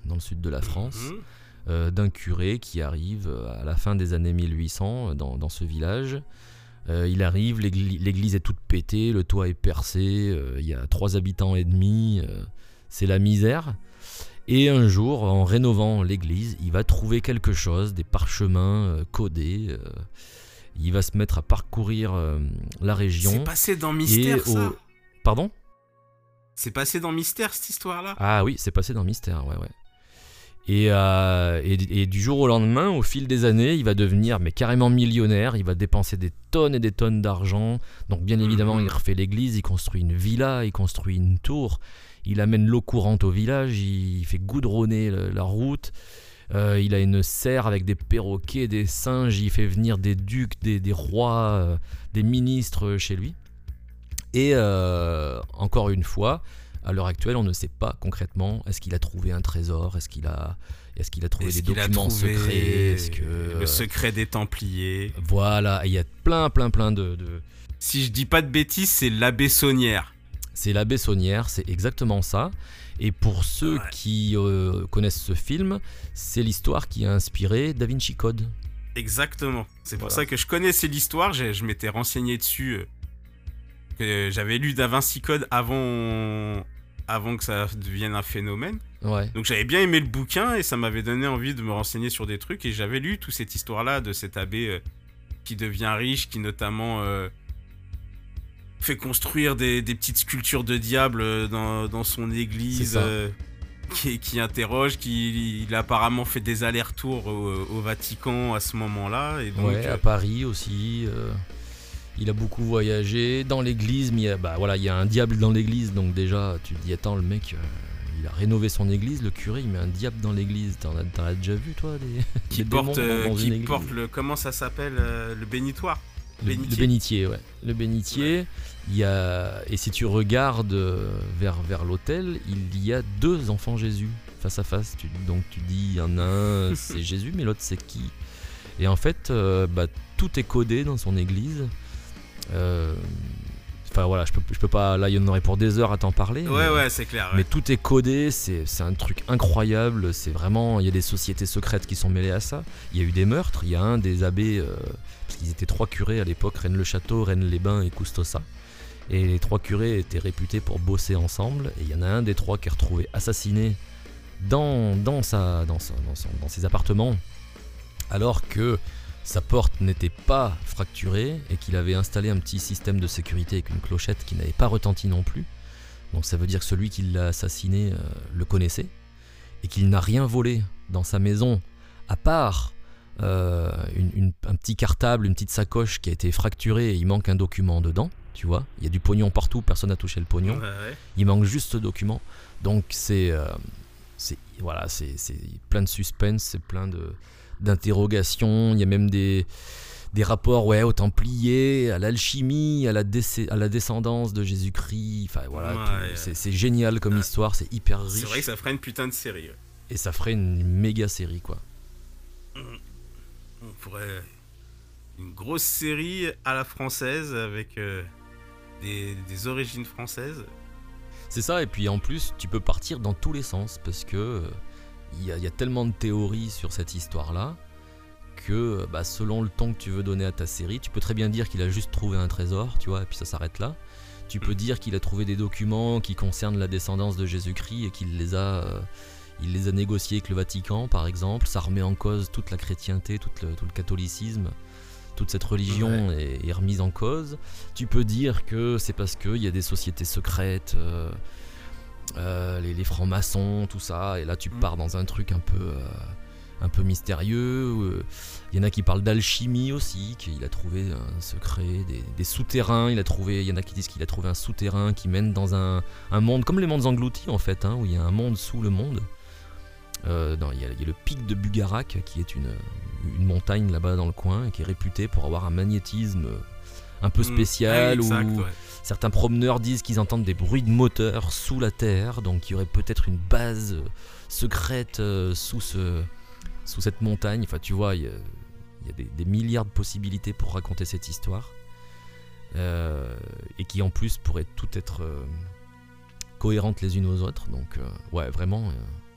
dans le sud de la France, Mhm. euh, d'un curé qui arrive à la fin des années 1800 euh, dans, dans ce village. Euh, il arrive, l'égli- l'église est toute pétée, le toit est percé, euh, il y a trois habitants et demi, euh, c'est la misère. Et un jour, en rénovant l'église, il va trouver quelque chose, des parchemins codés. il va se mettre à parcourir la région. C'est passé dans Mystère, ça? Pardon? C'est passé dans Mystère, cette histoire-là? Ah oui, c'est passé dans Mystère, ouais, ouais. Et, euh, et, et du jour au lendemain, au fil des années, il va devenir mais carrément millionnaire. Il va dépenser des tonnes et des tonnes d'argent. Donc bien évidemment, Mhm. il refait l'église, il construit une villa, il construit une tour. Il amène l'eau courante au village, il fait goudronner la route. Euh, il a une serre avec des perroquets, des singes. Il fait venir des ducs, des, des rois, euh, des ministres chez lui. Et encore une fois, à l'heure actuelle, on ne sait pas concrètement est-ce qu'il a trouvé un trésor, est-ce qu'il a, est-ce qu'il a trouvé des documents trouvé secrets, est-ce que le secret des Templiers? Voilà, il y a plein, plein, plein de, de- Si je dis pas de bêtises, c'est l'abbé Saunière. c'est la Bessonnière, c'est exactement ça. Et pour ceux Ouais. qui euh, connaissent ce film, c'est l'histoire qui a inspiré Da Vinci Code. Exactement. C'est pour Voilà. ça que je connaissais l'histoire, j'ai- je m'étais renseigné dessus. Que J'avais lu Da Vinci Code avant, avant que ça devienne un phénomène. Ouais. Donc j'avais bien aimé le bouquin et ça m'avait donné envie de me renseigner sur des trucs. Et j'avais lu toute cette histoire-là de cet abbé euh, qui devient riche, qui notamment euh, fait construire des, des petites sculptures de diable euh, dans, dans son église. euh, qui, qui interroge, qui il a apparemment fait des allers-retours au, au Vatican à ce moment-là. Et donc, ouais, à Paris aussi. Il a beaucoup voyagé dans l'église, mais il y a, bah, voilà, il y a un diable dans l'église, donc déjà tu te dis attends le mec, euh, il a rénové son église, le curé il met un diable dans l'église. T'en as, t'en as déjà vu toi des, qui <laughs> des porte, euh, qui porte le comment ça s'appelle euh, le bénitoire. Le, le Bénitier. ouais. Le bénitier, il y a et si tu regardes vers vers l'autel, il y a deux enfants Jésus face à face. Tu, donc tu dis, il y en a un, <laughs> c'est Jésus, mais l'autre c'est qui? Et en fait, bah, tout est codé dans son église. Euh, Enfin voilà, je peux, je peux pas. Là, il y en aurait pour des heures à t'en parler. Ouais, mais- ouais, c'est clair. ouais. mais tout est codé, c'est un truc incroyable. C'est vraiment, il y a des sociétés secrètes qui sont mêlées à ça. Il y a eu des meurtres. Il y a un des abbés, euh, parce qu'ils étaient trois curés à l'époque, Rennes-le-Château, Rennes-les-Bains et Custossa. Et les trois curés étaient réputés pour bosser ensemble. Et il y en a un des trois qui est retrouvé assassiné dans, dans, sa, dans, sa- dans, son- dans ses appartements, alors que sa porte n'était pas fracturée et qu'il avait installé un petit système de sécurité avec une clochette qui n'avait pas retenti non plus. Donc ça veut dire que celui qui l'a assassiné euh, le connaissait et qu'il n'a rien volé dans sa maison à part euh, une- une- un petit cartable, une petite sacoche qui a été fracturée et il manque un document dedans. Tu vois, il y a du pognon partout, personne n'a touché le pognon. Ouais, ouais. Il manque juste ce document. Donc c'est euh, voilà, c'est plein de suspense, c'est plein de d'interrogations. Il y a même des des rapports ouais aux Templiers, à l'alchimie, à la à la descendance de Jésus-Christ. Enfin voilà, Ouais, c'est génial comme Ouais. histoire, c'est hyper riche C'est vrai que ça ferait une putain de série. ouais. et ça ferait une méga série quoi. On pourrait. Une grosse série à la française avec euh, des, des origines françaises. C'est ça, et puis en plus, tu peux partir dans tous les sens parce que euh, il y, a- il y a tellement de théories sur cette histoire-là que bah, selon le ton que tu veux donner à ta série, tu peux très bien dire qu'il a juste trouvé un trésor, tu vois, et puis ça s'arrête là. Tu peux dire qu'il a trouvé des documents qui concernent la descendance de Jésus-Christ et qu'il les a, euh, il les a négociés avec le Vatican, par exemple. Ça remet en cause toute la chrétienté, tout le, tout le catholicisme. Toute cette religion est, est remise en cause. Tu peux dire que c'est parce qu'il y a des sociétés secrètes, euh, euh, les, les francs-maçons, tout ça, et là tu Mm. pars dans un truc un peu, euh, un peu mystérieux. euh. Il y en a qui parlent d'alchimie aussi, qu'il a trouvé un secret, des, des souterrains. Il a trouvé, il y en a qui disent qu'il a trouvé un souterrain qui mène dans un, un monde comme les mondes engloutis en fait, hein, où il y a un monde sous le monde. Euh, non, il, y a, il y a le pic de Bugarak qui est une, une montagne là-bas dans le coin et qui est réputée pour avoir un magnétisme un peu Mm. spécial Ouais, exact, où ouais. Certains promeneurs disent qu'ils entendent des bruits de moteurs sous la terre, donc il y aurait peut-être une base euh, secrète euh, sous, ce, sous cette montagne. Enfin, tu vois, il y a, il y a des, des milliards de possibilités pour raconter cette histoire. Euh, et qui en plus pourraient toutes être euh, cohérentes les unes aux autres. Donc, euh, ouais, vraiment,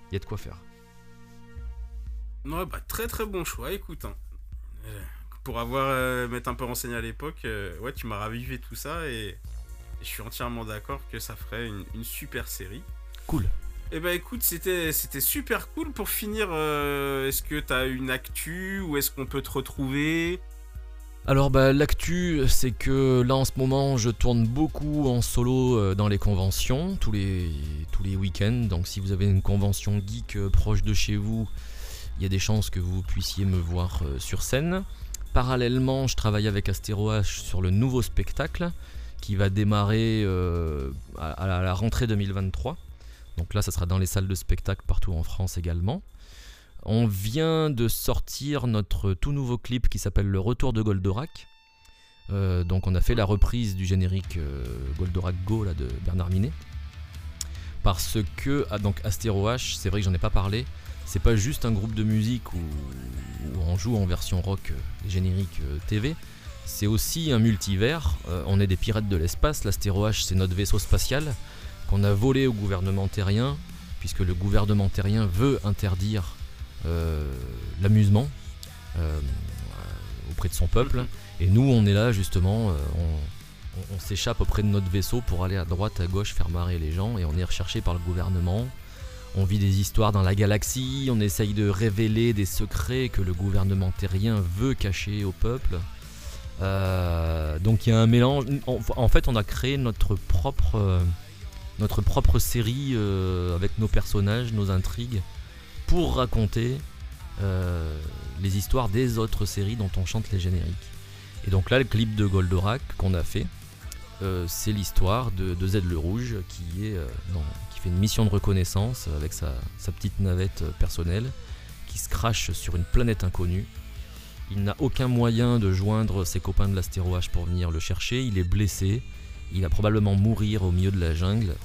il y a de quoi faire. Ouais, bah, très très bon choix, écoute. hein. Pour avoir euh, m'être un peu renseigné à l'époque, euh, ouais, tu m'as ravivé tout ça et, et je suis entièrement d'accord que ça ferait une, une super série. Cool. Et bah écoute, c'était c'était super cool. Pour finir, euh, est-ce que t'as une actu ou est-ce qu'on peut te retrouver? Alors bah, l'actu, c'est que là en ce moment, je tourne beaucoup en solo euh, dans les conventions, tous les, tous les week-ends. Donc si vous avez une convention geek proche de chez vous, il y a des chances que vous puissiez me voir sur scène. Parallèlement, je travaille avec Astéro H sur le nouveau spectacle qui va démarrer euh, à, la rentrée 2023. Donc là, ça sera dans les salles de spectacle partout en France également. On vient de sortir notre tout nouveau clip qui s'appelle Le Retour de Goldorak. Euh, donc on a fait la reprise du générique euh, Goldorak Go là, de Bernard Minet. Parce que, ah, donc Astéro H, c'est vrai que j'en ai pas parlé, c'est pas juste un groupe de musique où, on joue en version rock euh, générique euh, TV, c'est aussi un multivers. Euh, on est des pirates de l'espace, l'Astéro H c'est notre vaisseau spatial qu'on a volé au gouvernement terrien, puisque le gouvernement terrien veut interdire l'amusement auprès de son peuple. Et nous, on est là justement, on, on- on s'échappe auprès de notre vaisseau pour aller à droite, à gauche, faire marrer les gens, et on est recherché par le gouvernement. On vit des histoires dans la galaxie, on essaye de révéler des secrets que le gouvernement terrien veut cacher au peuple. Euh, donc il y a un mélange. En, fait, on a créé notre propre, notre propre série euh, avec nos personnages, nos intrigues, pour raconter euh, les histoires des autres séries dont on chante les génériques. Et donc là, le clip de Goldorak qu'on a fait, c'est l'histoire de, de Z le Rouge qui, est, dans- qui fait une mission de reconnaissance avec sa, petite navette euh, personnelle qui se crache sur une planète inconnue. Il n'a aucun moyen de joindre ses copains de l'Astéro pour venir le chercher. Il est blessé. Il va probablement mourir au milieu de la jungle.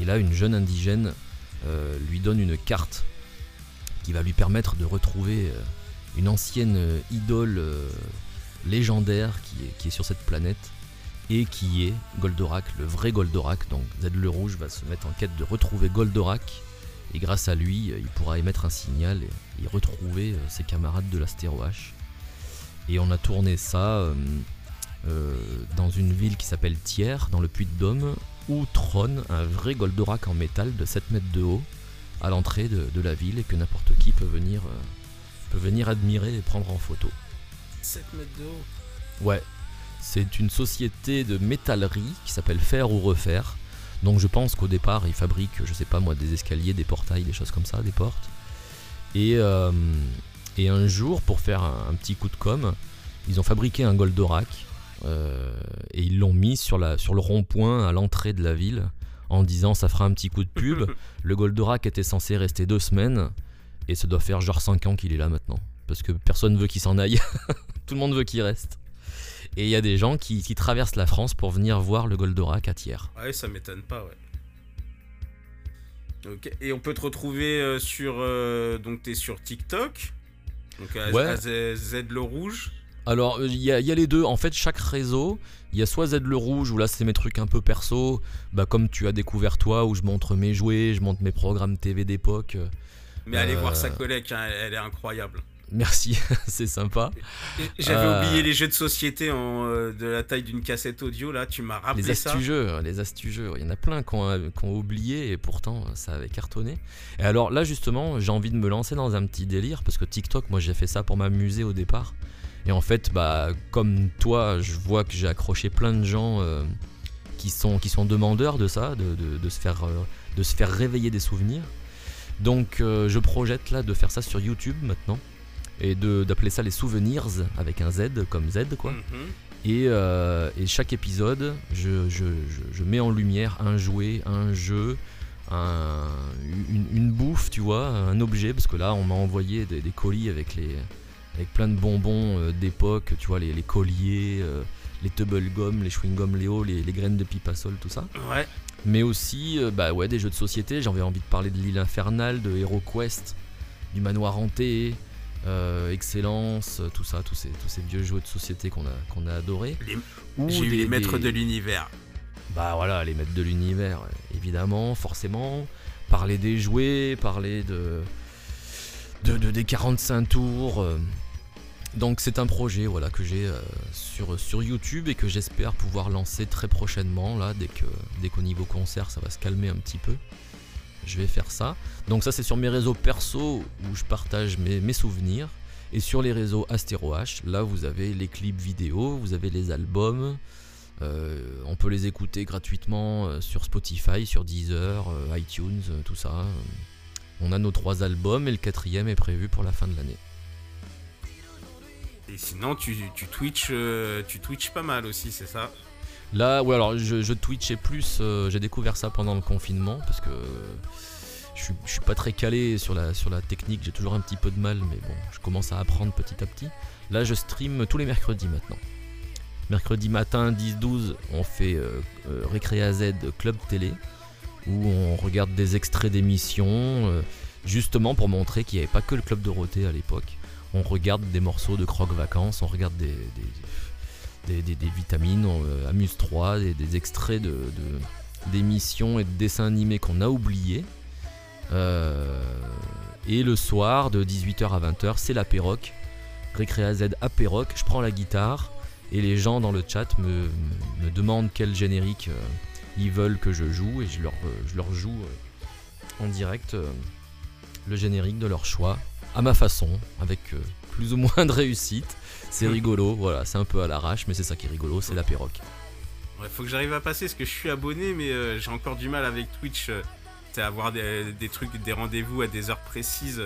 Et là, une jeune indigène euh, lui donne une carte qui va lui permettre de retrouver euh, une ancienne idole légendaire qui est sur cette planète et qui est Goldorak, le vrai Goldorak. Donc Z le Rouge va se mettre en quête de retrouver Goldorak et grâce à lui, euh, il pourra émettre un signal et, et retrouver euh, ses camarades de l'Astéro H. Et on a tourné ça euh, euh, dans une ville qui s'appelle Thiers, dans le Puy-de-Dôme, où trône un vrai Goldorak en métal de 7 mètres de haut à l'entrée de, de la ville et que n'importe qui peut venir, euh, peut venir admirer et prendre en photo. 7 mètres de haut. Ouais, c'est une société de métallerie qui s'appelle Faire ou Refaire. Donc je pense qu'au départ, ils fabriquent, je sais pas moi, des escaliers, des portails, des choses comme ça, des portes. Et, euh, et un jour, pour faire un, un petit coup de com', ils ont fabriqué un Goldorak euh, et ils l'ont mis sur, la, sur le rond-point à l'entrée de la ville en disant ça fera un petit coup de pub. <laughs> le Goldorak était censé rester deux semaines et ça doit faire genre 5 ans qu'il est là maintenant. Parce que personne veut qu'il s'en aille. <laughs> Tout le monde veut qu'il reste. Et il y a des gens qui, qui traversent la France pour venir voir le Goldorak à Thiers. Ouais, ça m'étonne pas, ouais. Et on peut te retrouver euh, sur. euh, donc, t'es sur TikTok. Donc, à, Ouais. à Z, Z le Rouge. Alors, il y, a- il y a les deux. En fait, chaque réseau, il y a soit Z le Rouge, où là, c'est mes trucs un peu perso, bah, comme tu as découvert toi, où je montre mes jouets, je montre mes programmes TV d'époque. Euh, Mais allez Euh. voir sa collègue, hein, elle est incroyable. Merci, <laughs> c'est sympa. J'avais Euh. oublié les jeux de société en, euh, de la taille d'une cassette audio, là, tu m'as rappelé Les ça. astuces, les astuces, il y en a plein qui ont, ont oublié et pourtant ça avait cartonné. Et alors là justement, j'ai envie de me lancer dans un petit délire parce que TikTok, moi j'ai fait ça pour m'amuser au départ. Et en fait, bah comme toi, je vois que j'ai accroché plein de gens euh, qui sont qui sont demandeurs de ça, de, de- de se faire euh, de se faire réveiller des souvenirs. Donc euh, je projette là de faire ça sur YouTube maintenant et d'appeler ça les souvenirs avec un Z comme Z quoi. Mhm. Et, euh, et chaque épisode, je, je- je- je mets en lumière un jouet, un jeu, un- une, une bouffe, tu vois, un objet, parce que là, on m'a envoyé des, des colis avec, les, avec plein de bonbons euh, d'époque, tu vois, les, les colliers, euh, les tubble gum, les chewing gum Léo, les, les graines de pipasol, tout ça. Ouais. Mais aussi, bah ouais, des jeux de société. J'avais envie de parler de l'île infernale, de Hero Quest, du manoir hanté, euh, Excellence, euh, tout ça, tous ces, tous ces vieux jeux de société qu'on a, qu'on a adorés. Les- Ou J'ai eu des- les maîtres des- de l'univers. Bah voilà, les maîtres de l'univers, évidemment, forcément. Parler des jouets, parler de, de, de- des 45 tours. euh. Donc c'est un projet voilà, que j'ai euh, sur, sur YouTube et que j'espère pouvoir lancer très prochainement, là, dès que dès qu'au niveau concert ça va se calmer un petit peu. Je vais faire ça. Donc ça c'est sur mes réseaux perso où je partage mes, souvenirs. Et sur les réseaux Astéro H, là vous avez les clips vidéo, vous avez les albums. Euh, on peut les écouter gratuitement euh, sur Spotify, sur Deezer, euh, iTunes, tout ça. On a nos trois albums et le quatrième est prévu pour la fin de l'année. Et sinon, tu, tu Twitch, tu Twitch pas mal aussi, c'est ça? Là, ouais, alors je, je twitchais plus, euh, j'ai découvert ça pendant le confinement parce que je suis, pas très calé sur la, sur la technique, j'ai toujours un petit peu de mal, mais bon, je commence à apprendre petit à petit. Là, je stream tous les mercredis maintenant. Mercredi matin, 10-12, on fait euh, euh, Z Club Télé, où on regarde des extraits d'émissions, euh, justement pour montrer qu'il n'y avait pas que le Club Dorothée à l'époque. On regarde des morceaux de Croque Vacances, on regarde des, des, vitamines, euh, Amuse 3, des, extraits de, d'émissions et de dessins animés qu'on a oubliés. Euh, et le soir, de 18h à 20h, c'est l'apéroc. Récréa Z apéroc, je prends la guitare et les gens dans le chat me, demandent quel générique euh, ils veulent que je joue et je leur, joue en direct le générique de leur choix, à ma façon, avec plus ou moins de réussite. C'est rigolo, voilà, c'est un peu à l'arrache, mais c'est ça qui est rigolo, c'est l'apéroc. Ouais, faut que j'arrive à passer parce que je suis abonné, mais euh, j'ai encore du mal avec Twitch. euh, c'est avoir des, des trucs, des rendez-vous à des heures précises.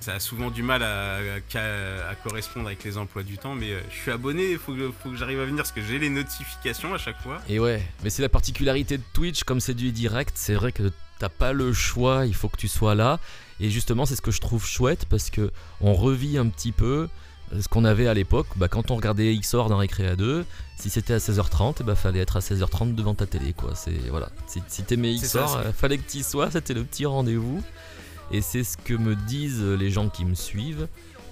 Ça a souvent du mal à, à- à correspondre avec les emplois du temps, mais euh, je suis abonné, il faut que, faut que j'arrive à venir parce que j'ai les notifications à chaque fois. Et ouais, mais c'est la particularité de Twitch, comme c'est du direct, c'est vrai que t'as pas le choix, il faut que tu sois là. Et justement, c'est ce que je trouve chouette parce que on revit un petit peu ce qu'on avait à l'époque, bah, quand on regardait XOR dans Récréa 2, si c'était à 16h30, il bah, fallait être à 16h30 devant ta télé. Quoi. C'est, voilà. Si, si t'aimais XOR, c'est- euh, fallait que tu y sois, c'était le petit rendez-vous. Et c'est ce que me disent les gens qui me suivent,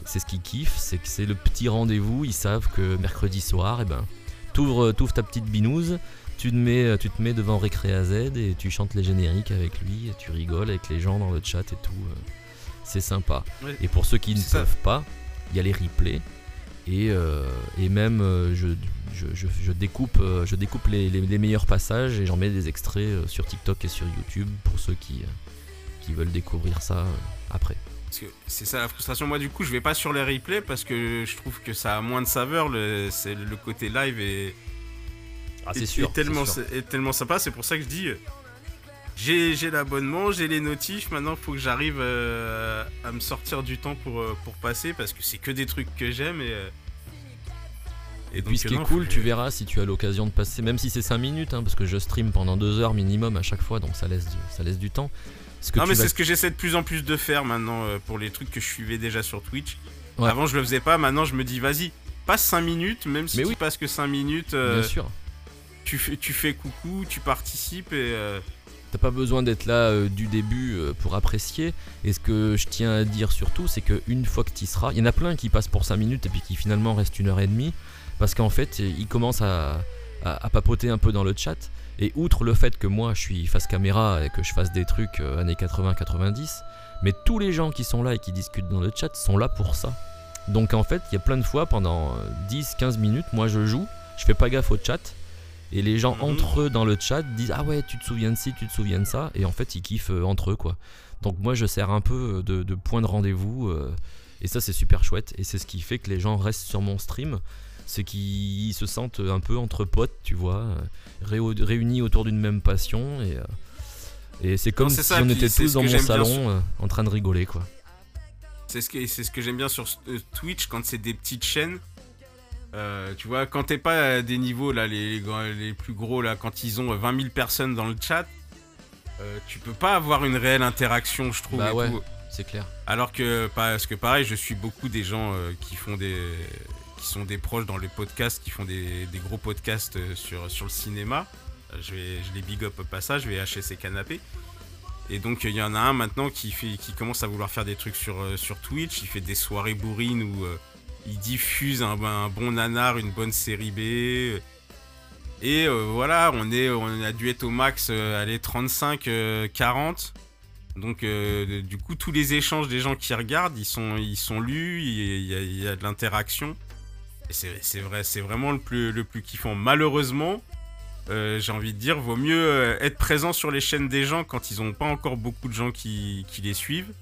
c'est ce qu'ils kiffent, c'est que c'est le petit rendez-vous, ils savent que mercredi soir, et ben, t'ouvres, t'ouvres ta petite binouse, tu te, mets, tu te mets devant Récréa Z et tu chantes les génériques avec lui, et tu rigoles avec les gens dans le chat et tout. euh, C'est sympa. Et pour ceux qui ne ça. peuvent pas, il y a les replays. Et, euh, et même euh, je, je, je- je découpe, euh, je découpe les, les- les meilleurs passages et j'en mets des extraits sur TikTok et sur YouTube pour ceux qui, qui veulent découvrir ça après. Parce que c'est ça la frustration. Moi, du coup, je vais pas sur les replays parce que je trouve que ça a moins de saveur. Le, c'est le côté live et, Ah, c'est sûr. tellement, c'est sûr. est tellement sympa. C'est pour ça que je dis. J'ai, l'abonnement, j'ai les notifs. Maintenant, il faut que j'arrive euh, à me sortir du temps pour, euh, pour passer parce que c'est que des trucs que j'aime. Et, euh, Et puis ce qui est cool, faut- tu verras si tu as l'occasion de passer, même si c'est 5 minutes, hein, parce que je stream pendant 2 heures minimum à chaque fois, donc ça laisse du, ça laisse du temps. Ce que Non, mais vas- c'est ce que j'essaie de plus en plus de faire maintenant euh, pour les trucs que je suivais déjà sur Twitch. Ouais. Avant, je le faisais pas. Maintenant, je me dis, vas-y, passe 5 minutes. Même si Mais tu oui. passes que 5 minutes, euh, Bien sûr. tu, fais, tu fais coucou, tu participes et. euh, T'as pas besoin d'être là euh, du début euh, pour apprécier. Et ce que je tiens à dire surtout, c'est qu'une fois que tu seras, il y en a plein qui passent pour 5 minutes et puis qui finalement restent une heure et demie. Parce qu'en fait, ils commencent à, à- papoter un peu dans le chat. Et outre le fait que moi je suis face caméra et que je fasse des trucs euh, années 80-90, mais tous les gens qui sont là et qui discutent dans le chat sont là pour ça. Donc en fait, il y a plein de fois pendant euh, 10-15 minutes, moi je joue, je fais pas gaffe au chat. Et les gens Mhm. entre eux dans le chat disent Ah ouais, tu te souviens de ci, tu te souviens de ça. Et en fait, ils kiffent euh, entre eux quoi. Donc moi, je sers un peu de, de point de rendez-vous. euh, et ça, c'est super chouette. Et c'est ce qui fait que les gens restent sur mon stream. C'est qu'ils se sentent un peu entre potes, tu vois, euh, réunis autour d'une même passion. Et, euh, et c'est comme si ça, on était tous dans mon salon sur- euh, en train de rigoler quoi. C'est ce que, ce que j'aime bien sur euh, Twitch quand c'est des petites chaînes. Euh, tu vois, quand t'es pas à des niveaux là, les, les plus gros là, quand ils ont euh, 20 000 personnes dans le chat, euh, tu peux pas avoir une réelle interaction, je trouve. Bah ouais. C'est clair. Alors que parce que pareil, je suis beaucoup des gens euh, qui font des qui sont des proches dans les podcasts, qui font des, des gros podcasts sur sur le cinéma. Je vais je les big up au passage, je vais HSC Canapé. Et donc il y en a un maintenant qui fait qui commence à vouloir faire des trucs sur sur Twitch, il fait des soirées bourrines où euh, il diffuse un, bon nanar, une bonne série B. Et euh, voilà, on est on a dû être au max euh, allez 35 euh, 40. Donc euh, du coup tous les échanges des gens qui regardent, ils sont ils sont lus, il y a, de l'interaction. C'est vrai, c'est vraiment le plus le plus kiffant. Malheureusement, j'ai envie de dire, vaut mieux être présent sur les chaînes des gens quand ils n'ont pas encore beaucoup de gens qui, qui les suivent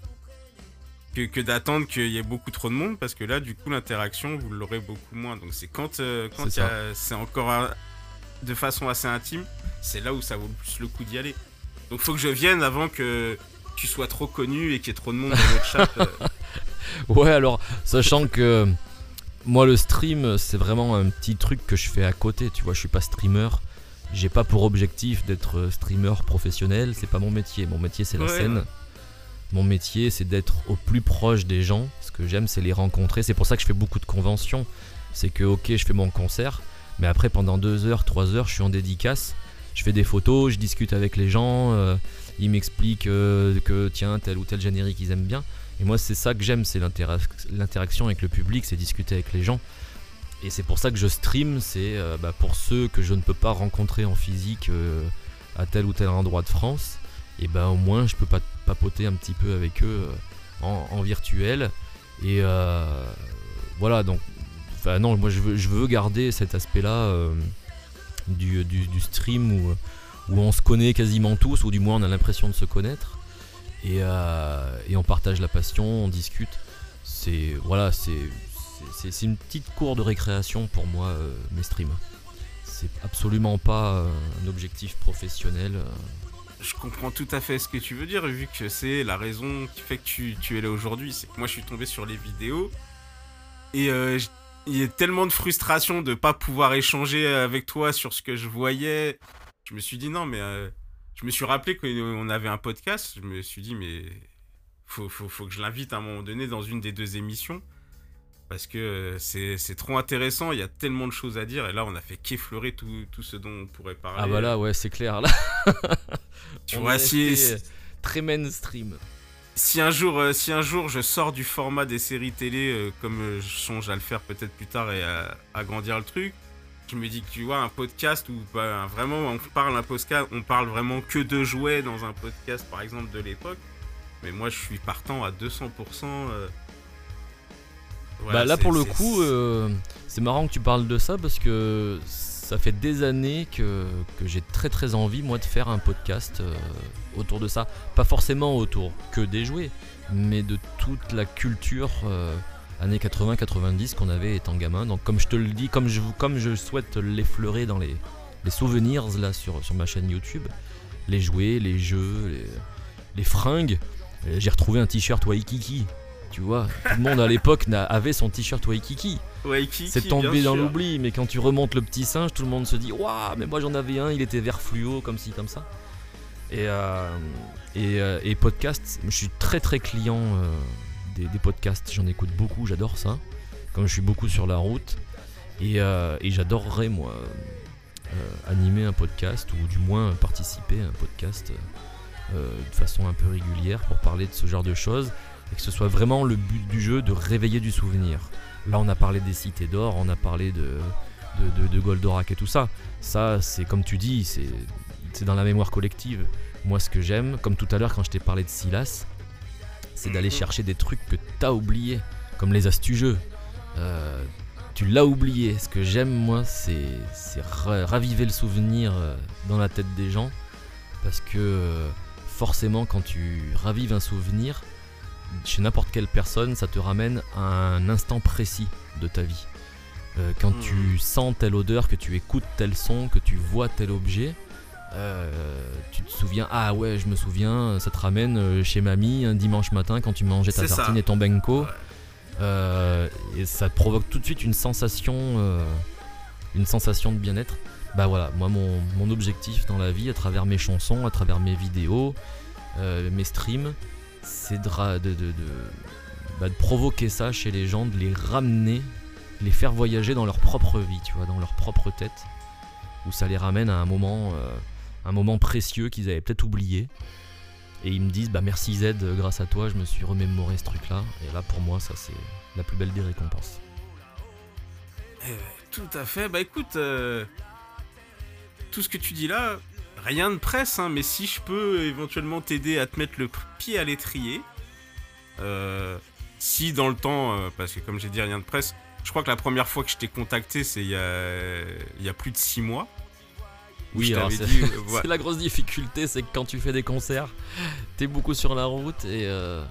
que, que d'attendre qu'il y ait beaucoup trop de monde parce que là, du coup, l'interaction, vous l'aurez beaucoup moins. Donc c'est quand, euh, quand C'est encore un- de façon assez intime, c'est là où ça vaut le plus le coup d'y aller. Donc faut que je vienne avant que tu sois trop connu et qu'il y ait trop de monde dans notre chat. euh. <laughs> Ouais, alors, sachant que moi, le stream, c'est vraiment un petit truc que je fais à côté. Tu vois, je suis pas streamer. J'ai pas pour objectif d'être euh, streamer professionnel. C'est pas mon métier. Mon métier, c'est la Ouais, scène. ouais. Mon métier, c'est d'être au plus proche des gens. Ce que j'aime, c'est les rencontrer. C'est pour ça que je fais beaucoup de conventions. C'est que, ok, je fais mon concert. Mais après, pendant deux heures, trois heures, je suis en dédicace. Je fais des photos, je discute avec les gens. euh, ils m'expliquent euh, que, tiens, tel ou tel générique, ils aiment bien. Et moi, c'est ça que j'aime, c'est l'interac- l'interaction avec le public, c'est discuter avec les gens. Et c'est pour ça que je stream, c'est euh, bah, pour ceux que je ne peux pas rencontrer en physique à tel ou tel endroit de France. Et ben au moins, je peux pas papoter un petit peu avec eux euh, en, virtuel. Et euh, voilà, donc, enfin non, moi je veux, garder cet aspect-là euh, du, du- stream où, on se connaît quasiment tous, ou du moins on a l'impression de se connaître et, et on partage la passion, on discute. C'est voilà, c'est une petite cour de récréation pour moi mes streams. C'est absolument pas un objectif professionnel. Je comprends tout à fait ce que tu veux dire, vu que c'est la raison qui fait que tu, tu es là aujourd'hui. C'est que moi, je suis tombé sur les vidéos et euh, il y a tellement de frustration de pas pouvoir échanger avec toi sur ce que je voyais. Je me suis dit non, mais euh, je me suis rappelé qu'on avait un podcast. Je me suis dit, mais faut, faut, faut que je l'invite à un moment donné dans une des deux émissions. Parce que euh, c'est trop intéressant, il y a tellement de choses à dire, et là on a fait qu'effleurer tout, tout ce dont on pourrait parler. Ah bah là, ouais, c'est clair. Là, <laughs> tu on vois, si, euh, très mainstream. si un jour, euh, si un jour je sors du format des séries télé, comme je songe à le faire peut-être plus tard et à agrandir le truc, je me dis que tu vois un podcast où bah, vraiment on parle un podcast, on parle vraiment que de jouets dans un podcast par exemple de l'époque. Mais moi je suis partant à 200%. euh, voilà, bah là pour le coup, euh, c'est marrant que tu parles de ça parce que ça fait des années que, que j'ai très très envie moi de faire un podcast euh, autour de ça. Pas forcément autour que des jouets, mais de toute la culture euh, années 80-90 qu'on avait étant gamin. Donc comme je te le dis, comme je, comme je souhaite l'effleurer dans les, les souvenirs là sur, sur ma chaîne YouTube, les jouets, les jeux, les, les fringues. J'ai retrouvé un t-shirt Waikiki. Tu vois, tout le monde à l'époque avait son t-shirt Waikiki. Ouais, Kiki, C'est tombé dans l'oubli, mais quand tu remontes le petit singe, tout le monde se dit Waouh, mais moi j'en avais un, il était vert fluo, comme ci, comme ça. Et, euh, et, euh, et podcast, je suis très très client euh, des, des podcasts, j'en écoute beaucoup, j'adore ça. Comme je suis beaucoup sur la route. Et, euh, et j'adorerais, moi, animer un podcast, ou du moins participer à un podcast de façon un peu régulière pour parler de ce genre de choses. Et que ce soit vraiment le but du jeu de réveiller du souvenir. Là, on a parlé des cités d'or, on a parlé de, de, de, de Goldorak et tout ça. Ça, c'est comme tu dis, c'est dans la mémoire collective. Moi, ce que j'aime, comme tout à l'heure quand je t'ai parlé de Silas, c'est d'aller Mhm. chercher des trucs que t'as oubliés, comme les astuces-jeux. Euh, tu l'as oublié. Ce que j'aime, moi, c'est c'est ra- raviver le souvenir euh, dans la tête des gens. Parce que euh, forcément, quand tu ravives un souvenir, chez n'importe quelle personne, ça te ramène à un instant précis de ta vie. Euh, quand Mhm. tu sens telle odeur, que tu écoutes tel son, que tu vois tel objet, euh, tu te souviens, ah ouais, je me souviens, ça te ramène euh, chez mamie un dimanche matin quand tu mangeais ta ça. tartine et ton benko. Ouais. Euh, et ça te provoque tout de suite une sensation, une sensation de bien-être. Bah voilà, moi mon, mon objectif dans la vie, à travers mes chansons, à travers mes vidéos, mes streams, c'est bah, de provoquer ça chez les gens, de les ramener, les faire voyager dans leur propre vie, tu vois, dans leur propre tête, où ça les ramène à un moment, euh, un moment précieux qu'ils avaient peut-être oublié. Et ils me disent, bah merci Z, grâce à toi, je me suis remémoré ce truc-là. Et là, pour moi, ça c'est la plus belle des récompenses. Eh ouais, tout à fait. Bah écoute, euh, tout ce que tu dis là, rien de presse, hein, mais si je peux éventuellement t'aider à te mettre le pied à l'étrier, euh, si dans le temps, euh, parce que comme j'ai dit, rien de presse, je crois que la première fois que je t'ai contacté, c'est il y a, il y a plus de six mois. où Oui, c'est <laughs> euh, la grosse difficulté, c'est que quand tu fais des concerts, t'es beaucoup sur la route et. euh,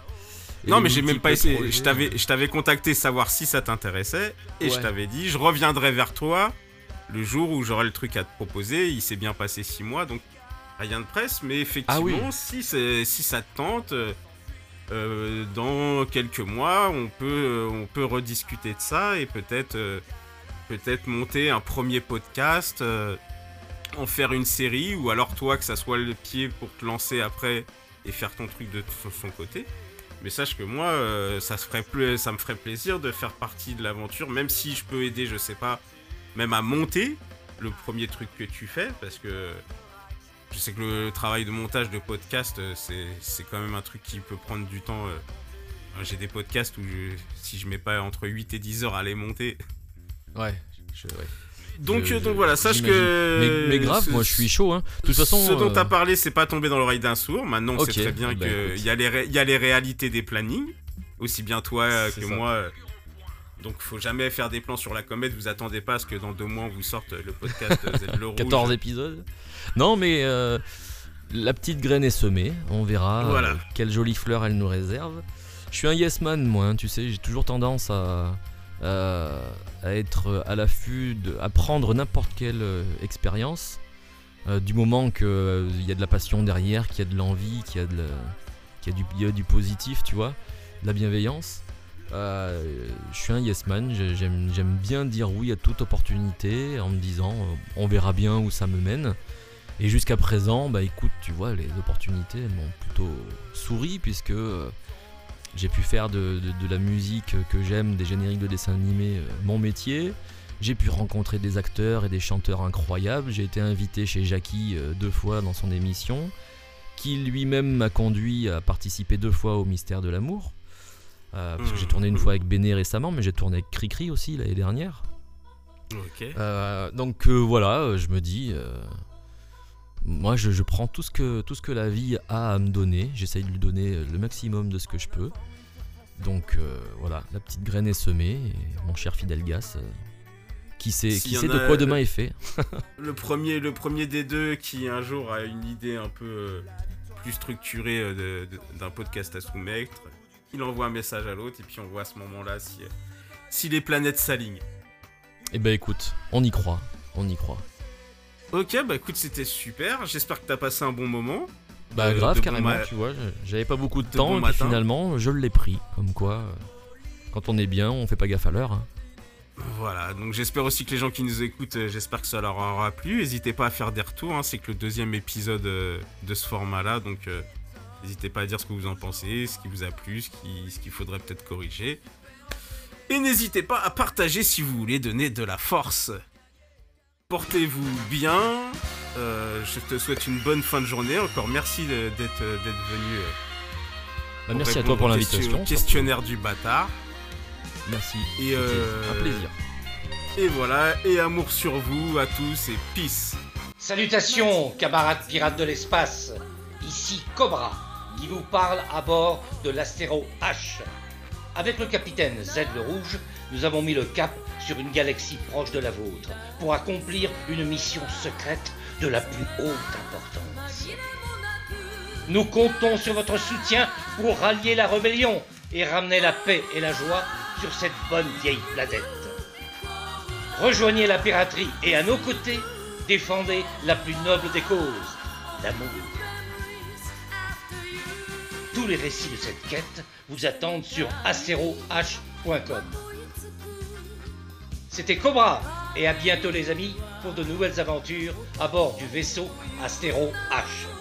et Non, mais j'ai même pas essayé. Je t'avais, contacté savoir si ça t'intéressait. Et je t'avais dit, je reviendrai vers toi le jour où j'aurai le truc à te proposer. Il s'est bien passé six mois, donc rien de presse. Mais effectivement, Ah oui. si, si ça te tente, euh, euh, dans quelques mois, on peut, on peut rediscuter de ça et peut-être, euh, peut-être monter un premier podcast, euh, en faire une série, ou alors toi, que ça soit le pied pour te lancer après et faire ton truc de son- côté. Mais sache que moi, euh, ça, se ferait ça me ferait plaisir de faire partie de l'aventure, même si je peux aider, je sais pas, même à monter le premier truc que tu fais, parce que je sais que le travail de montage de podcast, euh, c'est c'est quand même un truc qui peut prendre du temps. euh. J'ai des podcasts où je- si je mets pas entre 8 et 10 heures à les monter. Ouais, je- ouais. Donc, Je- euh, donc voilà, sache que. Mais, mais grave, ce- moi je suis chaud. Hein. De toute façon. Ce dont euh, t'as parlé, c'est pas tombé dans l'oreille d'un sourd. Maintenant, on Ok, sait très bien bah, qu'il y, a les ré- y a les réalités des plannings, aussi bien toi C'est que ça. moi. Donc, faut jamais faire des plans sur la comète. Vous attendez pas à ce que dans deux mois, on vous sorte le podcast Z <laughs> Rouge. 14 épisodes. Non, mais euh, la petite graine est semée. On verra euh, quelle jolie fleur elle nous réserve. Je suis un yes man, moi. hein, tu sais, j'ai toujours tendance à, à, à être à l'affût, à prendre n'importe quelle euh, expérience. du moment qu'il y a de la passion derrière, qu'il y a de l'envie, qu'il y a, de la- qu'il y a du, il y a du positif, tu vois, de la bienveillance. Euh, je suis un yes man, j'ai- j'aime bien dire oui à toute opportunité en me disant euh, on verra bien où ça me mène. Et jusqu'à présent, bah écoute, tu vois, les opportunités m'ont plutôt souri puisque euh, J'ai pu faire de, de- la musique que j'aime, des génériques de dessins animés, mon métier. J'ai pu rencontrer des acteurs et des chanteurs incroyables. J'ai été invité chez Jackie deux fois dans son émission, qui lui-même m'a conduit à participer deux fois au Mystère de l'amour. Euh, parce que j'ai tourné une fois avec Béné récemment, mais j'ai tourné avec Cricri aussi l'année dernière. Ok. Euh, donc euh, voilà, je me dis, moi je, je prends tout ce, que, tout ce que la vie a à me donner, j'essaye de lui donner le maximum de ce que je peux. Donc voilà, la petite graine est semée, et mon cher Fidel Gas, euh, qui sait, qui sait de quoi demain est fait. <laughs> Le premier, le premier des deux qui un jour a une idée un peu plus structurée d'un podcast à soumettre, il envoie un message à l'autre et puis on voit à ce moment-là si, euh, si les planètes s'alignent. Et ben écoute, on y croit, on y croit. Ok, bah écoute, c'était super. J'espère que t'as passé un bon moment. Bah Euh, grave de bon carrément, ma- tu vois, j'avais pas beaucoup de, de temps bon et puis finalement je l'ai pris, comme quoi, euh, quand on est bien, on fait pas gaffe à l'heure. hein. Voilà, donc j'espère aussi que les gens qui nous écoutent, euh, j'espère que ça leur aura plu. N'hésitez pas à faire des retours, hein, c'est que le deuxième épisode euh, de ce format-là, donc euh, n'hésitez pas à dire ce que vous en pensez, ce qui vous a plu, ce qui- ce qu'il faudrait peut-être corriger. Et n'hésitez pas à partager si vous voulez donner de la force. Portez-vous bien, euh, je te souhaite une bonne fin de journée, encore merci d'être euh, d'être venu. euh, Bah, pour merci à toi pour l'invitation. Questionnaire du bâtard. Merci. Et, euh, un plaisir. Et voilà, et amour sur vous à tous et peace. Salutations, camarades pirates de l'espace. Ici Cobra, qui vous parle à bord de l'astéro H. Avec le capitaine Z le Rouge, nous avons mis le cap sur une galaxie proche de la vôtre pour accomplir une mission secrète de la plus haute importance. Nous comptons sur votre soutien pour rallier la rébellion et ramener la paix et la joie sur cette bonne vieille planète. Rejoignez la piraterie et à nos côtés, défendez la plus noble des causes, l'amour. Tous les récits de cette quête vous attendent sur asteroh.com. C'était Cobra et à bientôt les amis pour de nouvelles aventures à bord du vaisseau Astéro H.